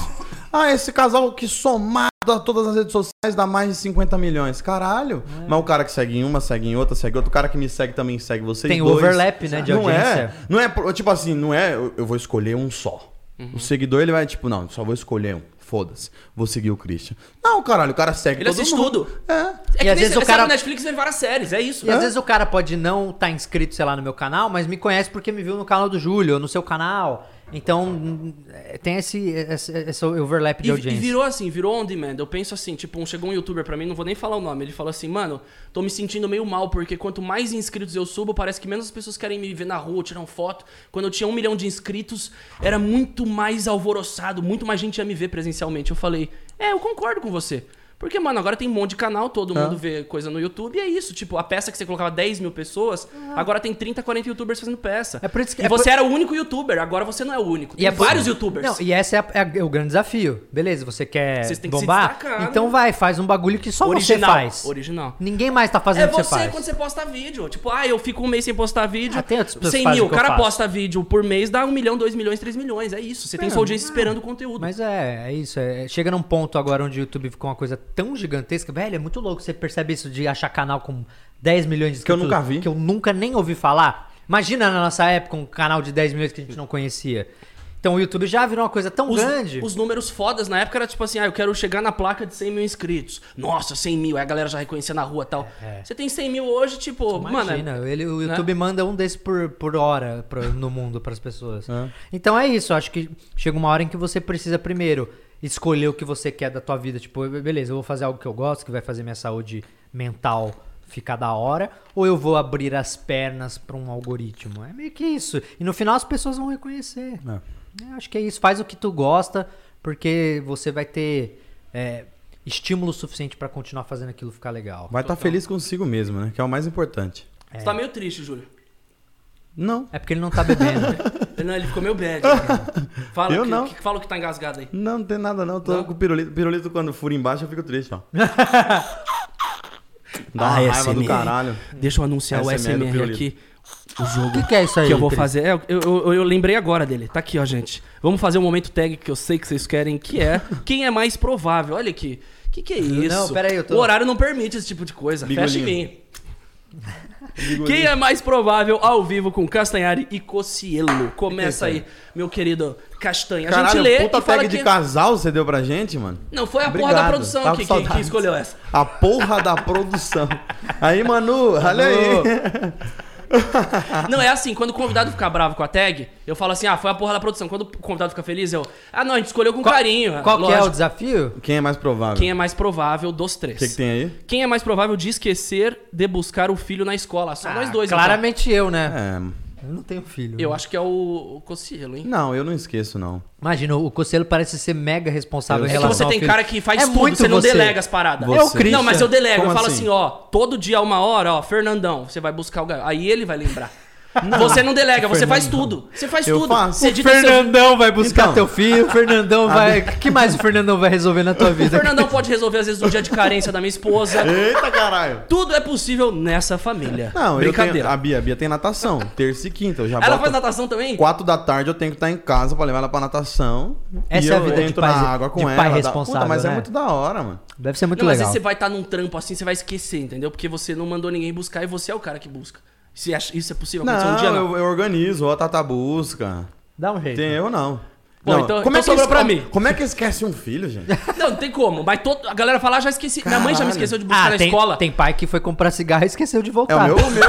Ah, esse casal que somado a todas as redes sociais dá mais de 50 milhões. Caralho. É. Mas o cara que segue em uma, segue em outra, segue outro. O cara que me segue também segue vocês Tem o dois. overlap, né, de não audiência. É, não é, tipo assim, não é eu, vou escolher um só. Uhum. O seguidor, ele vai tipo, não, só vou escolher um. Foda-se. Vou seguir o Christian. Não, caralho, o cara segue Ele todo assiste mundo. tudo. É. É E que às vezes você o cara- o Netflix vem várias séries, é isso. E às vezes o cara pode não estar inscrito, sei lá, no meu canal, mas me conhece porque me viu no canal do Júlio, ou no seu canal. Então, é, tem esse, esse, esse overlap de E, e audiência. virou assim, virou on demand. Eu penso assim, tipo, chegou um youtuber pra mim, não vou nem falar o nome. Ele falou assim, mano, tô me sentindo meio mal, porque quanto mais inscritos eu subo, parece que menos as pessoas querem me ver na rua, tirar uma foto. Quando eu tinha um milhão de inscritos, era muito mais alvoroçado, muito mais gente ia me ver presencialmente. Eu falei, é, eu concordo com você. Porque, mano, agora tem um monte de canal, todo mundo vê coisa no YouTube e é isso. Tipo, a peça que você colocava 10 mil pessoas, agora tem 30, 40 youtubers fazendo peça. É por isso que- e é você por- era o único youtuber, agora você não é o único. Tem é por- vários youtubers. Não, e esse é, a- é o grande desafio. Beleza, você quer Vocês têm que se bombar? destacar, então né? vai, faz um bagulho que só original. você faz. Original. Ninguém mais tá fazendo É o que você você faz. quando você posta vídeo. Tipo, ah, eu fico um mês sem postar vídeo. Ah, tem outras pessoas 100 que fazem mil. o O que eu cara faço. posta vídeo por mês, dá 1 milhão, 2 milhões, 3 milhões. É isso. Você tem sua audiência esperando o conteúdo. Mas é, é isso. é- chega num ponto agora onde o YouTube ficou uma coisa tão gigantesca. Velho, é muito louco você percebe isso de achar canal com 10 milhões de Que eu inscritos. nunca vi. Que eu nunca nem ouvi falar. Imagina na nossa época um canal de 10 milhões que a gente não conhecia. Então o YouTube já virou uma coisa tão Os, grande. os números fodas na época era tipo assim, ah, eu quero chegar na placa de 100 mil inscritos. Nossa, 100 mil. Aí a galera já reconhecia na rua e tal. É. Você tem 100 mil hoje, tipo, mano. Imagina, ele, o né? YouTube manda um desse por, por hora pro- no mundo para as pessoas. É. Então é isso, acho que chega uma hora em que você precisa primeiro escolher o que você quer da tua vida. Tipo, beleza, eu vou fazer algo que eu gosto, que vai fazer minha saúde mental ficar da hora, ou eu vou abrir as pernas para um algoritmo. É meio que isso. E no final as pessoas vão reconhecer. É. É, acho que é isso. Faz o que tu gosta, porque você vai ter é, estímulo suficiente para continuar fazendo aquilo ficar legal. Vai estar feliz consigo mesmo, né? Que é o mais importante. Você tá meio triste, Júlio. Não. É porque ele não tá bebendo. Ele, não, ele ficou meio bad. fala, Eu que, não. Que, fala o que tá engasgado aí. Não, não tem nada não. Tô Não? com o pirulito. Pirulito quando fura embaixo eu fico triste, ó. Dá uma Ah, raiva do caralho. Deixa eu anunciar o SMR do SMR aqui. O jogo. O que, que é isso aí? que eu vou fazer. É, eu, eu, eu lembrei agora dele. Tá aqui, ó, gente. Vamos fazer um momento tag que eu sei que vocês querem, que é quem é mais provável. Olha aqui. O que, que é isso? Não, pera aí, eu tô- O horário não permite esse tipo de coisa. Fecha em Bigolinho. mim. Quem é mais provável ao vivo com Castanhari e Cocielo? Começa aí, meu querido Castanha. A gente lê puta e fala tag de que... casal você deu pra gente, mano. Não, foi a porra Obrigado. da produção que, que- que escolheu essa. A porra da produção. Aí, Manu, olha aí. Não, é assim, quando o convidado fica bravo com a tag, eu falo assim, ah, foi a porra da produção. Quando o convidado fica feliz, eu... Ah, não, a gente escolheu com carinho. Qual que é o desafio? Quem é mais provável? Quem é mais provável dos três? O que, que tem aí? Quem é mais provável de esquecer de buscar o filho na escola? Só nós Ah, dois, então. Claramente eu, né? É. Eu não tenho filho. Eu acho que é o, o Cocielo, hein? Não, eu não esqueço, não. Imagina, o Conselho parece ser mega responsável Eu em. É relação você tem filho. cara que faz É tudo, muito você não você. delega as paradas. Você. É o Christian. Não, mas eu delego, Como eu falo assim? assim, ó, todo dia uma hora, ó, Fernandão, você vai buscar o garoto. Aí ele vai lembrar. Você não delega, você faz tudo. Você faz Eu tudo. faço. Você O edita seu... Fernandão vai buscar Então. teu filho, o Fernandão vai. O que mais o Fernandão vai resolver na tua O vida? Fernandão pode resolver, às vezes, um dia de carência da minha esposa. Eita, caralho. Tudo é possível nessa família. Não, eu Brincadeira. tenho, a Bia, a Bia tem natação, terça e quinta. Eu já Ela faz natação também? quatro da tarde, eu tenho que estar em casa pra levar ela pra natação. Essa e é a eu vida de entro pai- na água com de ela. pai responsável, Puta, mas né? é muito da hora, mano. Deve ser muito não, mas às legal. vezes você vai estar num trampo assim, você vai esquecer, entendeu? Porque você não mandou ninguém buscar e você é o cara que busca. Acha- isso é possível acontecer Não, um dia, não? eu, eu organizo, ou a Tata busca. Dá um jeito. Tem eu não. Bom, não. então- como então é que sobrou pra mim. Como é que esquece um filho, gente? Não, não tem como. Mas todo, a galera fala, ah, já esqueci. Minha mãe já me Caralho. esqueceu de buscar Ah, na tem, escola. tem pai que foi comprar cigarro e esqueceu de É voltar. o meu, o meu.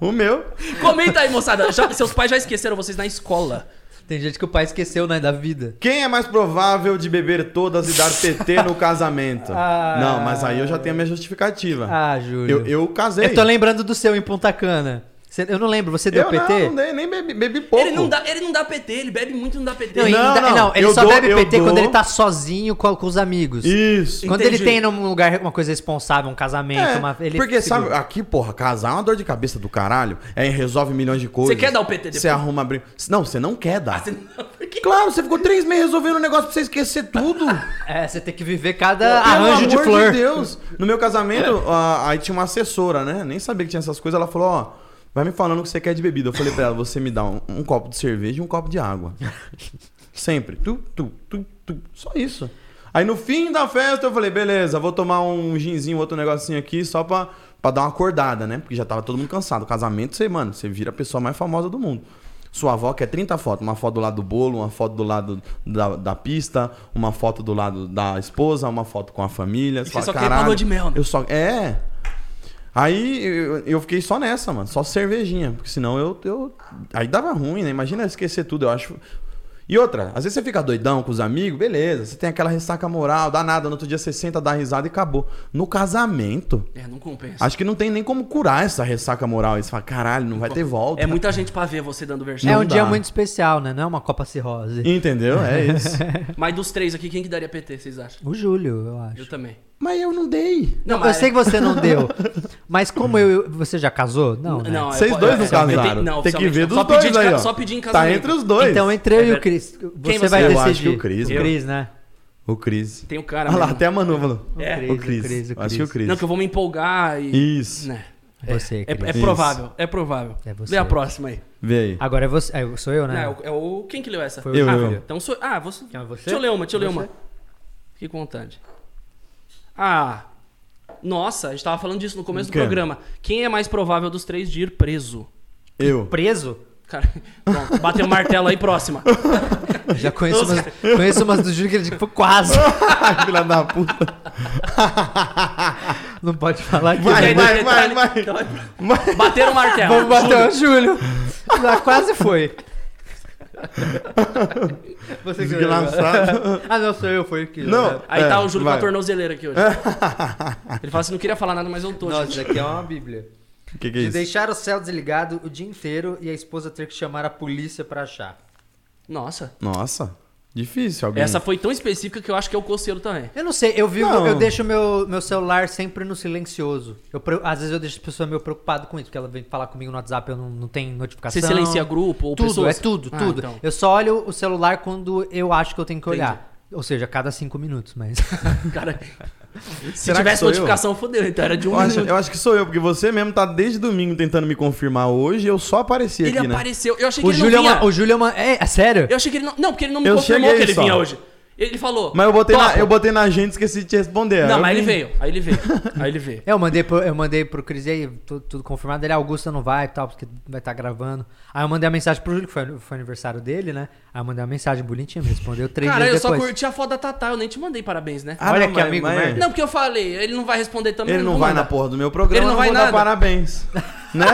o meu. Comenta aí, moçada. Já- seus pais já esqueceram vocês na escola. Tem gente que o pai esqueceu, né, da vida. Quem é mais provável de beber todas e dar PT no casamento? Ah. Não, mas aí eu já tenho a minha justificativa. Ah, Júlio. eu, eu casei. Eu tô lembrando do seu em Punta Cana. Você- eu não lembro, você deu Eu PT? não, não dei, nem bebi, bebi pouco. Ele não, dá, ele não dá PT, ele bebe muito e não dá PT. Não, ele, Não, dá- não, não, ele só dou- bebe PT quando dou- ele tá sozinho com, com os amigos. Isso. Quando Entendi. ele tem num lugar uma coisa responsável, um casamento, É, uma, ele porque, segura. sabe, aqui, porra, casar é uma dor de cabeça do caralho. É, resolve milhões de coisas. Você quer dar o PT depois? Você arruma abrir. Não, você não quer dar. Você não- por quê? Claro, você ficou três meses resolvendo um negócio pra você esquecer tudo. É, você tem que viver cada Pelo arranjo de amor flor. Deus. No meu casamento, a- aí tinha uma assessora, né? Nem sabia que tinha essas coisas. Ela falou, ó, vai me falando o que você quer de bebida. Eu falei pra ela, você me dá um, um copo de cerveja e um copo de água. Sempre. Tu, tu, tu, tu. Só isso. Aí no fim da festa eu falei, beleza, vou tomar um ginzinho, outro negocinho aqui, só pra, pra dar uma acordada, né? Porque já tava todo mundo cansado. Casamento, você, mano, você vira a pessoa mais famosa do mundo. Sua avó quer 30 fotos. Uma foto do lado do bolo, uma foto do lado da, da pista, uma foto do lado da esposa, uma foto com a família. você fala, só quer "Caralho, pavô de mel, né?" Eu só... É. Aí eu, eu fiquei só nessa, mano. Só cervejinha. Porque senão eu, eu... Aí dava ruim, né? Imagina eu esquecer tudo. Eu acho... E outra, às vezes você fica doidão com os amigos, beleza. Você tem aquela ressaca moral, dá nada. No outro dia você senta, dá risada e acabou. No casamento... É, não compensa. Acho que não tem nem como curar essa ressaca moral. Aí você fala, caralho, não vai ter volta. É muita gente pra ver você dando versão. É um dia muito especial, né? Não é uma Copa Cirrose. Entendeu? É isso. Mas dos três aqui, quem que daria PT, vocês acham? O Júlio, eu acho. Eu também. Mas eu não dei. Não, mas- eu sei que você não deu. Mas como eu. Você já casou? Não. né? Não, Vocês dois não casaram. tem- não, tem que ver não. dos só dois pedir aí, ó. Só pedir em Tá casamento. entre os dois. Então, entre eu É e o Cris. Quem Você você vai é? Eu decidir. acho que o Cris, O. Cris, né? O Cris. Tem o cara Olha lá, até a Manu falou. É. O Cris. O Cris, o Acho que o Cris. Não, que eu vou me empolgar e... Isso. Né. Você, É, Cris. é Isso. provável, é provável. É você. Lê a próxima aí. Vê aí. Agora é você. é, sou eu, Não, né? é, o, é o- Quem que leu essa? Foi Eu, ah, eu. Então sou... Ah, você... É você? Deixa eu ler uma, deixa eu ler Você? uma. Fique com vontade. Ah... Nossa, a gente tava falando disso no começo do Quem? programa. Quem é mais provável dos três de ir preso? Eu. Preso? Cara, pronto, bateu o martelo aí, próxima. Já conheço umas, conheço umas do Júlio que ele tipo, quase. Ai, filha da puta. Não pode falar aqui. Vai, vai, vai, vai. Bateram o martelo. Vamos bater o Júlio. Já quase foi. Você que. Desgraçado. Ah, não, sou eu, foi o que. Não. Aí É, tá o Júlio com vai. a tornozeleira aqui hoje. Ele fala assim, não queria falar nada, mas eu tô. Nossa, gente. isso aqui é uma bíblia. O que, que é De isso? deixar o céu desligado o dia inteiro e a esposa ter que chamar a polícia pra achar. Nossa. Nossa. Difícil alguém. Essa foi tão específica que eu acho que é o coceiro também. Eu não sei, eu vivo, Não. eu deixo meu, meu celular sempre no silencioso. Eu, às vezes eu deixo a pessoa meio preocupada com isso, porque ela vem falar comigo no WhatsApp, eu não, não tenho notificação. Você silencia grupo ou tudo, pessoas? é tudo, Ah, tudo. então. Eu só olho o celular quando eu acho que eu tenho que Entendi. Ou seja, a cada cinco minutos, mas. Cara, se Será tivesse sou eu? notificação, fodeu. Então era de um Eu acho, minuto. eu acho que sou eu, porque você mesmo tá desde domingo tentando me confirmar hoje eu só apareci Ele aqui, né? apareceu. Eu achei que o ele Júlio é não vinha. uma. O Júlio é uma. É, é sério? Eu achei que ele não... Não, porque ele não me Eu confirmou que ele só. vinha hoje. Ele falou... Mas eu botei, na, eu botei na agenda e esqueci de te responder. Não, Aí mas eu ele veio. Aí ele veio. Aí ele veio. Eu mandei pro, eu mandei pro Cris aí, tudo, tudo confirmado. Ele, Augusta não vai e tal, porque vai estar gravando. Aí eu mandei a mensagem pro Júlio, que foi, foi aniversário dele, né? Aí eu mandei uma mensagem bonitinha, me respondeu três Cara, eu dias só depois. curti a foto da Tatá. Eu nem te mandei parabéns, né? Ah, Olha não, que mas- amigo mas- merda. Não, porque eu falei. Ele não vai responder também. Ele eu não vou vai na mandar. porra do meu programa, Ele não eu vai vou dar nada. parabéns. né?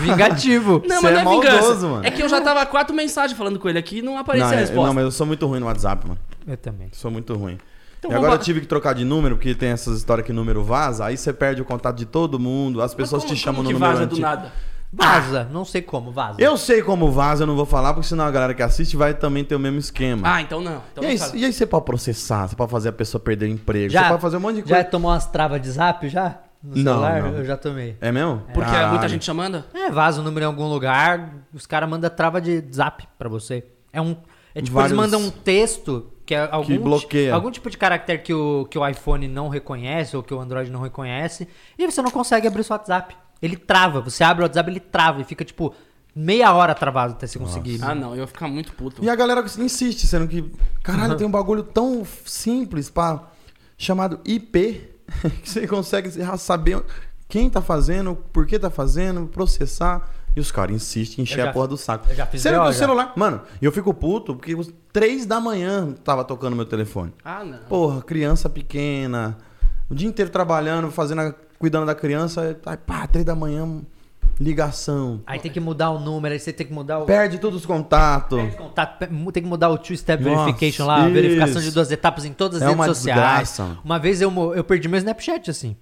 Vingativo. Não, Você mas é não é vingança. maldoso, mano. É que eu já tava quatro mensagens falando com ele aqui e não aparecia Não, a é- resposta. não, mas eu sou muito ruim no WhatsApp, mano. Eu também. Sou muito ruim. Então e agora eu tive que trocar de número, porque tem essas histórias que número vaza, aí você perde o contato de todo mundo, as pessoas como- te chamam como no que número vaza do antigo. nada? Vaza, não sei como, vaza. Eu sei como vaza, eu não vou falar, porque senão a galera que assiste vai também ter o mesmo esquema. Ah, então não. Então e, não aí, e aí você pode processar, você pode fazer a pessoa perder emprego, Já- você pode fazer um monte de Já coisa. tomou umas travas de zap já? No Não, celular? não. Eu já tomei. É mesmo? Porque é Caralho. muita gente chamando? É, vaza o número em algum lugar, os caras mandam trava de zap pra você. É um. É tipo, Vários- eles mandam um texto que é algum, ti- bloqueia. algum tipo de caractere que o, que o iPhone não reconhece ou que o Android não reconhece. E você não consegue abrir o seu WhatsApp. Ele trava. Você abre o WhatsApp, ele trava e fica tipo meia hora travado até você conseguir. Ah, não. Eu ia ficar muito puto. E a galera insiste, sendo que, caralho, tem um bagulho tão simples pra, chamado IP, que você consegue saber quem tá fazendo, por que tá fazendo, processar. E os caras insistem em encher já- a porra do saco. eu já fiz que o celular. Mano, e eu fico puto porque os três da manhã tava tocando meu telefone. Ah, não. Porra, criança pequena, o dia inteiro trabalhando, fazendo a- cuidando da criança, aí pá, três da manhã, ligação. Aí tem que mudar o número, aí você tem que mudar o. Perde todos os contatos. Perde contato, tem que mudar o two-step verification lá, a verificação isso. de duas etapas em todas as É redes sociais. desgraça. Uma vez eu, eu perdi meu Snapchat assim.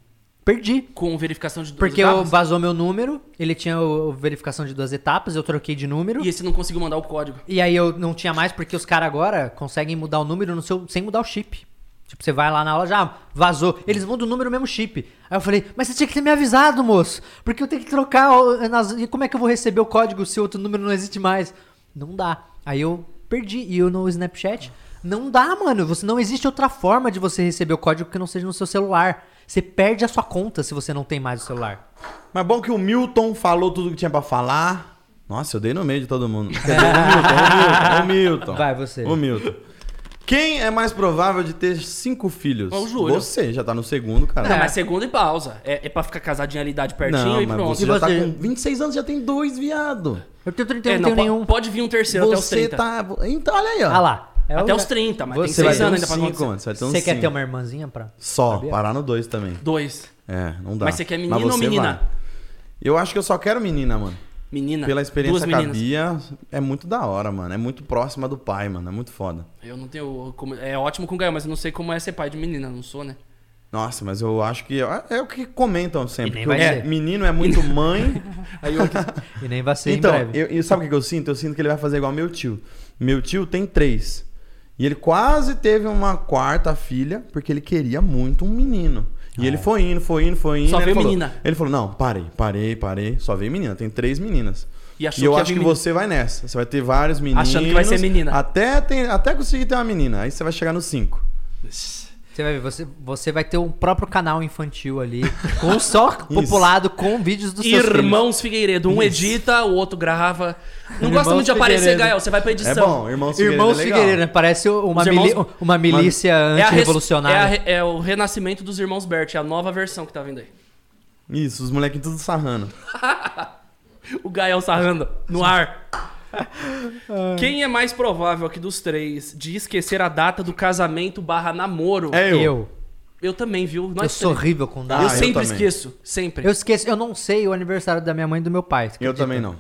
Perdi. Com verificação de duas Porque eu etapas? vazou meu número, ele tinha o, verificação de duas etapas, eu troquei de número. E esse não conseguiu mandar o código. E aí eu não tinha mais, porque os caras agora conseguem mudar o número no seu, sem mudar o chip. Tipo, você vai lá na aula, já vazou. Eles mudam o número mesmo chip. Aí eu falei, mas você tinha que ter me avisado, moço. Porque eu tenho que trocar. o- nas- E como é que eu vou receber o código se outro número não existe mais? Não dá. Aí eu perdi. E eu no Snapchat, não dá, mano. Você não existe outra forma de você receber o código que não seja no seu celular. Você perde a sua conta se você não tem mais o celular. Mas bom que o Milton falou tudo que tinha pra falar. Nossa, eu dei no meio de todo mundo. Dizer, o Milton, o Milton, o Milton. Vai, você. O Milton. Quem é mais provável de ter cinco filhos? É o Júlio. Você, já tá no segundo, cara. Não, mas segundo e pausa. É, é pra ficar casadinho ali, idade pertinho Não, e mas pronto. você E já tá você? com 26 anos, já tem dois, viado. Eu tenho 31, É, não não, tenho nenhum. pode vir um terceiro até os Você 30. tá... Então, olha aí, ó. Ah lá. É Até o- os 30, mas Você tem Você vai 6 ter anos ainda pra cinco, acontecer. mano. Você vai ter uns Você quer ter uma irmãzinha pra. Só, Sabia? parar no dois também. Dois. É, não dá. Mas você quer menino ou você menina? vai. Eu acho que eu só quero menina, mano. Menina. Pela experiência duas com a. Bia, é muito da hora, mano. É muito próxima do pai, mano. É muito foda. Eu não tenho. como- é ótimo com o Gael, mas eu não sei como é ser pai de menina, não sou, né? Nossa, mas eu acho que. É é o que comentam sempre. Que ser. menino é muito mãe. Aí eu. E nem vai ser então, em breve. eu, eu- sabe o que que eu sinto? Eu sinto que ele vai fazer igual meu tio. Meu tio tem três. E ele quase teve uma quarta filha, porque ele queria muito um menino. E ele foi indo, foi indo, foi indo. Só ele veio falou- menina. Ele falou: não, parei, parei, parei. Só veio menina. Tem três meninas. E E eu ia acho que menino. você vai nessa. Você vai ter vários meninos. Achando que vai ser menina. Até, tem, até conseguir ter uma menina. Aí você vai chegar nos cinco. Você vai ver, você, você vai ter um próprio canal infantil ali, com só populado com vídeos dos seus filhos. Irmãos Figueiredo. Um edita, o outro grava. Não gosta Irmãos muito de aparecer, Figueiredo. Gael. Você vai pra É edição. bom, irmãos Figueiredo Irmãos é legal. Figueiredo, né? Parece uma, Os irmãos- mili- uma milícia É, a res- antirrevolucionária. é, a re- é o renascimento dos irmãos Bert, é a nova versão que tá vindo aí. Isso, os molequinhos tudo sarrando. O Gael sarrando no ar. Quem é mais provável aqui dos três de esquecer a data do casamento barra namoro? É eu. eu. Eu também, viu? Eu Nós sou três. horrível com Ah, dados. Eu eu sempre também. esqueço. Sempre. Eu esqueço, eu não sei o aniversário da minha mãe e do meu pai. você Eu acredita? também não.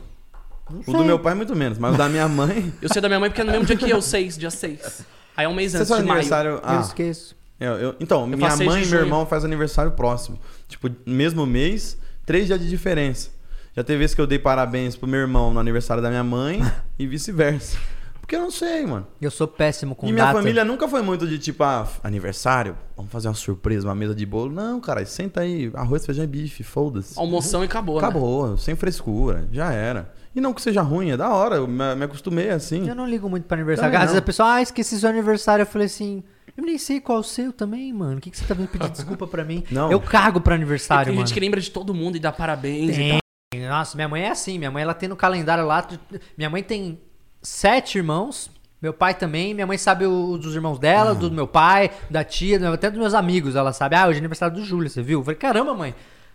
Não O do meu pai, muito menos. Mas o da minha mãe. Eu sei da minha mãe porque é no mesmo dia que eu, 6, dia 6. Aí é um mês Você antes faz de maio. aniversário. Eu Ah, esqueço. eu- eu- então, minha faço seis mãe de e meu junho. irmão fazem aniversário próximo. Tipo, mesmo mês, três dias de diferença. Já teve vezes que eu dei parabéns pro meu irmão no aniversário da minha mãe e vice-versa. Porque eu não sei, mano. Eu sou péssimo com e minha data. família nunca foi muito de tipo, ah, aniversário, vamos fazer uma surpresa, uma mesa de bolo. Não, cara, senta aí, arroz, feijão e bife, foda-se. Almoção e acabou, né? Acabou, sem frescura, já era. E não que seja ruim, é da hora, eu me, me acostumei assim. Eu não ligo muito pra aniversário. Também Às vezes não. a pessoa, ah, esqueci seu aniversário. Eu falei assim, eu nem sei qual é o seu também, mano. O que, que você tá vindo pedir desculpa pra mim? Não. Eu cago pra Tem aniversário, gente mano. que lembra de todo mundo e dá parabéns e tal. Nossa, minha mãe é assim. Minha mãe, ela tem no calendário lá... Minha mãe tem sete irmãos. Meu pai também. Minha mãe sabe o dos irmãos dela, do meu pai, da tia, até dos meus amigos. Ela sabe, ah, hoje é aniversário do Júlio, você viu? Eu falei, caramba, mãe.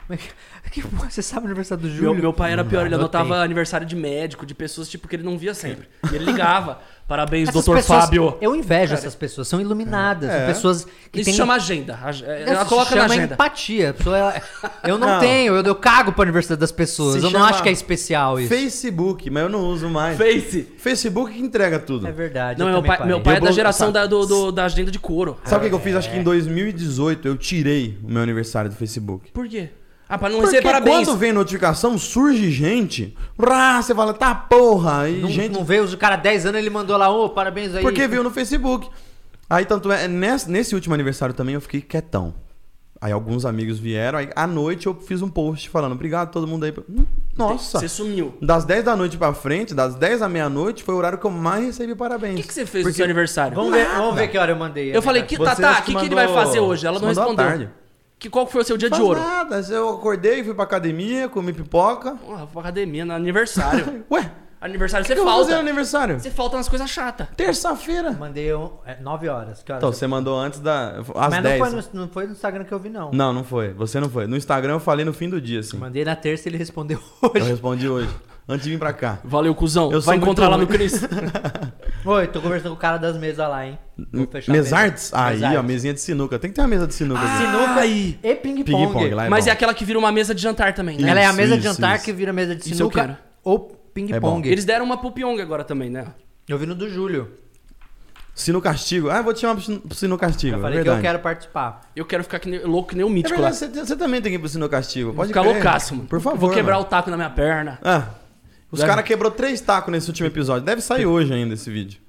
Mas que porra, você sabe o aniversário do Júlio? Meu, meu pai era pior, ele anotava aniversário de médico, de pessoas tipo que ele não via sempre. E ele ligava. Parabéns, Essas doutor pessoas- Fábio. Eu invejo essas pessoas, são iluminadas, É. são pessoas que Isso têm... chama agenda. Ag- é, Ela Isso coloca na chama agenda. empatia. A pessoa, ela- eu não, Não. tenho, eu, eu cago pro aniversário das pessoas. Se eu não acho que é especial isso. Facebook, mas eu não uso mais. Face. Facebook que entrega tudo. É verdade. Não, eu meu pai, meu pai é da geração da, do, do- da agenda de couro. Sabe o que, que eu fiz? Acho que em 2018 eu tirei o meu aniversário do Facebook. Por quê? Ah, pra não Porque receber parabéns. quando vem notificação, surge gente. Rá, você fala, tá porra. E Não, gente. não veio o cara 10 anos, ele mandou lá, ô, parabéns aí. Porque viu no Facebook. Aí, tanto é, nesse, nesse último aniversário também eu fiquei quietão. Aí alguns amigos vieram, aí à noite eu fiz um post falando, obrigado a todo mundo aí. Hum, Nossa! Você sumiu. Das 10 da noite pra frente, das 10 à meia-noite, foi o horário que eu mais recebi O parabéns. que, que você fez no Porque- seu aniversário? Vamos ver, vamos ver que hora eu mandei. Eu falei, que Você Tatá, acho o que que, que ele vai fazer hoje? Ela não à respondeu. tarde. Que, qual que foi o seu dia de Faz ouro? nada, eu acordei, fui pra academia, comi pipoca. Porra, pra academia, no aniversário. Ué, aniversário o você que eu vou fazer no falta. aniversário? Você falta nas coisas chatas. Terça-feira. Mandei um, é, 9 horas. Que horas? Então, você mandou antes da. Às Mas não 10. foi, no, não foi no Instagram que eu vi, não. Não, não foi. Você não foi. No Instagram eu falei no fim do dia, assim. Mandei na terça e ele respondeu Eu hoje. respondi hoje. Antes de vir pra cá. Valeu, cuzão. Eu Vai encontrar lá no Cris. Oi, tô conversando com o cara das mesas lá, hein? Vou fechar a mesa. Aí, ó, mesinha de sinuca. Tem que ter uma mesa de sinuca. aqui. Sinuca Ai. e ping-pong. Lá é Mas bom. é aquela que vira uma mesa de jantar também, né? Ela é a Isso, mesa de isso, jantar isso. que vira mesa de Isso eu sinuca quero. ou É ping-pong. Eles deram uma pro Pyong agora também, né? Eu vi no do Júlio. Sino Castigo. Ah, vou te chamar pro Sino- Castigo. Eu é falei que verdade. eu quero participar. Eu quero ficar que nem- louco que nem o É mítico lá. verdade, você, você também tem que ir pro Sino Castigo. Pode Ficar crer. loucaço, mano. Por favor. Vou quebrar mano. o taco na minha perna. Ah, os caras quebrou três tacos nesse último episódio. Deve sair hoje ainda esse vídeo.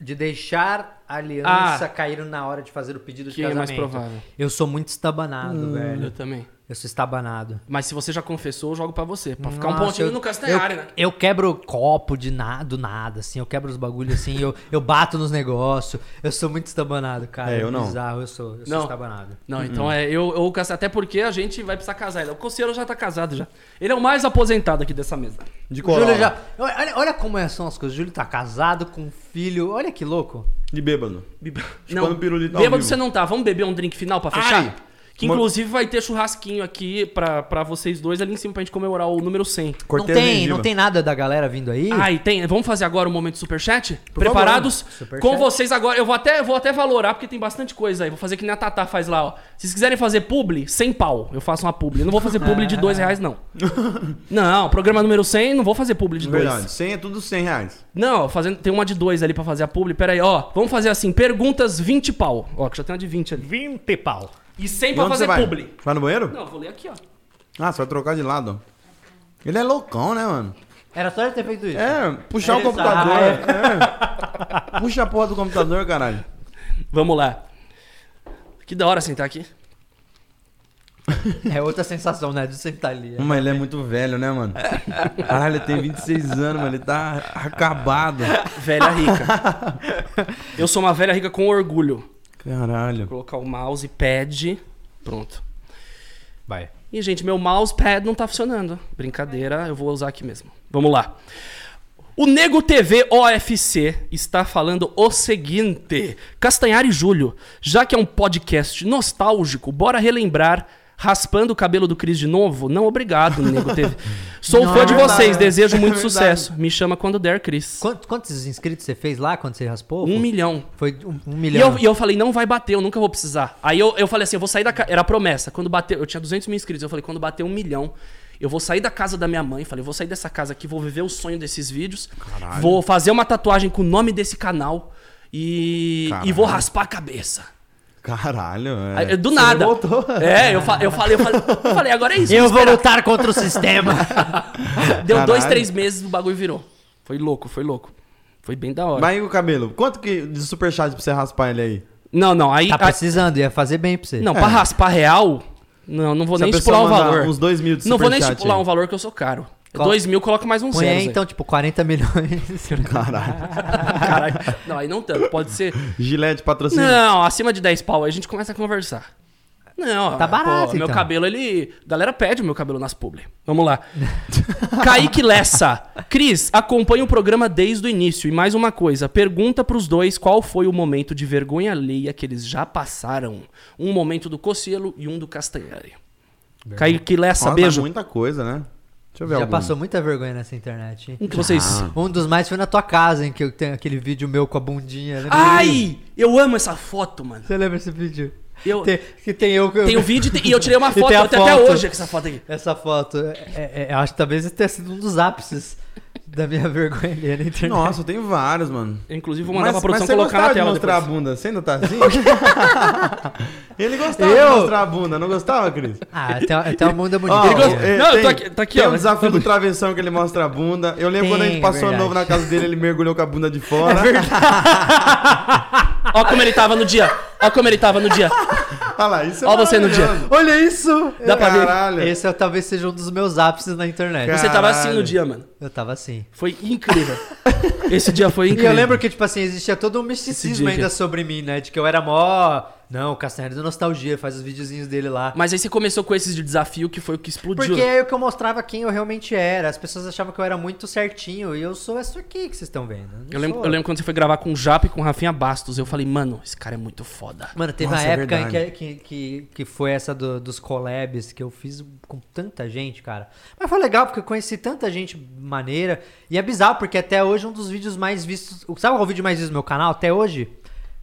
De deixar a aliança Ah. cair na hora de fazer o pedido de Que é mais casamento. provável. Eu sou muito estabanado, Hum. velho. Eu também. Eu sou estabanado. Mas se você já confessou, eu jogo pra você. Pra ficar um pontinho eu- no Castanhari, eu, né? Eu quebro copo de nada, do nada, assim. Eu quebro os bagulhos assim, eu, eu bato nos negócios. Eu sou muito estabanado, cara. É, eu não. Bizarro, eu sou, eu sou Não. estabanado. Não, então é. Eu, eu Até porque a gente vai precisar casar. ainda. O Coceiro já tá casado já. Ele é o mais aposentado aqui dessa mesa. De coral. Júlio já. Olha, olha como é- são as coisas. O Júlio tá casado com um filho. Olha que louco. De bêbado. Bib- pirulito ao bêbado você não tá. Vamos beber um drink final pra fechar? Ai! Que Uma- inclusive vai ter churrasquinho aqui pra, pra vocês dois ali em cima pra gente comemorar o número 100. Cortei não tem, gengiva. não tem nada da galera vindo aí? Ah, e tem. Vamos fazer agora o momento superchat? Por Preparados? favor. Superchat. Com vocês agora. Eu vou até, vou até valorar, porque tem bastante coisa aí. Vou fazer que nem a Tatá faz lá, ó. Se vocês quiserem fazer publi, 100 pau. Eu faço uma publi. Eu não vou fazer publi de 2 reais, não. Não, programa número 100, não vou fazer publi de 2. Verdade. 100 é tudo 100 reais. Não, fazendo, tem uma de 2 ali pra fazer a publi. Pera aí, ó. Vamos fazer assim, perguntas 20 pau. Ó, que já tem uma de 20 ali. 20 pau. E 100 E pra fazer vai? publi. Vai no banheiro? Não, eu vou ler aqui, ó. Ah, você vai trocar de lado. Ele é loucão, né, mano? Era só ele ter feito isso. É, puxar o computador. sabe. É. Puxa a porra do computador, caralho. Vamos lá. Que da hora sentar aqui. É outra sensação, né? De sentar ali. Mas ele é muito velho, né, mano? Caralho, ele tem 26 anos, mano. Ele tá acabado. Velha rica. Eu sou uma velha rica com orgulho. Caralho. Vou colocar o mousepad. Pronto. Vai. E, gente, meu mousepad não tá funcionando. Brincadeira, eu vou usar aqui mesmo. Vamos lá. O Nego TV OFC está falando o seguinte: Castanhari Júlio, já que é um podcast nostálgico, bora relembrar raspando o cabelo do Cris de novo? Não, obrigado, Nego TV. Sou Não, fã de é verdade, vocês, desejo é muito verdade. sucesso. Me chama quando der, Cris. Quantos, quantos inscritos você fez lá quando você raspou? Um milhão. Foi um, um E milhão. eu, e eu falei, não vai bater, eu nunca vou precisar. Aí eu, eu falei assim, eu vou sair da casa. Era a promessa. Quando bater, eu tinha 200 mil inscritos. Eu falei, quando bater um milhão, eu vou sair da casa da minha mãe. Falei, vou sair dessa casa aqui, vou viver o sonho desses vídeos. Vou fazer uma tatuagem com o nome desse canal. E, Caralho. e vou raspar a cabeça. Caralho, é. do Você nada. voltou. É, eu, fa- eu falei, eu falei, eu falei, agora é isso. Eu vou lutar contra o sistema. Deu dois, Caralho. três meses, o bagulho virou. Foi louco, foi louco. Foi bem da hora. Mas e o cabelo? Quanto que de superchat pra você raspar ele aí? Não, não, aí. tá a- precisando, ia fazer bem pra você. não, pra raspar real, não, não vou Se nem estipular o mandar valor. Uns dois mil de Não vou nem estipular aí. um valor que eu sou caro. Qual- 2 mil, coloca mais um Põe zero. aí então, tipo, 40 milhões. Caralho. Caralho. Não, aí não tanto. Pode ser. Gilete patrocínio. Não, acima de 10 pau aí a gente começa a conversar. Não, Tá barato, Meu então. cabelo, ele. A galera pede o meu cabelo nas publi. Vamos lá. Kaique Lessa. Cris, acompanha o programa desde o início. E mais uma coisa: pergunta pros dois qual foi o momento de vergonha alheia que eles já passaram. Um momento do Cocielo e um do Castanhari. Kaique Lessa, Nossa, beijo. muita coisa, né? Deixa eu ver Já algum. passou muita vergonha nessa internet, hein? Um que vocês. Um dos mais foi na tua casa, em que eu tenho aquele vídeo meu com a bundinha. Lembra? Ai! Eu amo essa foto, mano. Você lembra esse vídeo? Eu- Tem, que tem eu... Tem o vídeo e eu tirei uma foto, eu tenho até foto. hoje com essa foto aqui. Essa foto, é, é, é, eu acho que talvez tenha sido um dos ápices da minha vergonha ali na internet. Nossa, tem vários, mano. Inclusive, vou mandar Mas, pra produção mas você colocar na gostava de tela mostrar depois. a bunda? Você ainda tá assim? Ele gostava Eu? de mostrar a bunda, não gostava, Cris? Ah, até, até o mundo é bonito. Ó, Ele gosta- é, Não, eu tem, tô aqui- tá aqui, tem ó. um desafio do travessão que ele mostra a bunda. Eu lembro quando a gente Tem, passou verdade. novo na casa dele, ele mergulhou com a bunda de fora. Ó como ele tava no dia. Ó como ele tava no dia. Olha lá, isso é Ó você no dia. Olha isso! Dá pra ver? Caralho. Esse é, talvez seja um dos meus ápices na internet. Cara. Você tava assim no Caralho. dia, mano. Eu tava assim. Foi incrível. Esse dia foi E incrível. eu lembro que, tipo assim, existia todo um Esse misticismo ainda que- sobre mim, né? De que eu era mó. Não, o Castanheira do Nostalgia faz os videozinhos dele lá. Mas aí você começou com esses de desafio que foi o que explodiu. Porque é o que eu mostrava quem eu realmente era. As pessoas achavam que eu era muito certinho. E eu sou isso aqui que vocês estão vendo. não Eu lembro, eu lembro quando você foi gravar com o Jap e com o Rafinha Bastos. Eu falei, mano, esse cara é muito foda. Mano, teve Nossa, uma é época que, que, que, que foi essa do- dos collabs que eu fiz com tanta gente, cara. Mas foi legal porque eu conheci tanta gente maneira. E é bizarro porque até hoje um dos vídeos mais vistos. Sabe qual é o vídeo mais visto do meu canal até hoje?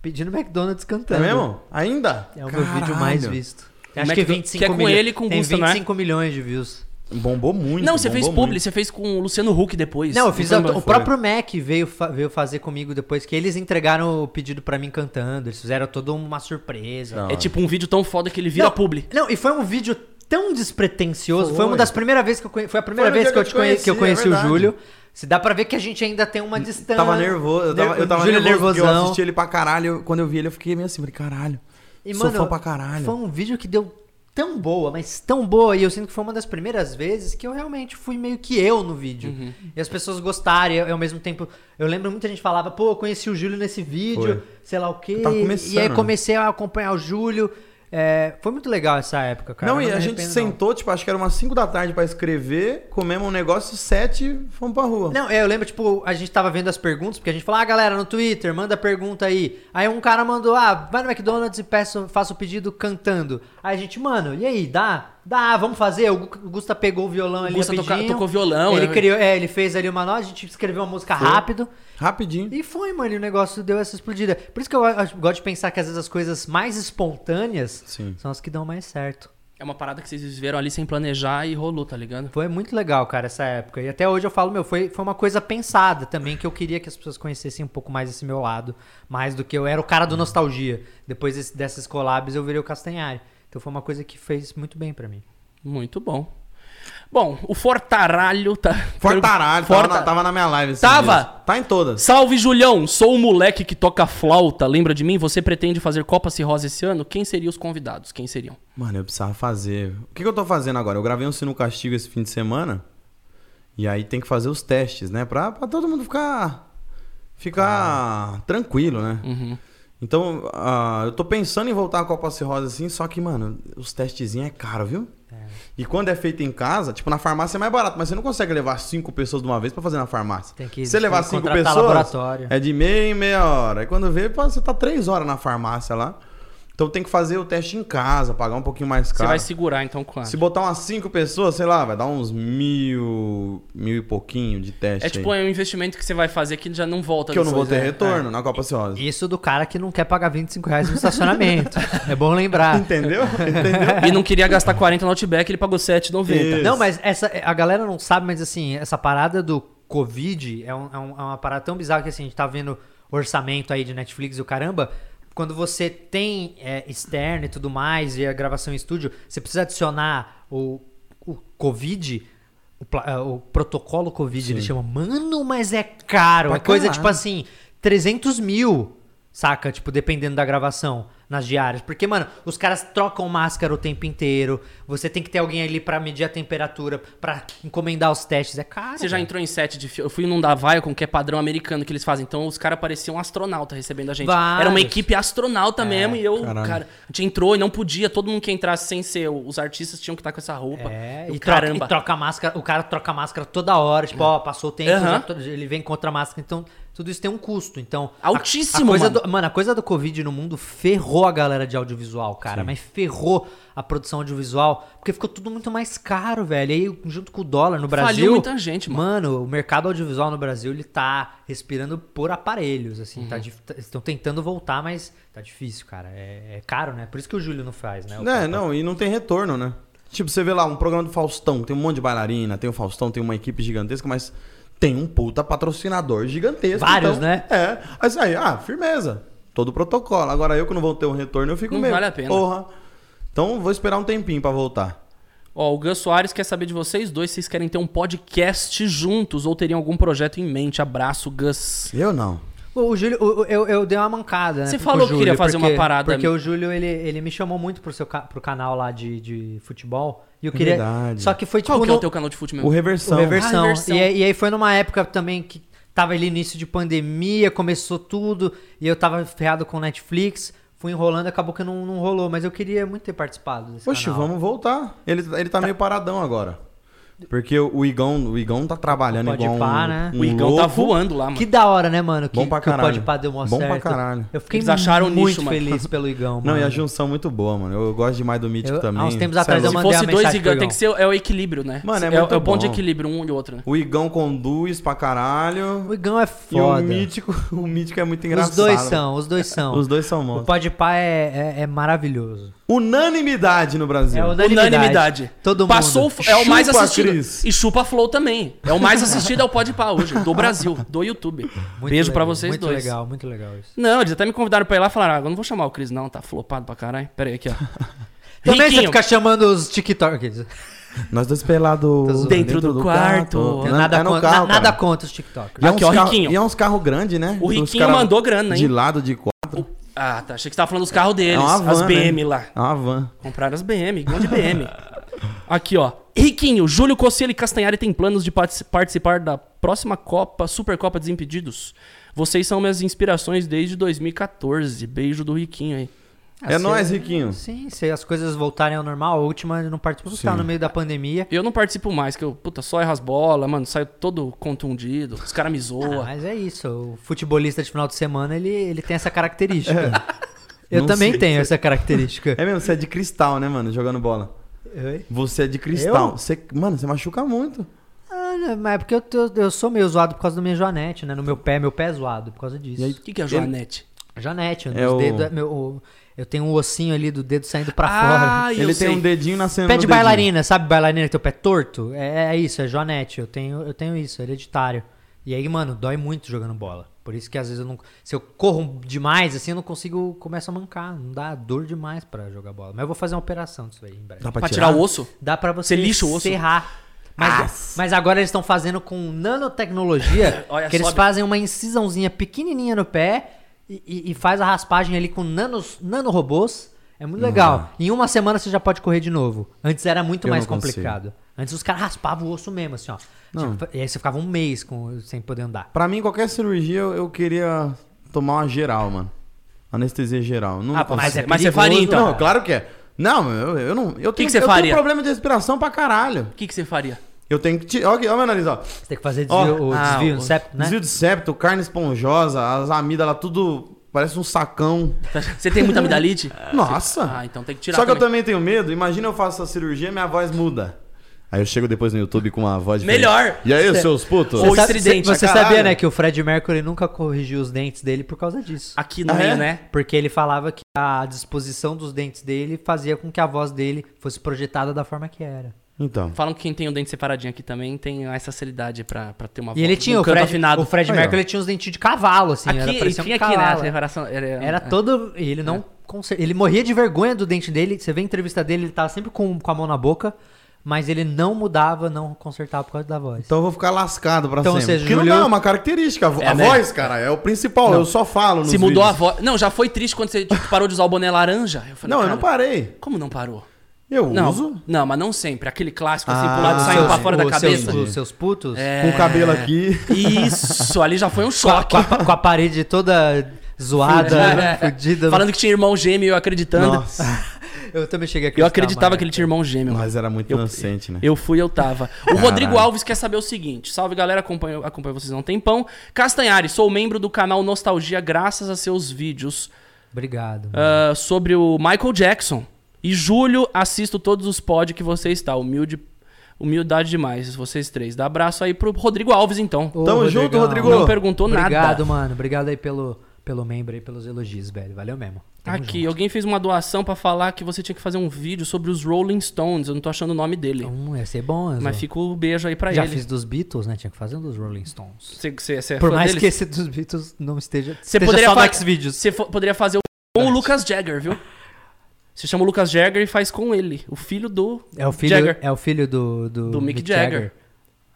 Pedindo McDonald's É cantando. mesmo? Ainda? É o meu vídeo mais visto. Acho que McDo- 25 que é com milhões. ele com o Tem Gusta, é? 25 milhões de views. Bombou muito. Não, você fez publi, muito. você fez com o Luciano Huck depois. Não, eu fiz. Não a- o próprio Mac veio, fa- veio fazer comigo depois que eles entregaram o pedido pra mim cantando. Eles fizeram toda uma surpresa. Não. É tipo um vídeo tão foda que ele vira não, publi. Não, e foi um vídeo tão despretensioso. Foi, Foi. uma das primeiras vezes que eu conheci. Foi a primeira Foi vez que eu, te conheci, que eu conheci, é o. Júlio. Se dá pra ver que a gente ainda tem uma distância. Tava nervoso, eu tava, eu tava Júlio nervoso eu assisti ele pra caralho. Quando eu vi ele, eu fiquei meio assim, falei, caralho. E, sou mano, fã pra caralho. Foi um vídeo que deu tão boa, mas tão boa. E eu sinto que foi uma das primeiras vezes que eu realmente fui meio que eu no vídeo. Uhum. E as pessoas gostaram. E ao mesmo tempo, eu lembro muita gente falava, pô, eu conheci o Júlio nesse vídeo, Foi. sei lá o quê. E aí comecei a acompanhar o Júlio. É, foi muito legal essa época, cara. não, Eu e a gente sentou, tipo, acho que era umas 5 da tarde pra escrever, comemos um negócio, 7 fomos pra rua. Não, é, eu lembro, tipo, a gente tava vendo as perguntas, porque a gente falou, ah, galera, no Twitter, manda pergunta aí. Aí um cara mandou, ah, vai no McDonald's e peço, faça o pedido cantando. Aí a gente, mano, e aí, dá? Dá, vamos fazer. O Gu- o Gusta pegou o violão ali Gusta toca- tocou violão, Ele né? criou, é, ele fez ali uma nota, a gente escreveu uma música rápido. Rapidinho. E foi, mano, e o negócio deu essa explodida. Por isso que eu gosto de pensar que às vezes as coisas mais espontâneas Sim. são as que dão mais certo. É uma parada que vocês viveram ali sem planejar e rolou, tá ligado? Foi muito legal, cara, essa época. E até hoje eu falo, meu, foi, foi uma coisa pensada também, que eu queria que as pessoas conhecessem um pouco mais esse meu lado. Mais do que eu era o cara do nostalgia. Depois desse- dessas collabs eu virei o Castanhari. Então foi uma coisa que fez muito bem pra mim. Muito bom. Bom, o Fortaralho tá. Fortaralho, Forta- tava, na, tava na minha live. Tava? dias. Tá em todas. Salve, Julião! Sou o moleque que toca flauta. Lembra de mim? Você pretende fazer Copa Cirrose esse ano? Quem seriam os convidados? Quem seriam? Mano, eu precisava fazer. O que, que eu tô fazendo agora? Eu gravei um Sino Castigo esse fim de semana. E aí tem que fazer os testes, né? Pra, pra todo mundo ficar. Ficar tranquilo, né? Uhum. Então, ah, eu tô pensando em voltar à Copa Cirrose assim, só que, mano, os testezinhos é caro, viu? E quando é feito em casa, tipo, na farmácia é mais barato, mas você não consegue levar cinco pessoas de uma vez pra fazer na farmácia. Tem que- você levar cinco pessoas, laboratório. é de meia em meia hora. Aí quando vê, pô, você tá três horas na farmácia lá. Então tem que fazer o teste em casa, pagar um pouquinho mais Você caro. vai segurar então quanto? Se botar umas cinco pessoas, sei lá, vai dar uns mil, mil e pouquinho de teste É tipo aí. é um investimento que você vai fazer que já não volta Que eu não vou ter né? retorno na Copa Cirrose. Isso do cara que não quer pagar 25 reais no estacionamento. é bom lembrar. Entendeu? Entendeu? É. E não queria gastar 40 no Outback, ele pagou 7,90. Isso. Não, mas essa, a galera não sabe, mas assim, essa parada do Covid é, um- é um- é uma parada tão bizarra que assim, a gente tá vendo orçamento aí de Netflix e o caramba. Quando você tem é, externo e tudo mais, e a gravação em estúdio, você precisa adicionar o, o Covid, o, é, o protocolo Covid, ele chama. Mano, mas é caro. Pra é coisa caralho. tipo assim, 300 mil, saca? Tipo, dependendo da gravação nas diárias. Porque, mano, os caras trocam máscara o tempo inteiro. Você tem que ter alguém ali pra medir a temperatura, pra encomendar os testes. É caro. Você já entrou em set de? Eu fui num da Viacom, que é padrão americano que eles fazem. Então os caras pareciam um astronauta recebendo a gente. Vários. Era uma equipe astronauta mesmo. E eu, Caralho. cara, a gente entrou e não podia. Todo mundo que entrasse sem ser. Os artistas tinham que estar com essa roupa. É, Eu, e, troca, caramba. e troca a máscara, o cara troca a máscara toda hora, tipo, ó, passou o tempo, Aham. já ele vem com outra máscara, então tudo isso tem um custo. Então, a- Altíssimo, a, coisa mano. Do, mano, a coisa do Covid no mundo ferrou a galera de audiovisual, cara, mas ferrou a produção audiovisual, porque ficou tudo muito mais caro, velho. E aí, junto com o dólar no Faliu Brasil, muita gente, mano. Mano, o mercado audiovisual no Brasil, ele tá respirando por aparelhos, assim, Uhum. tá dif- tá- estão tentando voltar, mas tá difícil, cara. É, é caro, né? Por isso que o Júlio não faz, né? O É, não, e não tem retorno, né? Tipo, você vê lá um programa do Faustão, tem um monte de bailarina, tem o Faustão, tem uma equipe gigantesca, mas tem um puta patrocinador gigantesco. Vários, então, né? É. Aí, aí, ah, firmeza. Todo o protocolo. Agora eu que não vou ter um retorno, eu fico Não meio. vale a pena. Porra. Então vou esperar um tempinho pra voltar. Ó, o Gus Soares quer saber de vocês dois se vocês querem ter um podcast juntos ou teriam algum projeto em mente. Abraço, Gus. Eu não. O, o Júlio, o- o- eu, eu dei uma mancada, né? Você falou que queria fazer uma porque- parada- Porque o Júlio, ele, ele me chamou muito pro, seu, pro canal lá de, de futebol. E eu queria. verdade. Só que foi tipo. Qual que é no- o teu canal de futebol? O o Reversão. reversão. Ah, Reversão. E, aí- e aí foi numa época também que tava ali início de pandemia, começou tudo. E eu tava ferrado com Netflix. Fui enrolando, acabou que não, não rolou. Mas eu queria muito ter participado desse Poxa, canal. vamos voltar. Ele, ele tá, meio paradão agora. Porque o Igão, o Igão tá trabalhando Pode igual pá, um, né? um O Igão tá louco. voando lá, mano. Que da hora, né, mano? Que, Bom pra que o caralho. Podpah deu uma Bom pra caralho. Eu fiquei Eles acharam muito nicho, mano. feliz pelo Igão, Não, mano. e a junção muito boa, mano. Eu gosto demais do Mítico Eu- também. há uns tempos Cê é atrás eu louco. Se mandei fosse uma dois mensagem pro Igão, tem que ser é o equilíbrio, né? Mano, é é, muito é o ponto de bom. equilíbrio, um e outro, né? O Igão conduz pra caralho. O Igão é E o foda. Mítico, o Mítico é muito engraçado. Os dois são, os dois são. Os dois são O monstros. Podpah é, é, é maravilhoso. Unanimidade no Brasil. É unanimidade. Unanimidade. Todo Passou, mundo. o- é o mais Chupa, assistido. Cris. E chupa Flow também. É o mais assistido é o Pode Pá hoje, do Brasil, do YouTube. Muito Beijo pra legal, vocês muito dois. legal, muito legal isso. Não, eles até me convidaram pra ir lá e falaram: ah, eu não vou chamar o Cris, não, tá flopado pra caralho. Pera aí, aqui, ó. Também você Riquinho, fica chamando os TikTokers. Nós dois pelados zoando. Dentro do quarto. Tenho Não, nada, é contra, carro, na- nada contra os TikTokers. E é Aqui, uns ó, carro- Riquinho. E é uns carros grandes, né? O Riquinho mandou grana, hein? De lado, de. Ah, tá. Achei que você tava falando dos carros deles. É uma van, as BM né? lá. É uma van. Compraram as BM, grande BM. Aqui, ó. Riquinho, Júlio Cossielo e Castanhari têm planos de partici- participar da próxima Copa, Supercopa Desimpedidos. Vocês são minhas inspirações desde 2014. Beijo do Riquinho aí. É se- nóis, Riquinho. Sim, se as coisas voltarem ao normal, a última eu não participou porque no meio da pandemia. Eu não participo mais, que eu, puta, só erro as bolas, mano, saio todo contundido, os caras me Ah, zoam. mas é isso, o futebolista de final de semana, ele, ele tem essa característica. Eu Não também sei. tenho essa característica. É mesmo, você é de cristal, né, mano? Jogando bola. Oi? Você é de cristal. Eu? Você, mano, você machuca muito. Ah, não, mas é porque eu, tô- eu sou meio zoado por causa da minha joanete, né? No meu pé, meu pé é zoado por causa disso. E aí, O que, que é a Joanete? Joanete, É os o- dedos, meu, o- eu tenho um ossinho ali do dedo saindo pra Ah, fora. Ele sei. tem um dedinho nascendo Pé de bailarina, sabe bailarina que tem o pé torto? É, é isso, é joanete. Eu tenho, eu tenho isso, é hereditário. E aí, mano, dói muito jogando bola. Por isso que às vezes eu não. Se eu corro demais, assim, eu não consigo. Começo a mancar. Não dá dor demais pra jogar bola. Mas eu vou fazer uma operação disso aí em breve. Dá Pra tirar o osso? Dá pra você Você lixa o osso? serrar. Mas, mas agora eles estão fazendo com nanotecnologia Olha, que eles sobe. fazem uma incisãozinha pequenininha no pé e, e- faz a raspagem ali com nanos, nanorobôs. É muito legal. Em uma semana você já pode correr de novo. Antes era muito Eu mais não consigo. complicado. Antes os caras raspavam o osso mesmo, assim, ó. Tipo, e aí você ficava um mês com, sem poder andar. Pra mim, qualquer cirurgia, eu, eu queria tomar uma geral, mano. Anestesia geral. Não Ah, mas, é mas você faria então? Não, claro que é. Não, eu, eu não. Eu tenho, que você eu faria? tenho problema de respiração pra caralho. O que, que você faria? Eu tenho que. ti- Ó, aqui, ó meu nariz, ó. Você tem que fazer Ó, desvio, o ah, desvio o- septo, né? Desvio de septo, carne esponjosa, as amígdalas, tudo. Parece um sacão. Você tem muita amidalite? Nossa! Ah, então tem que tirar Só que eu também. também tenho medo. Imagina eu faço essa cirurgia e minha voz muda. Aí eu chego depois no YouTube com uma voz diferente. Melhor. E aí, Cê- seus putos? Ou Você, estridente, você sabia, né, que o Fred Mercury nunca corrigiu os dentes dele por causa disso. Aqui no Ah, meio, é? né? Porque ele falava que a disposição dos dentes dele fazia com que a voz dele fosse projetada da forma que era. Então. Falam que quem tem o dente separadinho aqui também tem essa facilidade pra, pra ter uma E ele tinha, um o canto Fred, afinado. o Fred. Mercury ele tinha os dentinhos de cavalo, assim. era, Aqui, parecia um tinha aqui, né? cavalo. A. Era, Era é. todo. E ele não. conser- Ele morria de vergonha do dente dele. Você vê a entrevista dele, ele tava sempre com, com a mão na boca. Mas ele não mudava, não consertava por causa da voz. Então eu vou ficar lascado pra Então, sempre. seja, Porque não é uma característica. A, vo- É, a né? voz, cara, é o principal. Eu só falo nos Se mudou a vídeos. voz. Não, já foi triste quando você tipo, parou de usar o boné laranja. Eu falei, Não, eu não parei. Como não parou? Eu Não, uso. não, mas não sempre. Aquele clássico assim, Ah, pro lado saindo pra fora da cabeça. Seus, os seus putos. É. Com o cabelo aqui. Isso, ali já foi um a, choque. com, a, com a parede toda zoada, É, fudida. Falando que tinha irmão gêmeo e eu acreditando. Nossa. Eu também cheguei aqui. Eu acreditava que ele tinha irmão gêmeo. Mas era muito Eu- inocente, né? Eu fui, eu tava. O Rodrigo Caralho. Alves quer saber o seguinte: salve galera, acompanho, acompanho vocês há um tempão. Castanhari, sou membro do canal Nostalgia graças a seus vídeos Obrigado. ah, sobre o Michael Jackson. E Júlio, assisto todos os pod que você está. Humilde, humildade demais, vocês três. Dá abraço aí pro Rodrigo Alves, então. Ô, Tamo junto, Rodrigão. Rodrigo. Não perguntou Obrigado, nada. mano. Obrigado aí pelo, pelo membro aí, pelos elogios, velho. Valeu mesmo. Tamo Aqui, junto. alguém fez uma doação pra falar que você tinha que fazer um vídeo sobre os Rolling Stones. Eu não tô achando o nome dele. Hum, ia ser bom, Enzo. Mas fica o beijo aí pra Já ele. fiz dos Beatles, né? Tinha que fazer um dos Rolling Stones. Você, você, você é Por mais deles? que esse dos Beatles não esteja, Você esteja poderia só fa-. Você poderia fazer o com o Lucas Jagger, viu? Você chama o Lucas Jagger e faz com ele, o filho do. É o filho, Jagger. é o filho do, do, Do Mick Jagger.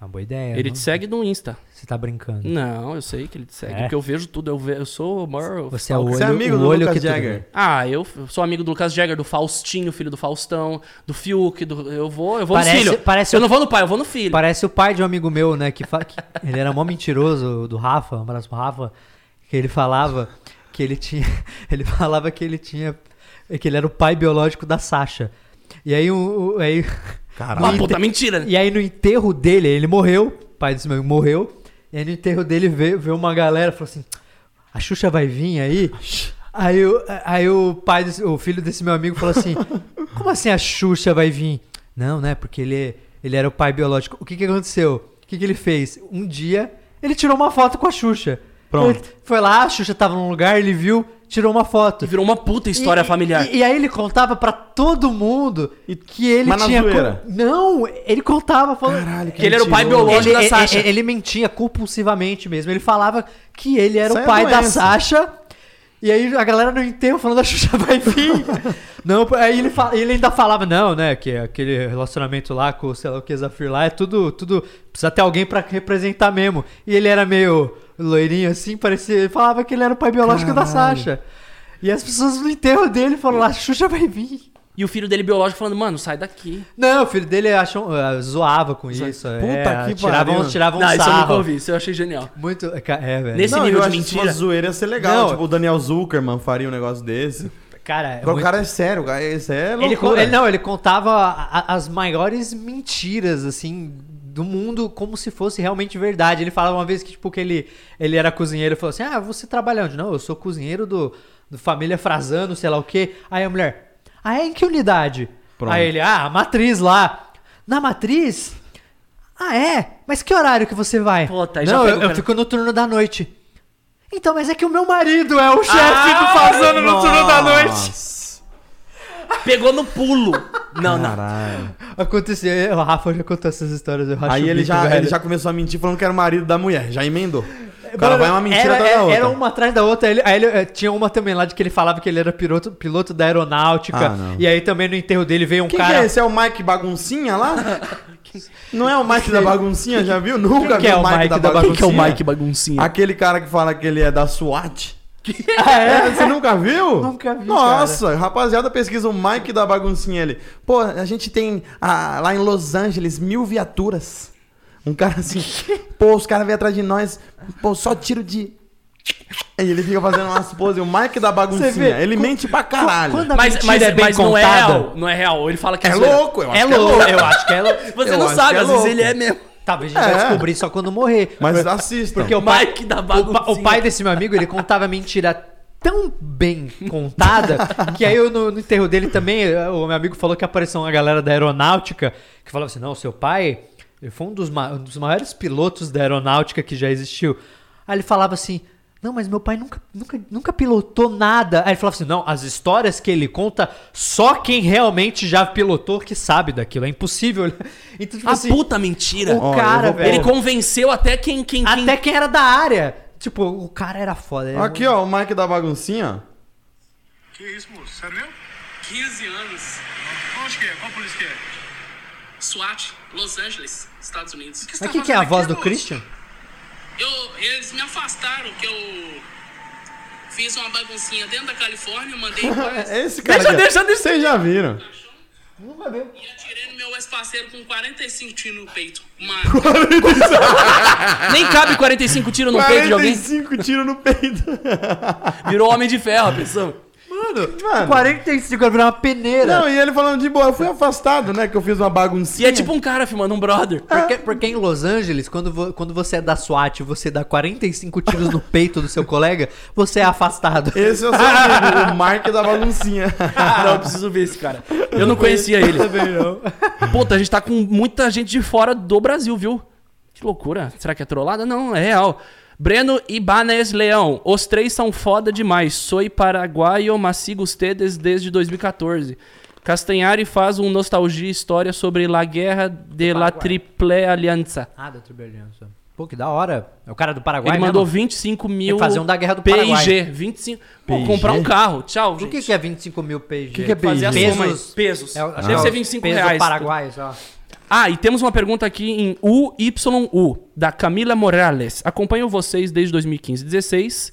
Uma boa ideia. ele não? te segue no Insta. Você tá brincando. Não, eu sei que ele te segue, É? porque eu vejo tudo. Eu, ve- eu sou o maior. Você é o olho, Você é amigo o do olho Lucas Jagger? Ah, eu sou amigo do Lucas Jagger, do Faustinho, filho do Faustão, do Fiuk, do... eu vou, eu vou Parece- no filho. parece eu o- não vou no pai, eu vou no filho. Parece o pai de um amigo meu, né? Que, fa... ele era mó mentiroso, do Rafa, um abraço pro Rafa, que ele falava que ele tinha. Ele falava que ele tinha. Que ele era o pai biológico da Sasha. E aí, o, o- aí Caralho. Uma puta mentira, né? E aí no enterro dele, ele morreu, o pai desse meu amigo morreu. E aí no enterro dele veio, veio uma galera e falou assim: A Xuxa vai vir aí? Aí, o- aí o pai, desse- o filho desse meu amigo falou assim: Como assim a Xuxa vai vir? Não, né? Porque ele, ele era o pai biológico. O que, que aconteceu? O que, que ele fez? Um dia, ele tirou uma foto com a Xuxa. Pronto. Ele foi lá, a Xuxa tava num lugar, ele viu, tirou uma foto. E virou uma puta história E- familiar. E, e aí ele contava pra todo mundo que ele Mas tinha. zoeira? Não, ele contava falando. Caralho, Que ele era o pai biológico ele, da Sasha. Ele, ele mentia compulsivamente mesmo. Ele falava que ele era Isso o é pai da doença. Sasha. E aí a galera no enterro falando a Xuxa vai vir. não, aí ele, fa- ele ainda falava, não, né? Que aquele relacionamento lá com, sei lá, o que Zafir lá é tudo, tudo. Precisa ter alguém pra representar mesmo. E ele era meio loirinho assim, parecia. Ele falava que ele era o pai biológico da Caralho. Sasha. E as pessoas no enterro dele falaram, a Xuxa vai vir. E o filho dele biológico falando, mano, sai daqui. Não, o filho dele achou, ah, zoava com isso. Puta é, que tiravam, pariu. tiravam não, um isso eu nunca sarro. ouvi, isso eu achei genial. Muito. É, velho. Nesse Não, nível eu de acho que se mentira. fosse zoeira ia ser legal. Não. Tipo, o Daniel Zuckerman faria um negócio desse. Cara, é muito- o cara é sério, o cara, esse é ele, co- loucura. ele- não, ele contava a- a- as maiores mentiras, assim, do mundo como se fosse realmente verdade. Ele falava uma vez que, tipo, que ele, ele era cozinheiro e falou assim: Ah, você trabalha onde? Não, eu sou cozinheiro do, do Família Frazano, sei lá o quê. Aí a mulher, ah, é em que unidade? Pronto. Aí ele, ah, a matriz lá. Na matriz? Ah, é? Mas que horário que você vai? Puta, Não, eu, eu fico no turno da noite. Então, mas é que o meu marido é o chefe Ah, do Fazano no turno da noite. Pegou no pulo. Não, não. Caralho. Aconteceu, o Rafa já contou essas histórias, eu Aí ele bico, já, velho. ele já começou a mentir falando que era o marido da mulher. Já emendou. O cara Mano, vai uma mentira era, atrás da era- outra. Era uma atrás da outra. Aí ele, aí ele, eh, tinha uma também lá de que ele falava que ele era piloto, piloto da aeronáutica. Ah, não. e aí também no enterro dele veio um Quem cara. que é esse? É o Mike Baguncinha lá? Não é o Mike da Baguncinha, já viu? Nunca Quem que viu é o Mike da Quem que é o Baguncinha? Mike Baguncinha? Aquele cara que fala que ele é da SWAT. Ah, é? Você nunca viu? Nunca vi, Nossa, rapaziada, pesquisa o Mike da Baguncinha ali. Pô, a gente tem ah, lá em Los Angeles mil viaturas. Um cara assim, pô, os caras vêm atrás de nós, pô, só tiro de. Aí ele fica fazendo umas poses. O Mike da Baguncinha, vê, ele mente pra caralho. Mas, mas, é bem mas não é real. Não é real. Ele fala que É zoeira. louco, eu acho É que é louco, eu acho que é louco. Você Eu não sabe, que é às vezes ele é mesmo. Talvez a gente vai É. descobrir só quando morrer. Mas assistam. Porque o pai, Mike da o, o pai desse meu amigo, ele contava mentira tão bem contada que aí eu, no, no enterro dele também, o meu amigo falou que apareceu uma galera da aeronáutica que falava assim: não, seu pai ele foi um dos, ma- um dos maiores pilotos da aeronáutica que já existiu. Aí ele falava assim. Não, mas meu pai nunca, nunca, nunca pilotou nada. Aí ele falava assim: não, as histórias que ele conta, só quem realmente já pilotou que sabe daquilo. É impossível. Então, tipo A assim, puta mentira. o Ó, cara, velho. Ele convenceu até quem... quem, quem... Até quem era da área. Tipo, o cara era foda. ele- Aqui, ó, o Mike da Baguncinha. Que isso, moço? Sério mesmo? 15 anos. Onde que é? Qual polícia que é? SWAT, Los Angeles, Estados Unidos. você Mas tá o que, que é a voz aqui, do moço? Christian? Eu, eles me afastaram que eu fiz uma baguncinha dentro da Califórnia, mandei esse cara. Deixa, deixa, deixa. Vocês já viram. e atirei no meu ex-parceiro com 45 tiros no peito. Uma... Nem cabe 45 tiros no peito de alguém. 45 tiros no peito. Virou homem de ferro, a pessoa. Mano. 45 vai virar uma peneira. Não, e ele falando de boa, eu fui afastado, né? Que eu fiz uma E baguncinha. é tipo um cara filmando um brother. Porque, porque em Los Angeles, quando, vo- quando você é da SWAT e você dá 45 tiros no peito do seu colega, você é afastado. Esse é o seu amigo, o Mark da baguncinha. Não, eu preciso ver esse cara. Eu não conhecia ele. Puta, a gente tá com muita gente de fora do Brasil, viu? Que loucura. Será que é trollada? Não, é real. Breno Ibanez Leão. Os três são foda demais. Sou paraguaio, mas sigo ustedes desde 2014. Castanhari faz um nostalgia história sobre La Guerra de la. Triple Aliança. Ah, da Triple Aliança. Pô, que da hora. É o cara do Paraguai Ele mandou mesmo? 25 mil. Tem que fazer um da Guerra do PIG. Paraguai. 25. Pô, PIG? comprar um carro. Tchau, O gente. que, que é 25 mil PG? Que que é Fazer PIG? soma aí. Pesos. Pesos. É, o- acho Deve ser é o 25 peso reais. Paraguai, só. Ah, e temos uma pergunta aqui em UYU, da Camila Morales. Acompanho vocês desde 2015 16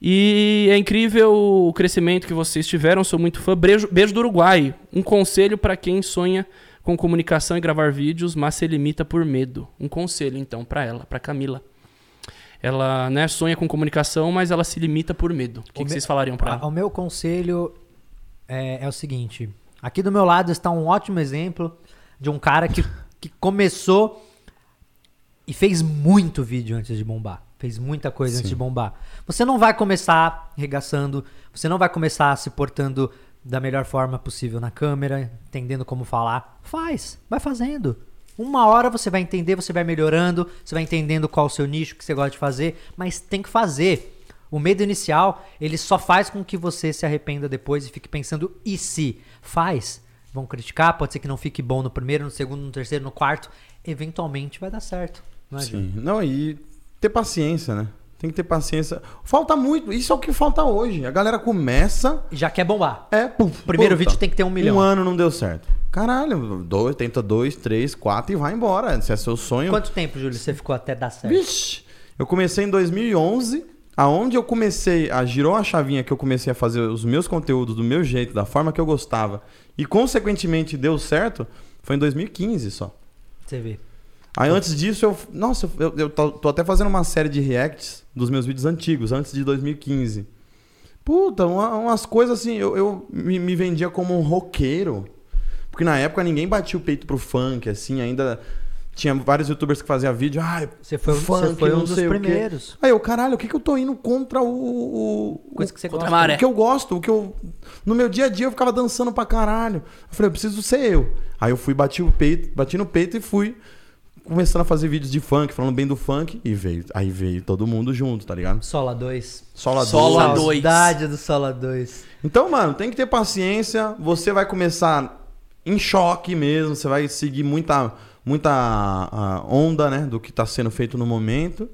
e é incrível o crescimento que vocês tiveram, sou muito fã. Beijo, beijo do Uruguai. Um conselho para quem sonha com comunicação e gravar vídeos, mas se limita por medo. Um conselho, então, para ela, para Camila. Ela né, sonha com comunicação, mas ela se limita por medo. O que, O que me- vocês falariam para ela? O meu conselho é, é o seguinte: aqui do meu lado está um ótimo exemplo, de um cara que, que começou e fez muito vídeo antes de bombar. Fez muita coisa antes Sim. de bombar. Você não vai começar regaçando, você não vai começar se portando da melhor forma possível na câmera, entendendo como falar. Faz, vai fazendo. Uma hora você vai entender, você vai melhorando, você vai entendendo qual o seu nicho que você gosta de fazer, mas tem que fazer. O medo inicial, ele só faz com que você se arrependa depois e fique pensando, e se? Faz. Vão criticar, pode ser que não fique bom no primeiro, no segundo, no terceiro, no quarto. Eventualmente vai dar certo. Não é? Sim. Não, e ter paciência, né? Tem que ter paciência. Falta muito. Isso é o que falta hoje. A galera começa. Já quer bombar. É, puf, Primeiro puta, vídeo tem que ter um milhão. Um ano não deu certo. Caralho, dois, tenta dois, três, quatro e vai embora. Se é seu sonho. Quanto tempo, Júlio, você ficou até dar certo? Vixe, eu comecei em 2011. Aonde eu comecei, a girou a chavinha que eu comecei a fazer os meus conteúdos do meu jeito, da forma que eu gostava, e consequentemente deu certo, foi em 2015 só. Você vê. Aí antes disso, eu. Nossa, eu, eu tô, tô até fazendo uma série de reacts dos meus vídeos antigos, antes de 2015. Puta, uma- umas coisas assim, eu, eu me, me vendia como um roqueiro. Porque na época ninguém batia o peito pro funk, assim, ainda tinha vários youtubers que faziam vídeo. Ah, Você foi, você foi um dos primeiros. Aí eu, caralho, o que, que eu tô indo contra o. o Coisa que você Contra gosta. a maré. o que eu gosto, o que eu. No meu dia a dia eu ficava dançando pra caralho. Eu falei, eu preciso ser eu. Aí eu fui, bati o peito, bati no peito e fui começando a fazer vídeos de funk, falando bem do funk, e veio. Aí veio todo mundo junto, tá ligado? Sola 2. Sola Sola dois. dois. Saudade do Sola 2. Então, mano, tem que ter paciência. Você vai começar em choque mesmo. Você vai seguir muita, muita ah, onda, né? Do que tá sendo feito no momento.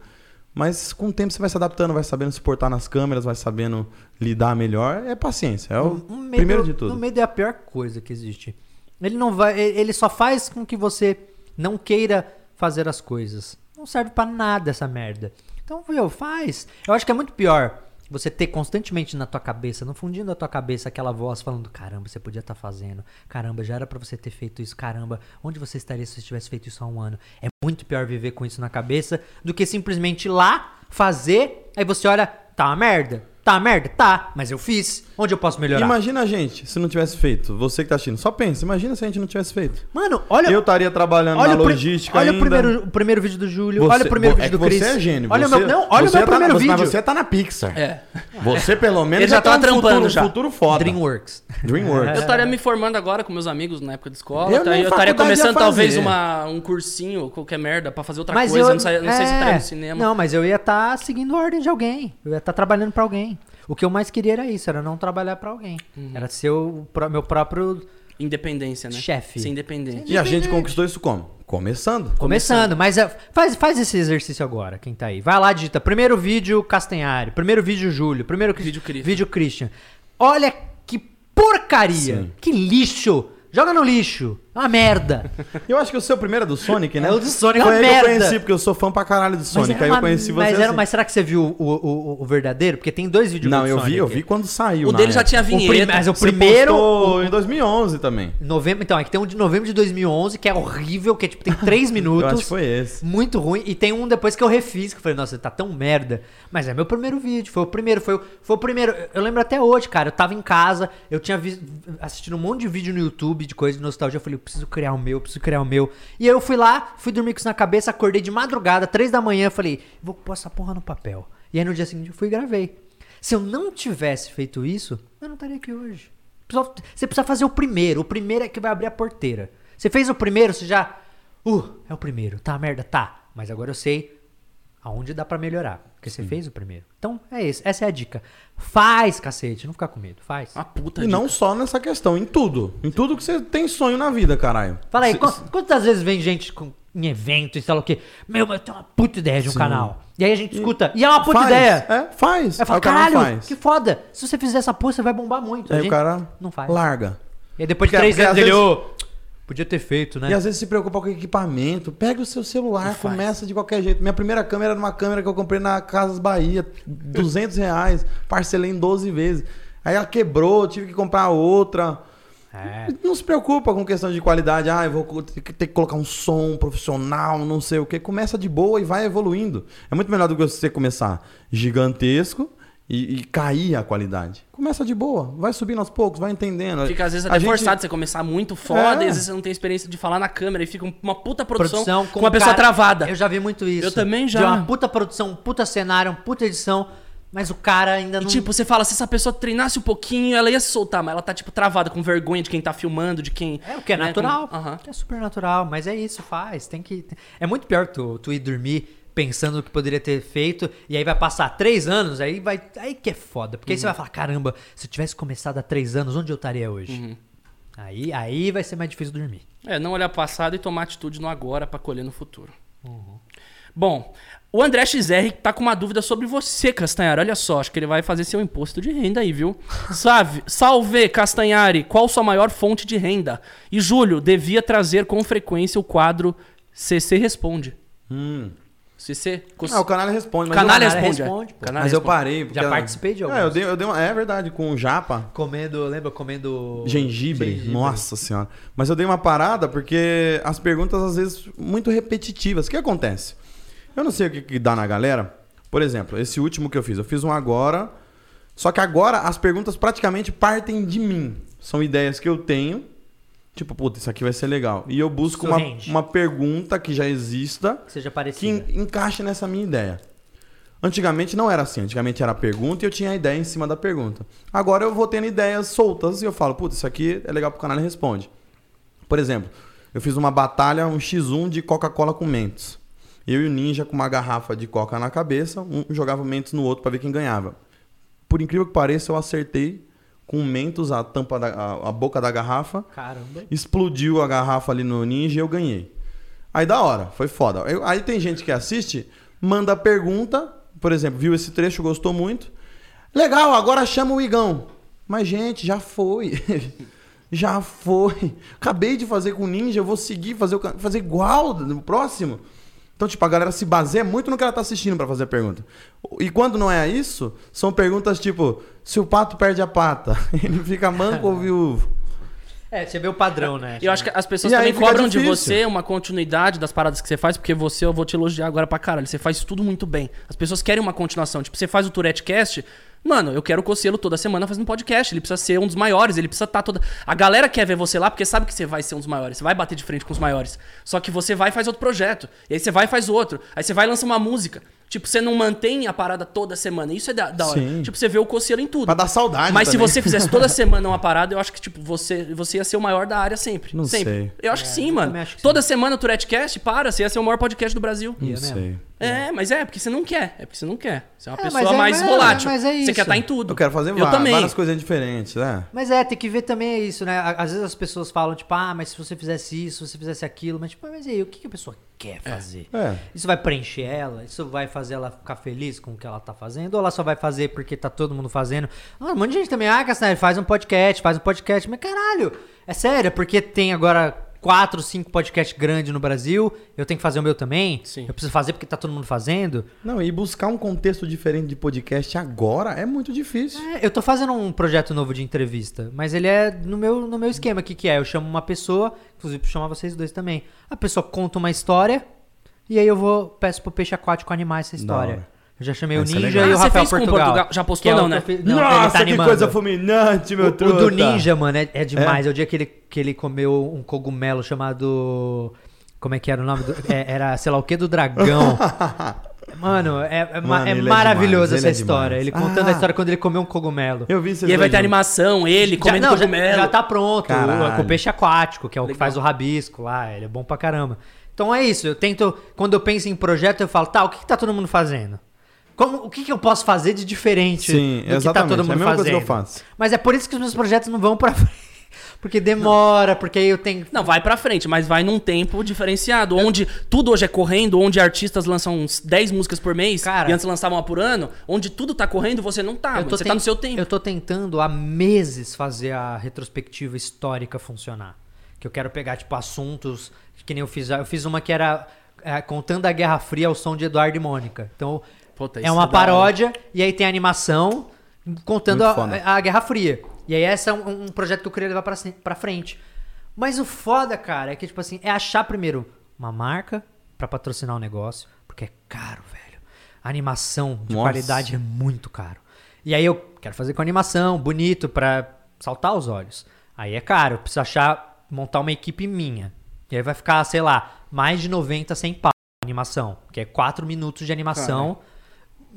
Mas com o tempo você vai se adaptando, vai sabendo se portar nas câmeras, vai sabendo lidar melhor. É paciência. É o medo- primeiro de tudo. O medo é a pior coisa que existe. Ele não vai, ele só faz com que você não queira fazer as coisas. Não serve pra nada essa merda. Então, viu, faz. Eu acho que é muito pior você ter constantemente na tua cabeça, no fundinho da tua cabeça, aquela voz falando: caramba, você podia estar fazendo. Caramba, já era pra você ter feito isso. Caramba, onde você estaria se você tivesse feito isso há um ano? É muito pior viver com isso na cabeça do que simplesmente ir lá, fazer, aí você olha, tá uma merda. Tá merda? Tá, mas eu fiz. Onde eu posso melhorar? Imagina a gente se não tivesse feito. Você que tá assistindo. Só pensa, imagina se a gente não tivesse feito. Mano, olha. Eu estaria trabalhando olha na logística Olha ainda. o primeiro, o primeiro vídeo do Júlio. Você- olha o primeiro é vídeo que do Cris. Você é gênio. Olha você, meu, não, olha o você meu tá- primeiro mas vídeo. você tá na Pixar. É. Você, pelo menos, Ele já tá tá um trampando futuro, já. futuro foda. Dreamworks. Dreamworks. Eu estaria me formando agora com meus amigos na época de escola. Eu tá? estaria começando talvez uma, um cursinho, qualquer merda, pra fazer outra Mas coisa. eu não sei, não sei se é, estaria no cinema. Não, mas eu ia estar seguindo a ordem de alguém. Eu ia estar trabalhando pra alguém. O que eu mais queria era isso, era não trabalhar pra alguém. Uhum. Era ser o meu próprio Independência, né? Chefe. Ser independente. E a gente conquistou isso como? Começando. Começando, mas é, faz, faz esse exercício agora, quem tá aí. Vai lá, digita primeiro vídeo Castanhari, primeiro vídeo Júlio, primeiro Vídeo Christian. vídeo Christian. Olha que porcaria, Sim. que lixo. Joga no lixo, uma merda. Eu acho que o seu primeiro é do Sonic, né? É o do Sonic, é Foi uma aí que eu merda. conheci, porque eu sou fã pra caralho do Sonic. Aí eu conheci você mas, era, assim. mas será que você viu o, o, o- verdadeiro? Porque tem dois vídeos Não, do eu Sonic. vi, eu vi quando saiu. O na dele já época. tinha O prim- vinheta. mas o Você primeiro. postou em 2011 também. Novembro, então, aqui tem um de novembro de 2011, que é horrível, que é, tipo, tem três minutos. Eu acho que foi esse. Muito ruim. E tem um depois que eu refiz, que eu falei, nossa, tá tão merda. Mas é meu primeiro vídeo, foi o primeiro, foi o, foi o primeiro. Eu lembro até hoje, cara, eu tava em casa, eu tinha vis- assistido um monte de vídeo no YouTube de coisa de nostalgia. Eu falei, preciso criar o meu, eu preciso criar o meu. E aí eu fui lá, fui dormir com isso na cabeça, acordei de madrugada, três da manhã, falei, vou pôr essa porra no papel. E aí no dia seguinte eu fui e gravei. Se eu não tivesse feito isso, eu não estaria aqui hoje. Você precisa fazer o primeiro. O primeiro é que vai abrir a porteira. Você fez o primeiro, você já. Uh, é o primeiro. Tá, merda, tá. Mas agora eu sei aonde dá pra melhorar. Porque você fez o primeiro. Então, é isso. Essa é a dica. Faz, cacete. Não fica com medo. Faz. Uma puta E dica. não só nessa questão, em tudo. Em tudo que você tem sonho na vida, caralho. Fala aí, Se- qu- quantas vezes vem gente com, em evento e sei lá o quê? Meu, mas eu tenho uma puta ideia de um canal. E aí a gente escuta. E é uma puta faz, ideia. É, faz. Aí fala, caralho, faz. que foda. Se você fizer essa porra, você vai bombar muito. A Aí gente o cara não faz. larga. E aí depois de Porque- três porque anos ele, vezes- podia ter feito, né? E às vezes se preocupa com equipamento. Pega o seu celular, começa de qualquer jeito. Minha primeira câmera era uma câmera que eu comprei na Casas Bahia. 200 reais. Parcelei em 12 vezes. Aí ela quebrou, tive que comprar outra. É. Não se preocupa com questão de qualidade. Ah, eu vou ter que colocar um som profissional, não sei o que. Começa de boa e vai evoluindo. É muito melhor do que você começar gigantesco e, e cair a qualidade. Começa de boa, vai subindo aos poucos, vai entendendo. Fica às vezes A até gente- forçado você começar muito foda É. e às vezes você não tem experiência de falar na câmera e fica uma puta produção, Produção com uma pessoa cara- travada. Eu já vi muito isso. Eu também já. De uma puta produção, um puta cenário, um puta edição, mas o cara ainda E não. tipo, você fala, se essa pessoa treinasse um pouquinho, ela ia se soltar, mas ela tá, tipo, travada, com vergonha de quem tá filmando, de quem. É o que é né, natural. Aham. É super natural, mas é isso, faz. Tem que. É muito pior tu, tu ir dormir pensando no que poderia ter feito, e aí vai passar três anos, aí vai. Aí que é foda. Porque aí Uhum. você vai falar, caramba, se eu tivesse começado há três anos, onde eu estaria hoje? Uhum. Aí, aí vai ser mais difícil dormir. É, não olhar passado e tomar atitude no agora pra colher no futuro. Bom, o André XR tá com uma dúvida sobre você, Castanhari. Olha só, acho que ele vai fazer seu imposto de renda aí, viu? Salve, salve, Castanhari. Qual sua maior fonte de renda? E Júlio, devia trazer com frequência o quadro CC Responde. CC? Cos- Ah, o canal responde, mas Canalha eu, Canalha responde. é. responde, pô. Mas eu parei. porque Já participei de É, alguns. eu dei, eu dei uma, é verdade, com o Japa. Comendo, lembra? Comendo. Gengibre. Nossa senhora. Mas eu dei uma parada porque as perguntas, às vezes, muito repetitivas. O que acontece? Eu não sei o que, que dá na galera. Por exemplo, esse último que eu fiz. Eu fiz um agora. Só que agora as perguntas praticamente partem de mim. São ideias que eu tenho. Tipo, puta, isso aqui vai ser legal. E eu busco uma, uma pergunta que já exista Que seja que parecido. en- encaixe nessa minha ideia. Antigamente não era assim. Antigamente era a pergunta e eu tinha a ideia em cima da pergunta. Agora eu vou tendo ideias soltas e eu falo, putz, isso aqui é legal pro canal e responde. Por exemplo, eu fiz uma batalha, um X1 de Coca-Cola com Mentos. Eu e o Ninja com uma garrafa de Coca na cabeça, um jogava Mentos no outro pra ver quem ganhava. Por incrível que pareça, eu acertei com Mentos a tampa da a, a boca da garrafa Caramba. explodiu a garrafa ali no ninja e eu ganhei. Aí da hora, foi foda. Eu- aí tem gente que assiste, manda pergunta, por exemplo, viu esse trecho, gostou muito. Legal, agora chama o Igão. Mas, gente, já foi. já foi. Acabei de fazer com o ninja, eu vou seguir, fazer, o fazer igual no próximo. Então, tipo, a galera se baseia muito no que ela tá assistindo pra fazer a pergunta. E quando não é isso, são perguntas tipo: se o pato perde a pata, ele fica manco ou viúvo? É, você vê o padrão, né? Eu acho que as pessoas E também cobram de difícil. você uma continuidade das paradas que você faz, porque você, eu vou te elogiar agora pra caralho. Você faz tudo muito bem. As pessoas querem uma continuação. Tipo, você faz o Tourette Cast. Mano, eu quero o Cocielo toda semana fazendo podcast. Ele precisa ser um dos maiores. Ele precisa estar toda. A galera quer ver você lá porque sabe que você vai ser um dos maiores. Você vai bater de frente com os maiores. Só que você vai e faz outro projeto. E aí você vai e faz outro. Aí você vai e lança uma música. Tipo, você não mantém a parada toda semana. Isso é da, da hora. Sim. Tipo, você vê o Cocielo em tudo. Pra dar saudade Mas se também. você fizesse toda semana uma parada, eu acho que, tipo, você, você ia ser o maior da área sempre. Não sempre. sei. Eu acho que sim, mano. que Toda semana o Tourettecast, para, você ia ser o maior podcast do Brasil. Não mesmo. sei. É, mas é, porque você não quer. É porque você não quer. Você é uma É, pessoa mas é- mais mas é- volátil. mas é Você quer estar em tudo. Eu quero fazer eu va- também. várias coisas diferentes, né? Mas é, tem que ver também isso, né? Às vezes as pessoas falam, tipo, ah, mas se você fizesse isso, se você fizesse aquilo, mas tipo, mas e aí, o que, a pessoa quer fazer? É. Isso vai preencher ela? Isso vai fazer ela ficar feliz com o que ela tá fazendo? Ou ela só vai fazer porque tá todo mundo fazendo? Ah, um monte de gente também, ah, Castanheira, faz um podcast, faz um podcast. Mas caralho, é sério, é porque tem agora quatro, cinco podcasts grandes no Brasil, eu tenho que fazer o meu também? Sim. Eu preciso fazer porque tá todo mundo fazendo? Não, e buscar um contexto diferente de podcast agora é muito difícil. É, eu tô fazendo um projeto novo de entrevista, mas ele é no meu, no meu esquema. O que, que é? Eu chamo uma pessoa, inclusive pra chamar vocês dois também. A pessoa conta uma história e aí eu vou peço pro peixe aquático animar essa história. Eu já chamei Esse o é Ninja legal. e o Ah, você Rafael com Portugal. Portugal. Já postou que é o não, que né? Não, ele Nossa, tá que coisa fulminante, meu O, o truta. do Ninja, mano, é, é demais. É? o dia que ele, que ele comeu um cogumelo chamado. Como é que era o nome? Do, é, era, sei lá, o que do dragão. Mano, é, é, ma- Mano, é é maravilhoso demais, essa ele é história. Ele contando Ah. a história quando ele comeu um cogumelo. Eu vi vocês E aí vai ter animação, ele Já, comendo não, já, cogumelo. já tá pronto. Caralho. O, o peixe aquático, que é o que Legal. faz o rabisco lá. Ele é bom pra caramba. Então é isso. Eu tento. Quando eu penso em projeto, eu falo, tá, o que, que tá todo mundo fazendo? Como, o que, que eu posso fazer de diferente Sim, do que tá exatamente. todo É a mundo mesma fazendo? coisa que eu faço. Mas é por isso que os meus projetos não vão pra frente. Porque demora, porque aí eu tenho. Não, vai pra frente, mas vai num tempo diferenciado. Onde tudo hoje é correndo, onde artistas lançam uns 10 músicas por mês Cara. e antes lançavam uma por ano, onde tudo tá correndo, você não tá. Você ten- tá no seu tempo. Eu tô tentando há meses fazer a retrospectiva histórica funcionar. Que eu quero pegar, tipo, assuntos que nem eu fiz. Eu fiz uma que era é, contando a Guerra Fria ao som de Eduardo e Mônica. Então, Puta, é uma é da hora. paródia e aí tem animação contando a, a Guerra Fria. E aí esse é um, um projeto que eu queria levar pra, pra frente. Mas o foda, cara, é que, tipo assim, é achar primeiro uma marca pra patrocinar o negócio, porque é caro, velho. A animação de Nossa. qualidade é muito caro. E aí eu quero fazer com animação, bonito, pra saltar os olhos. Aí é caro, eu preciso achar, montar uma equipe minha. E aí vai ficar, sei lá, mais de 90, 100 pau a animação. Que é 4 minutos de animação.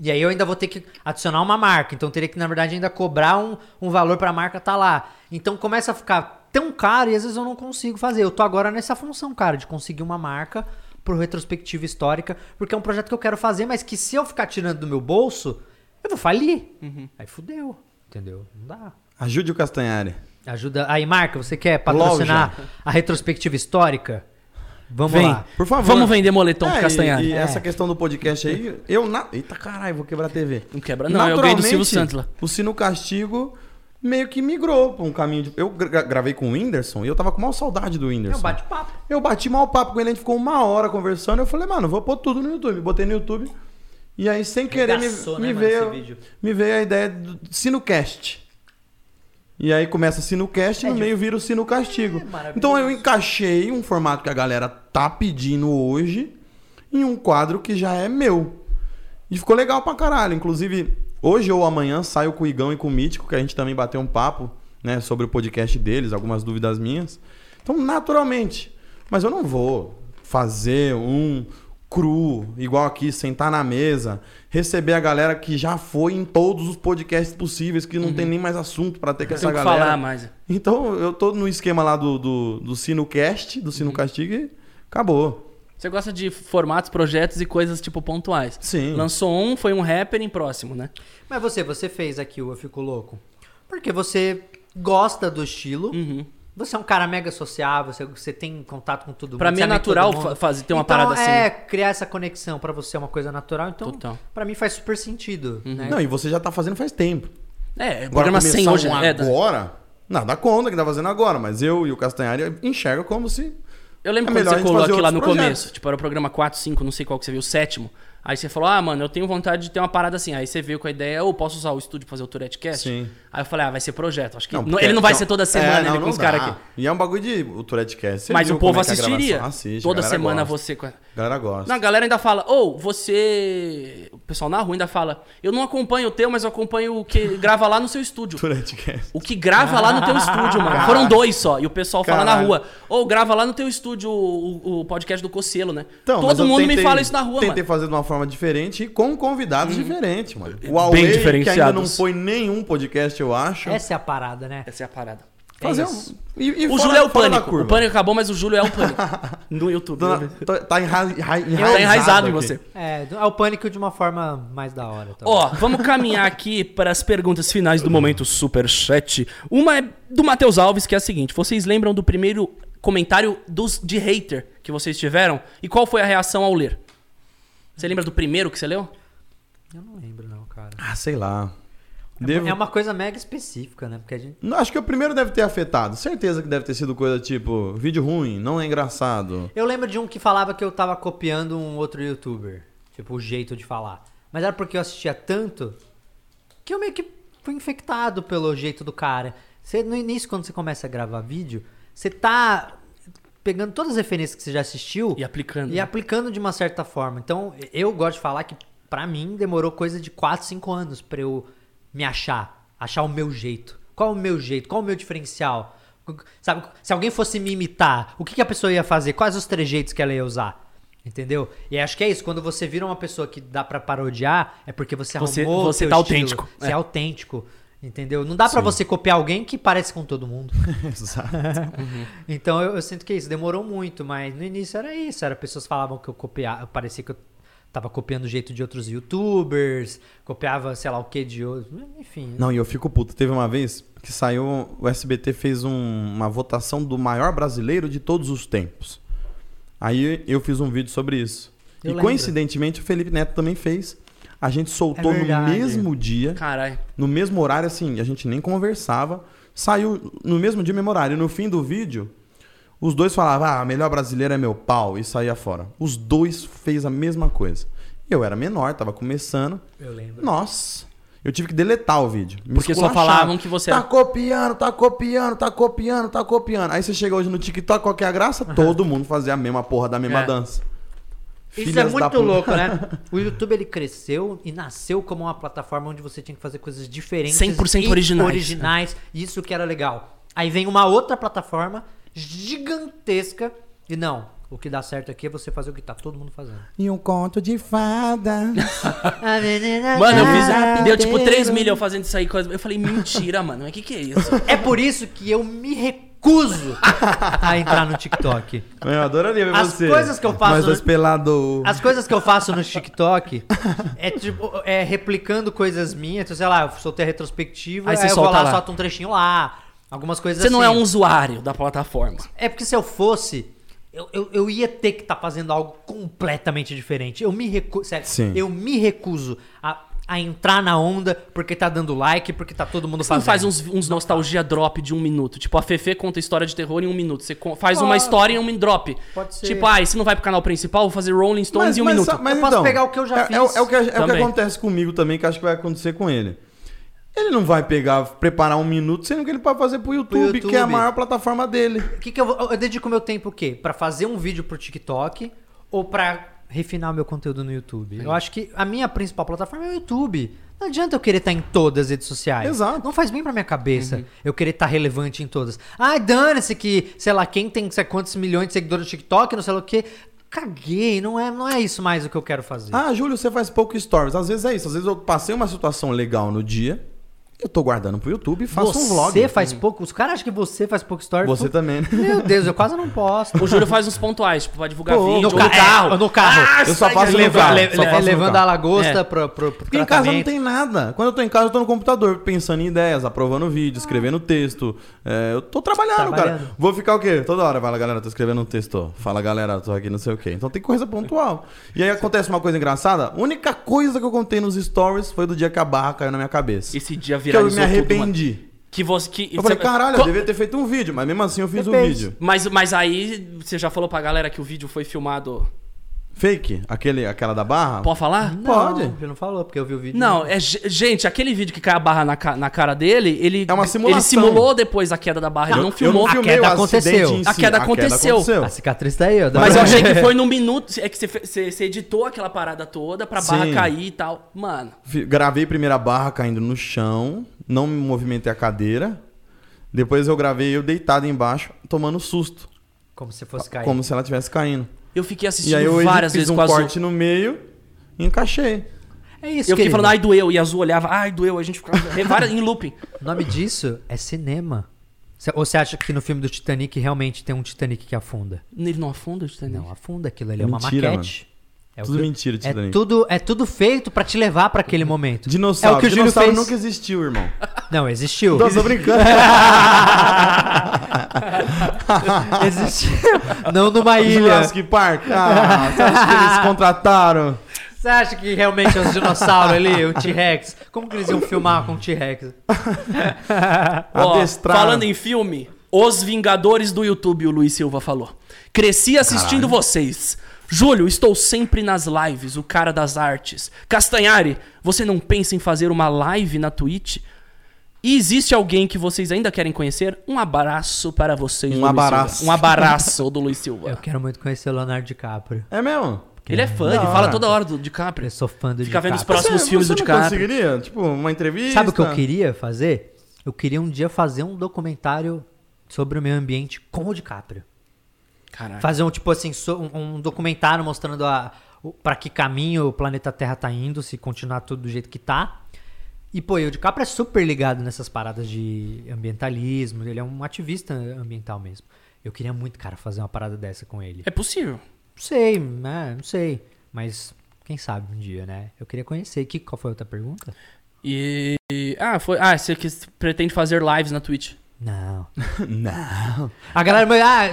E aí eu ainda vou ter que adicionar uma marca. Então eu teria que, na verdade, ainda cobrar um, um valor pra marca tá lá. Então começa a ficar tão caro e às vezes eu não consigo fazer. Eu tô agora nessa função, cara, de conseguir uma marca pro retrospectiva histórica, porque é um projeto que eu quero fazer, mas que se eu ficar tirando do meu bolso, eu vou falir. Aí fudeu. Entendeu? Não dá. Ajude o Castanhari. Ajuda. Aí, marca, você quer patrocinar a retrospectiva histórica? Vamos Vem. lá. Por favor. Vamos vender moletom É, pro Castanhari. E, e É. essa questão do podcast aí, eu na... Eita caralho, vou quebrar a TV. Não quebra, não. Eu ganhei do Silvio Naturalmente, Santos lá. O Sino Castigo meio que migrou pra um caminho de. Eu gra- gravei com o Whindersson e eu tava com maior saudade do É um Whindersson. bate-papo. Eu bati mal papo com ele, a gente ficou uma hora conversando. Eu falei, mano, vou pôr tudo no YouTube. Botei no YouTube. E aí, sem querer, me, Regaçou, me né, mano, veio, me veio a ideia do SinoCast. E aí começa SinoCast e no de- meio vira o Sino Castigo. É, então eu encaixei um formato que a galera tá pedindo hoje em um quadro que já é meu. E ficou legal pra caralho. Inclusive, hoje ou amanhã saio com o Igão e com o Mítico, que a gente também bateu um papo, né, sobre o podcast deles, algumas dúvidas minhas. Então, naturalmente. Mas eu não vou fazer um cru, igual aqui, sentar na mesa, receber a galera que já foi em todos os podcasts possíveis, que não tem nem mais assunto pra ter com essa Uhum. Tem que galera. falar mais. Então, eu tô no esquema lá do, do, do SinoCast, do Uhum. Sino Castigo e acabou. Você gosta de formatos, projetos e coisas tipo pontuais. Sim. Lançou um, foi um happening próximo, né? Mas você, você fez aqui o Eu Fico Louco. Porque você gosta do estilo. Uhum. Você é um cara mega sociável, você, você tem contato com todo mundo. Pra mim é natural fazer- ter uma Então, parada assim. É, criar essa conexão pra você é uma coisa natural. Então, Total. pra mim faz super sentido. Uhum. Né? Não, e você já tá fazendo faz tempo. É, Agora, programa 100 começar hoje. um É, agora, nada conta que tá fazendo agora, mas eu e o Castanhari enxerga como se... Eu lembro É quando você fazer aqui lá no projetos. começo. Tipo, era o programa 4, 5, não sei qual que você viu, o sétimo. Aí você falou, ah, mano, eu tenho vontade de ter uma parada assim. Aí você veio com a ideia, ou posso usar o estúdio pra fazer o Tourette Cast? Sim. Aí eu falei, ah, vai ser projeto. Acho que não- porque- ele não vai não, ser toda é, semana não, ele com os caras aqui. E é um bagulho de o Tourette Cast. Você Mas o povo é é a assistiria. gravação? Assiste, toda semana gosta. você. a- galera gosta. Não, a galera ainda fala, ou você. O pessoal na rua ainda fala, eu não acompanho o teu, mas eu acompanho o que grava lá no seu estúdio. Tourette Cast. O que grava lá no teu estúdio, mano. Foram dois só. E o pessoal fala na rua. Ou grava lá no teu estúdio o, o podcast do Cocielo, né? Então, Todo eu mundo me tentei- fala isso na rua, Tentei mano. fazer de uma forma diferente e com convidados diferentes, mano. O Bem Huawei, que ainda não foi nenhum podcast, eu acho. Essa é a parada, né? Essa é a parada. fazer é um... E, e O fora- Júlio é o pânico. curva. O pânico acabou, mas o Júlio é o pânico. no YouTube. Tá, tá, tá enra... enra- Tá enraizado em você. É, é o pânico de uma forma mais da hora. Então. Ó, vamos caminhar aqui para as perguntas finais do momento Superchat. Uma é do Matheus Alves, que é a seguinte: vocês lembram do primeiro comentário dos, de hater que vocês tiveram? E qual foi a reação ao ler? Você lembra do primeiro que você leu? Eu não lembro, não, cara. Ah, sei lá. É Devo... É uma coisa mega específica, né? Porque a gente. Não, Acho que o primeiro deve ter afetado. Certeza que deve ter sido coisa tipo, vídeo ruim, não é engraçado. Eu lembro de um que falava que eu tava copiando um outro youtuber. Tipo, o jeito de falar. Mas era porque eu assistia tanto que eu meio que fui infectado pelo jeito do cara. Você, no início, quando você começa a gravar vídeo, você tá pegando todas as referências que você já assistiu E aplicando. e aplicando de uma certa forma. Então, eu gosto de falar que, pra mim, demorou coisa de 4, 5 anos pra eu me achar. Achar o meu jeito. Qual o meu jeito? Qual o meu diferencial? Sabe, se alguém fosse me imitar, o que, que a pessoa ia fazer? Quais os trejeitos que ela ia usar? Entendeu? E acho que é isso. Quando você vira uma pessoa que dá pra parodiar, é porque você Você- arrumou você tá estilo. autêntico. Você É. é autêntico. Entendeu? Não dá pra você copiar alguém que parece com todo mundo. Exato. Então eu, eu sinto que é isso demorou muito, mas no início era isso. Era pessoas falavam que eu copiava, parecia que eu tava copiando o jeito de outros youtubers, copiava sei lá o que de outros, enfim. Não, e eu fico puto. Teve uma vez que saiu, o SBT fez um- uma votação do maior brasileiro de todos os tempos. Aí eu fiz um vídeo sobre isso. Eu e lembro. coincidentemente o Felipe Neto também fez. A gente soltou no verdade. mesmo dia, Caralho. no mesmo horário, assim, a gente nem conversava. Saiu no mesmo dia, mesmo horário. E no fim do vídeo, os dois falavam, ah, a melhor brasileira é meu pau, e saía fora. Os dois fez a mesma coisa. Eu era menor, tava começando. Eu lembro. Nossa, eu tive que deletar o vídeo. Me Porque só falavam que você Tá copiando, tá copiando, tá copiando, tá copiando. Aí você chega hoje no TikTok, qual que é a graça? Todo mundo fazia a mesma porra da mesma É. dança. Isso é muito louco, né? O YouTube ele cresceu e nasceu como uma plataforma onde você tinha que fazer coisas diferentes 100% e originais. originais. Isso que era legal. Aí vem uma outra plataforma gigantesca e não, o que dá certo aqui é você fazer o que tá todo mundo fazendo. E um conto de fada. Mano, eu fiz. Deu tipo 3 milhas eu fazendo isso aí. coisa- Eu falei, mentira, mano. Mas o que, que é isso? É por isso que eu me recuso a entrar no TikTok. Eu adoraria ver As você. coisas que eu faço Mas no- pelado. As coisas que eu faço no TikTok é tipo, é replicando coisas minhas. Então, sei lá, eu soltei a retrospectiva, Aí aí, você eu vou lá, lá. solto um trechinho lá. Algumas coisas Você assim. não é um usuário da plataforma. É porque se eu fosse, eu, eu, eu ia ter que estar fazendo algo completamente diferente. Eu me recuso. Sério, Sim. eu me recuso a, a entrar na onda porque tá dando like, porque tá todo mundo Você não fazendo. faz uns, uns nostalgia drop de um minuto. Tipo, a Fefe conta história de terror em um minuto. Você faz uma história em um drop. Pode ser. Tipo, ah, e se não vai pro canal principal, vou fazer Rolling Stones em um minuto. sa- mas Eu posso então, pegar o que eu já é, fiz É, o- é o que, é o que acontece comigo também, que acho que vai acontecer com ele. Ele não vai pegar, preparar um minuto, sendo que ele pode fazer pro YouTube, que é a YouTube. maior plataforma dele. O que, que eu vou. Eu dedico meu tempo o quê? Pra fazer um vídeo pro TikTok ou pra refinar meu conteúdo no YouTube? Eu acho que a minha principal plataforma é o YouTube. Não adianta eu querer estar em todas as redes sociais. Exato. Não faz bem pra minha cabeça eu querer estar relevante em todas. Ai, dane-se que, sei lá, quem tem sei quantos milhões de seguidores no TikTok, não sei lá o quê. Caguei, não é, não é isso mais o que eu quero fazer. Ah, Júlio, você faz pouco stories. Às vezes é isso. Às vezes eu passei uma situação legal no dia, eu tô guardando pro YouTube e faço você um vlog. faz pouco. Os caras acham que você faz pouco story. Você Pô, também, né? Meu Deus, eu quase não posto. O Júlio faz uns pontuais, tipo, vai divulgar Pô, vídeo. no, ca- no carro. é, no carro. Ah, Eu só faço carro. Le- le- levando carro. a lagosta É. pro, pro, pro Porque em casa não tratamento. tem nada. Quando eu tô em casa, eu tô no computador pensando em ideias, aprovando vídeo, escrevendo texto. É, eu tô trabalhando, Trabalhando. cara. Vou ficar o quê? Toda hora, fala, galera, tô escrevendo um texto. Fala, galera, tô aqui, não sei o quê. Então tem coisa pontual. E aí acontece uma coisa engraçada. A única coisa que eu contei nos stories foi do dia que a barra caiu na minha cabeça. Esse dia que eu viralizou me tudo, arrependi. Que você... Que, eu falei, você- caralho, Co- eu devia ter feito um vídeo, mas mesmo assim eu fiz o fez. vídeo. Mas, mas aí, você já falou pra galera que o vídeo foi filmado... Fake? Aquele, aquela da barra? Pode falar? Não, Pode. Você não falou, porque eu vi o vídeo. Não, é, ge- gente, aquele vídeo que cai a barra na, na cara dele, ele, É uma simulação. ele simulou depois a queda da barra, ele não filmou. A queda o aconteceu. em A si. queda aconteceu. A cicatriz tá aí, ó. dá Mas eu achei que foi num minuto. É que você, editou aquela parada toda pra barra Sim. cair e tal. Mano, Gravei primeiro a barra caindo no chão, não me movimentei a cadeira. Depois eu gravei eu deitado embaixo, tomando susto. Como se fosse cair. Como se ela estivesse caindo. Eu fiquei E assistindo eu várias fiz vezes um com a Azul. corte no meio e encaixei. É isso, Eu fiquei querido. falando, ai, doeu. E a Azul olhava, ai, doeu. A gente ficava várias, em looping. O nome disso é cinema. Cê- ou você acha que no filme do Titanic realmente tem um Titanic que afunda? Ele não afunda, entendeu? Não, afunda aquilo ali. É uma Mentira, maquete. É o Tudo que- mentira, É Titanic. tudo, é tudo feito pra te levar pra aquele momento. Dinossauro. É o que o Júlio Dinossauro fez. nunca existiu, irmão. Não, existiu. Não, tô brincando. existiu. Não numa ilha. Jurassic Park. Ah, você acha que eles contrataram? Você acha que realmente é os dinossauros ali, o T-Rex? Como que eles iam filmar com o T-Rex? Falando em filme, Os Vingadores do YouTube, o Luiz Silva falou. Cresci assistindo vocês. Júlio, estou sempre nas lives, o cara das artes. Castanhari, você não pensa em fazer uma live na Twitch? E existe alguém que vocês ainda querem conhecer? Um abraço para vocês, Um abraço. Silva. Um abraço do Luiz Silva. Eu quero muito conhecer o Leonardo DiCaprio. É mesmo? Ele é fã, ele fala toda hora do DiCaprio. Eu sou fã do Fica vendo os DiCaprio. próximos Você- filmes você do DiCaprio. conseguiria? Tipo, uma entrevista? Sabe o que eu queria fazer? Eu queria um dia fazer um documentário sobre o meio ambiente com o DiCaprio. Caralho. Fazer um tipo assim, um, um documentário mostrando a, o, pra que caminho o planeta Terra tá indo, se continuar tudo do jeito que tá. E, pô, o DiCaprio é super ligado nessas paradas de ambientalismo, ele é um ativista ambiental mesmo. Eu queria muito, cara, fazer uma parada dessa com ele. É possível. Não sei, né? Não sei. Mas quem sabe um dia, né? Eu queria conhecer. Que, qual foi a outra pergunta? E. Ah, foi. Ah, você que pretende fazer lives na Twitch. Não. Não. A galera. mas, Ah,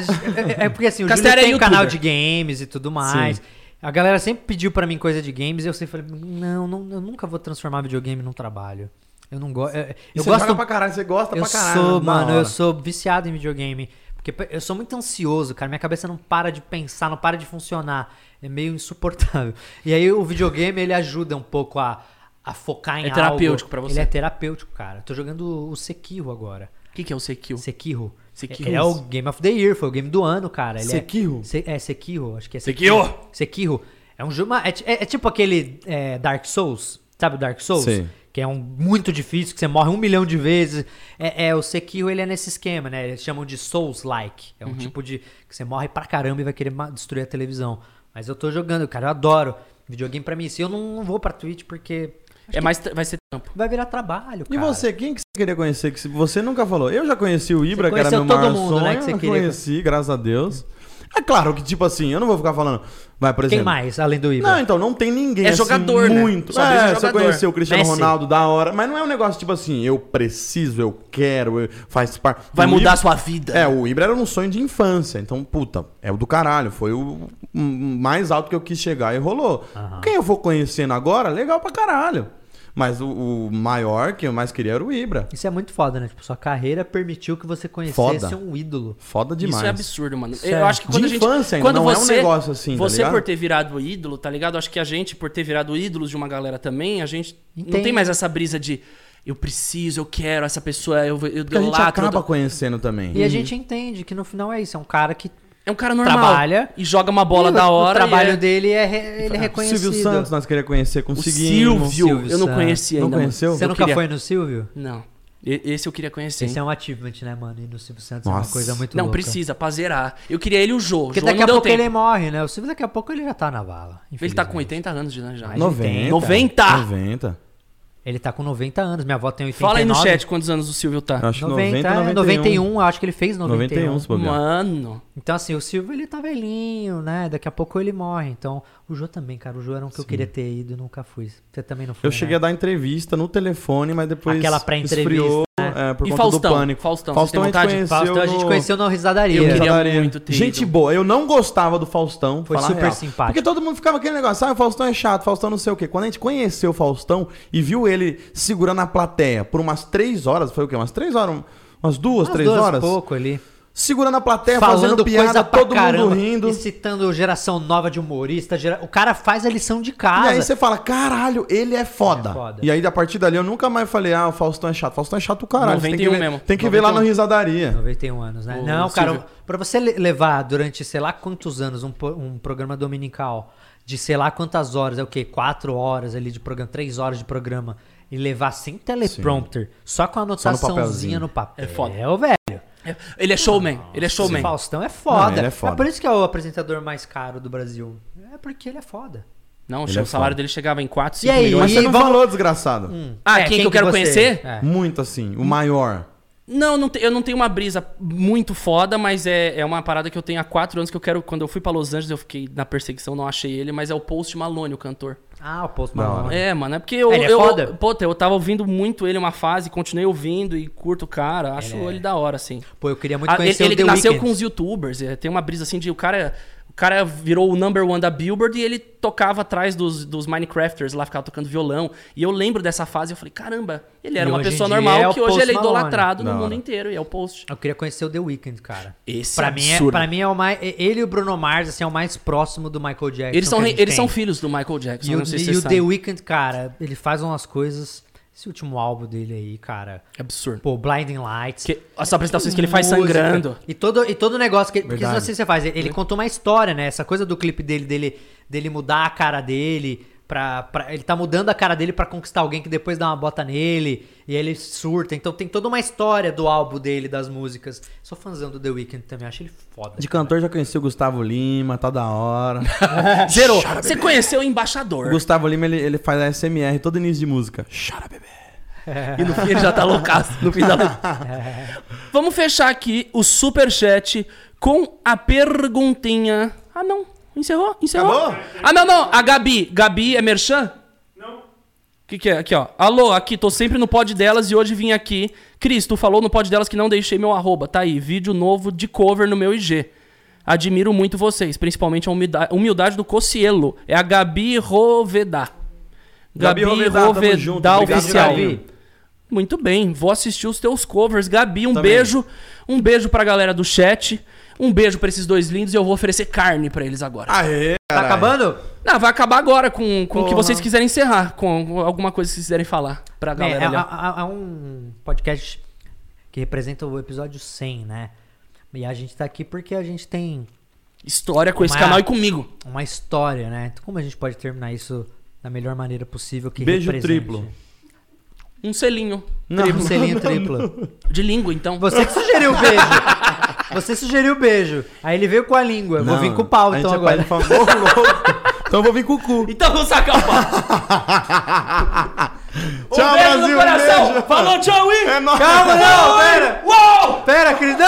é, é porque assim, o Júlio é tem um canal de games e tudo mais. A galera sempre pediu pra mim coisa de games e eu sempre falei, não, não, eu nunca vou transformar videogame num trabalho. Eu não gosto. Eu, E eu você gosto. joga pra caralho, você gosta eu pra caralho. sou, da mano, hora. eu sou viciado em videogame. Porque eu sou muito ansioso, cara. Minha cabeça não para de pensar, não para de funcionar. É meio insuportável. E aí o videogame, ele ajuda um pouco a, a focar em É algo. terapêutico pra você. Ele é terapêutico, cara. Tô jogando o Sekiro agora. O que, que é o Sekiro? Sekiro. Sekiro. Ele é o Game of the Year, foi o game do ano, cara. Ele Sekiro? É, Se- é Sekiro, acho que é Sekiro! Sekiro. É um jogo. É, é- é tipo aquele é, Dark Souls. Sabe o Dark Souls? Sim. Que é um muito difícil, que você morre um milhão de vezes. É, é, o Sekiro, ele é nesse esquema, né? Eles chamam de Souls-like. É um Uhum. tipo de. que você morre pra caramba e vai querer destruir a televisão. Mas eu tô jogando, cara, eu adoro. Videogame pra mim, se eu não, não vou pra Twitch porque. É mais, vai ser trampo. Vai virar trabalho, E cara. você, quem que você queria conhecer? Que você nunca falou. Eu já conheci o Ibra, Você que era meu maior mundo, sonho. né, que você eu queria- conheci, graças a Deus. É claro que, tipo assim, eu não vou ficar falando. Vai, por Quem exemplo. mais, além do Ibra? Não, então, não tem ninguém É assim, jogador, né? muito. Só vejo é, você jogador. conheceu o Cristiano Messi. Ronaldo da hora, mas não é um negócio tipo assim, eu preciso, eu quero, eu- faz parte. Vai O mudar Ibra- a sua vida. É, o Ibra era um sonho de infância, então, puta, é o do caralho, foi o o mais alto que eu quis chegar e rolou. Quem eu for conhecendo agora, legal pra caralho. Mas o, o maior que eu mais queria era o Ibra. Isso é muito foda, né? Tipo, sua carreira permitiu que você conhecesse Foda. um ídolo. Foda demais. Isso é absurdo, mano. Isso eu é- acho que quando De a gente. infância ainda, quando não é um você, negócio assim, tá Você ligado? por ter virado ídolo, tá ligado? Acho que a gente, por ter virado ídolos de uma galera também, a gente não Entende. tem mais essa brisa de eu preciso, eu quero, essa pessoa, eu, eu Porque a gente acaba eu- conhecendo também. E a gente entende que no final é isso. É um cara que É um cara normal. Trabalha. E joga uma bola E o- da hora. O trabalho e é... dele é, re- ele é reconhecido. Silvio Santos nós queríamos conhecer, O conseguimos. Silvio, Silvio eu não Santos. conheci Não ainda. mano. conheceu? Você Eu nunca queria- foi no Silvio? Não. Esse eu queria conhecer. Esse é um achievement, né, mano? E no Silvio Santos é uma Nossa. coisa muito Não, louca. precisa, pra zerar. Eu queria ele e o Jô. Porque Jô daqui não a deu pouco tempo. ele morre, né? O Silvio daqui a pouco ele já tá na vala. Ele tá com infelizmente. 80 anos de já. Mais 90. 90? 90. Ele tá com 90 anos. Minha avó tem 89. Fala aí no chat quantos anos o Silvio tá. Eu acho que 90, 90, é, 91. 91, eu acho que ele fez 91. 91, se bobear. Mano. Então, assim, o Silvio, ele tá velhinho, né? Daqui a pouco ele morre. Então, o Jô também, cara. O Jô era um que eu queria ter ido e nunca fui. Você também não foi, Eu cheguei né? a dar entrevista no telefone, mas depois Aquela pré-entrevista, né? é, por E conta Faustão? do pânico. Faustão, Faustão a você gente tem vontade? conheceu Faustão a gente conheceu na risadaria. Eu queria Risadaria. muito ter Gente ido. boa. Eu não gostava do Faustão. Foi super real. simpático. Porque todo mundo ficava aquele negócio, ah, o Faustão é chato, Faustão não sei o quê. Quando a gente conheceu o Faustão e viu ele segurando a plateia por umas três horas, foi o quê? Umas três horas? Umas duas, Umas três duas e horas? pouco ali. Segurando a plateia, falando fazendo piada, todo caramba, mundo rindo. e citando geração nova de humorista. gera- O cara faz a lição de E casa. aí você fala, caralho, ele é foda. É foda. E aí, a partir dali, eu nunca mais falei, ah, o Faustão é chato. Faustão é chato o caralho. Você tem que 91 ver, mesmo. Tem que ver lá no 91. Risadaria. 91 anos, né? Ô, não, cara, Silvio. pra você le- levar durante sei lá quantos anos um, um programa dominical de sei lá quantas horas, é o quê? Quatro horas ali de programa, três horas de programa, e levar sem teleprompter, só com a anotaçãozinha papelzinho. no papel. É foda. É o velho. Ele é showman. Ele é showman. Faustão é foda. Não, ele é foda. por isso que é o apresentador mais caro do Brasil. É porque ele é foda. Não, Ele o é salário foda. dele chegava em 4, E 5 aí, milhões. Mas você não vamos- falou, desgraçado. Ah, É, quem, que eu quero você- conhecer? É. Muito assim, o maior. Não, não te- eu não tenho uma brisa muito foda, mas é, é uma parada que eu tenho há quatro anos que eu quero. Quando eu fui pra Los Angeles, eu fiquei na perseguição, não achei ele, mas é o Post Malone, o cantor. Ah, o Post Malone. É, mano, é porque eu. Ele é eu, foda? Puta, eu tava ouvindo muito ele uma fase, continuei ouvindo e curto o cara. Acho Ele ele, é- da hora, assim. Pô, eu queria muito Ah, conhecer ele o The ele nasceu Weeknd. com os youtubers. é, tem uma brisa assim de o cara. O cara virou o number one da Billboard e ele tocava atrás dos, dos Minecrafters lá, ficava tocando violão. E eu lembro dessa fase eu falei, caramba, ele era E uma pessoa normal é que hoje ele é Malone. idolatrado no mundo inteiro. E é o Post. Eu queria conhecer o The Weeknd, cara. Esse pra é mim é, absurdo. pra mim é o mais. Ele e o Bruno Mars, assim, é o mais próximo do Michael Jackson. Eles são, eles tem. são filhos do Michael Jackson, E o, não sei se e você o sabe. The Weeknd, cara, ele faz umas coisas. Esse último álbum dele aí, cara. É absurdo. Pô, Blinding Lights. Que, as apresentações que ele faz música, sangrando. E todo, e todo negócio que. Porque Verdade. sei se você faz. Ele, ele contou uma história, né? Essa coisa do clipe dele, dele, dele mudar a cara dele. Pra, pra, ele tá mudando a cara dele pra conquistar alguém que depois dá uma bota nele. E aí ele surta. Então tem toda uma história do álbum dele, das músicas. Sou fãzão do The Weeknd também. Acho ele foda. De cara. cantor já conheci o Gustavo Lima, tá da hora. Zerou. Você conheceu o embaixador. o Gustavo Lima, ele, ele faz ASMR todo início de música. Chora, bebê. E no fim ele já tá loucaço. No fim da Vamos fechar aqui o superchat com a perguntinha. Ah, não. Encerrou? Encerrou? Acabou? Ah, não, não. A Gabi. Gabi é merchan? Não. O que, que é? Aqui, ó. Alô, aqui, tô sempre no pod delas e hoje vim aqui. Cris, tu falou no pod delas que não deixei meu arroba. Tá aí, vídeo novo de cover no meu IG. Admiro muito vocês, principalmente a humilda- humildade do Cocielo. É a Gabi Rovedá. Gabi Gabi Rovedá, tamo Rovedá, junto. Obrigado, oficial. Gabi. Muito bem, vou assistir os teus covers. Gabi, um Também. beijo. Um beijo pra galera do chat. Um beijo pra esses dois lindos e eu vou oferecer carne pra eles agora. Aê, Tá acabando? Não, vai acabar agora com, com o que vocês quiserem encerrar. Com alguma coisa que vocês quiserem falar pra É, galera é, é- é um podcast que representa o episódio 100, né? E a gente tá aqui porque a gente tem História com esse Uma- canal e comigo. Uma história, né? Como a gente pode terminar isso da melhor maneira possível que Beijo represente? triplo. Um selinho. Um selinho triplo. De língua, então. Você que sugeriu o beijo. Você sugeriu o beijo. Aí ele veio com a língua. Eu vou Não, vir com o pau então é agora. louco. Então eu vou vir com o cu. Então vamos sacar o pau. Um Tchau, beijo no Brasil, coração. beijo. Falou, tchau, Wii. É nóis. Calma, não, pera. Uou! Pera, querida.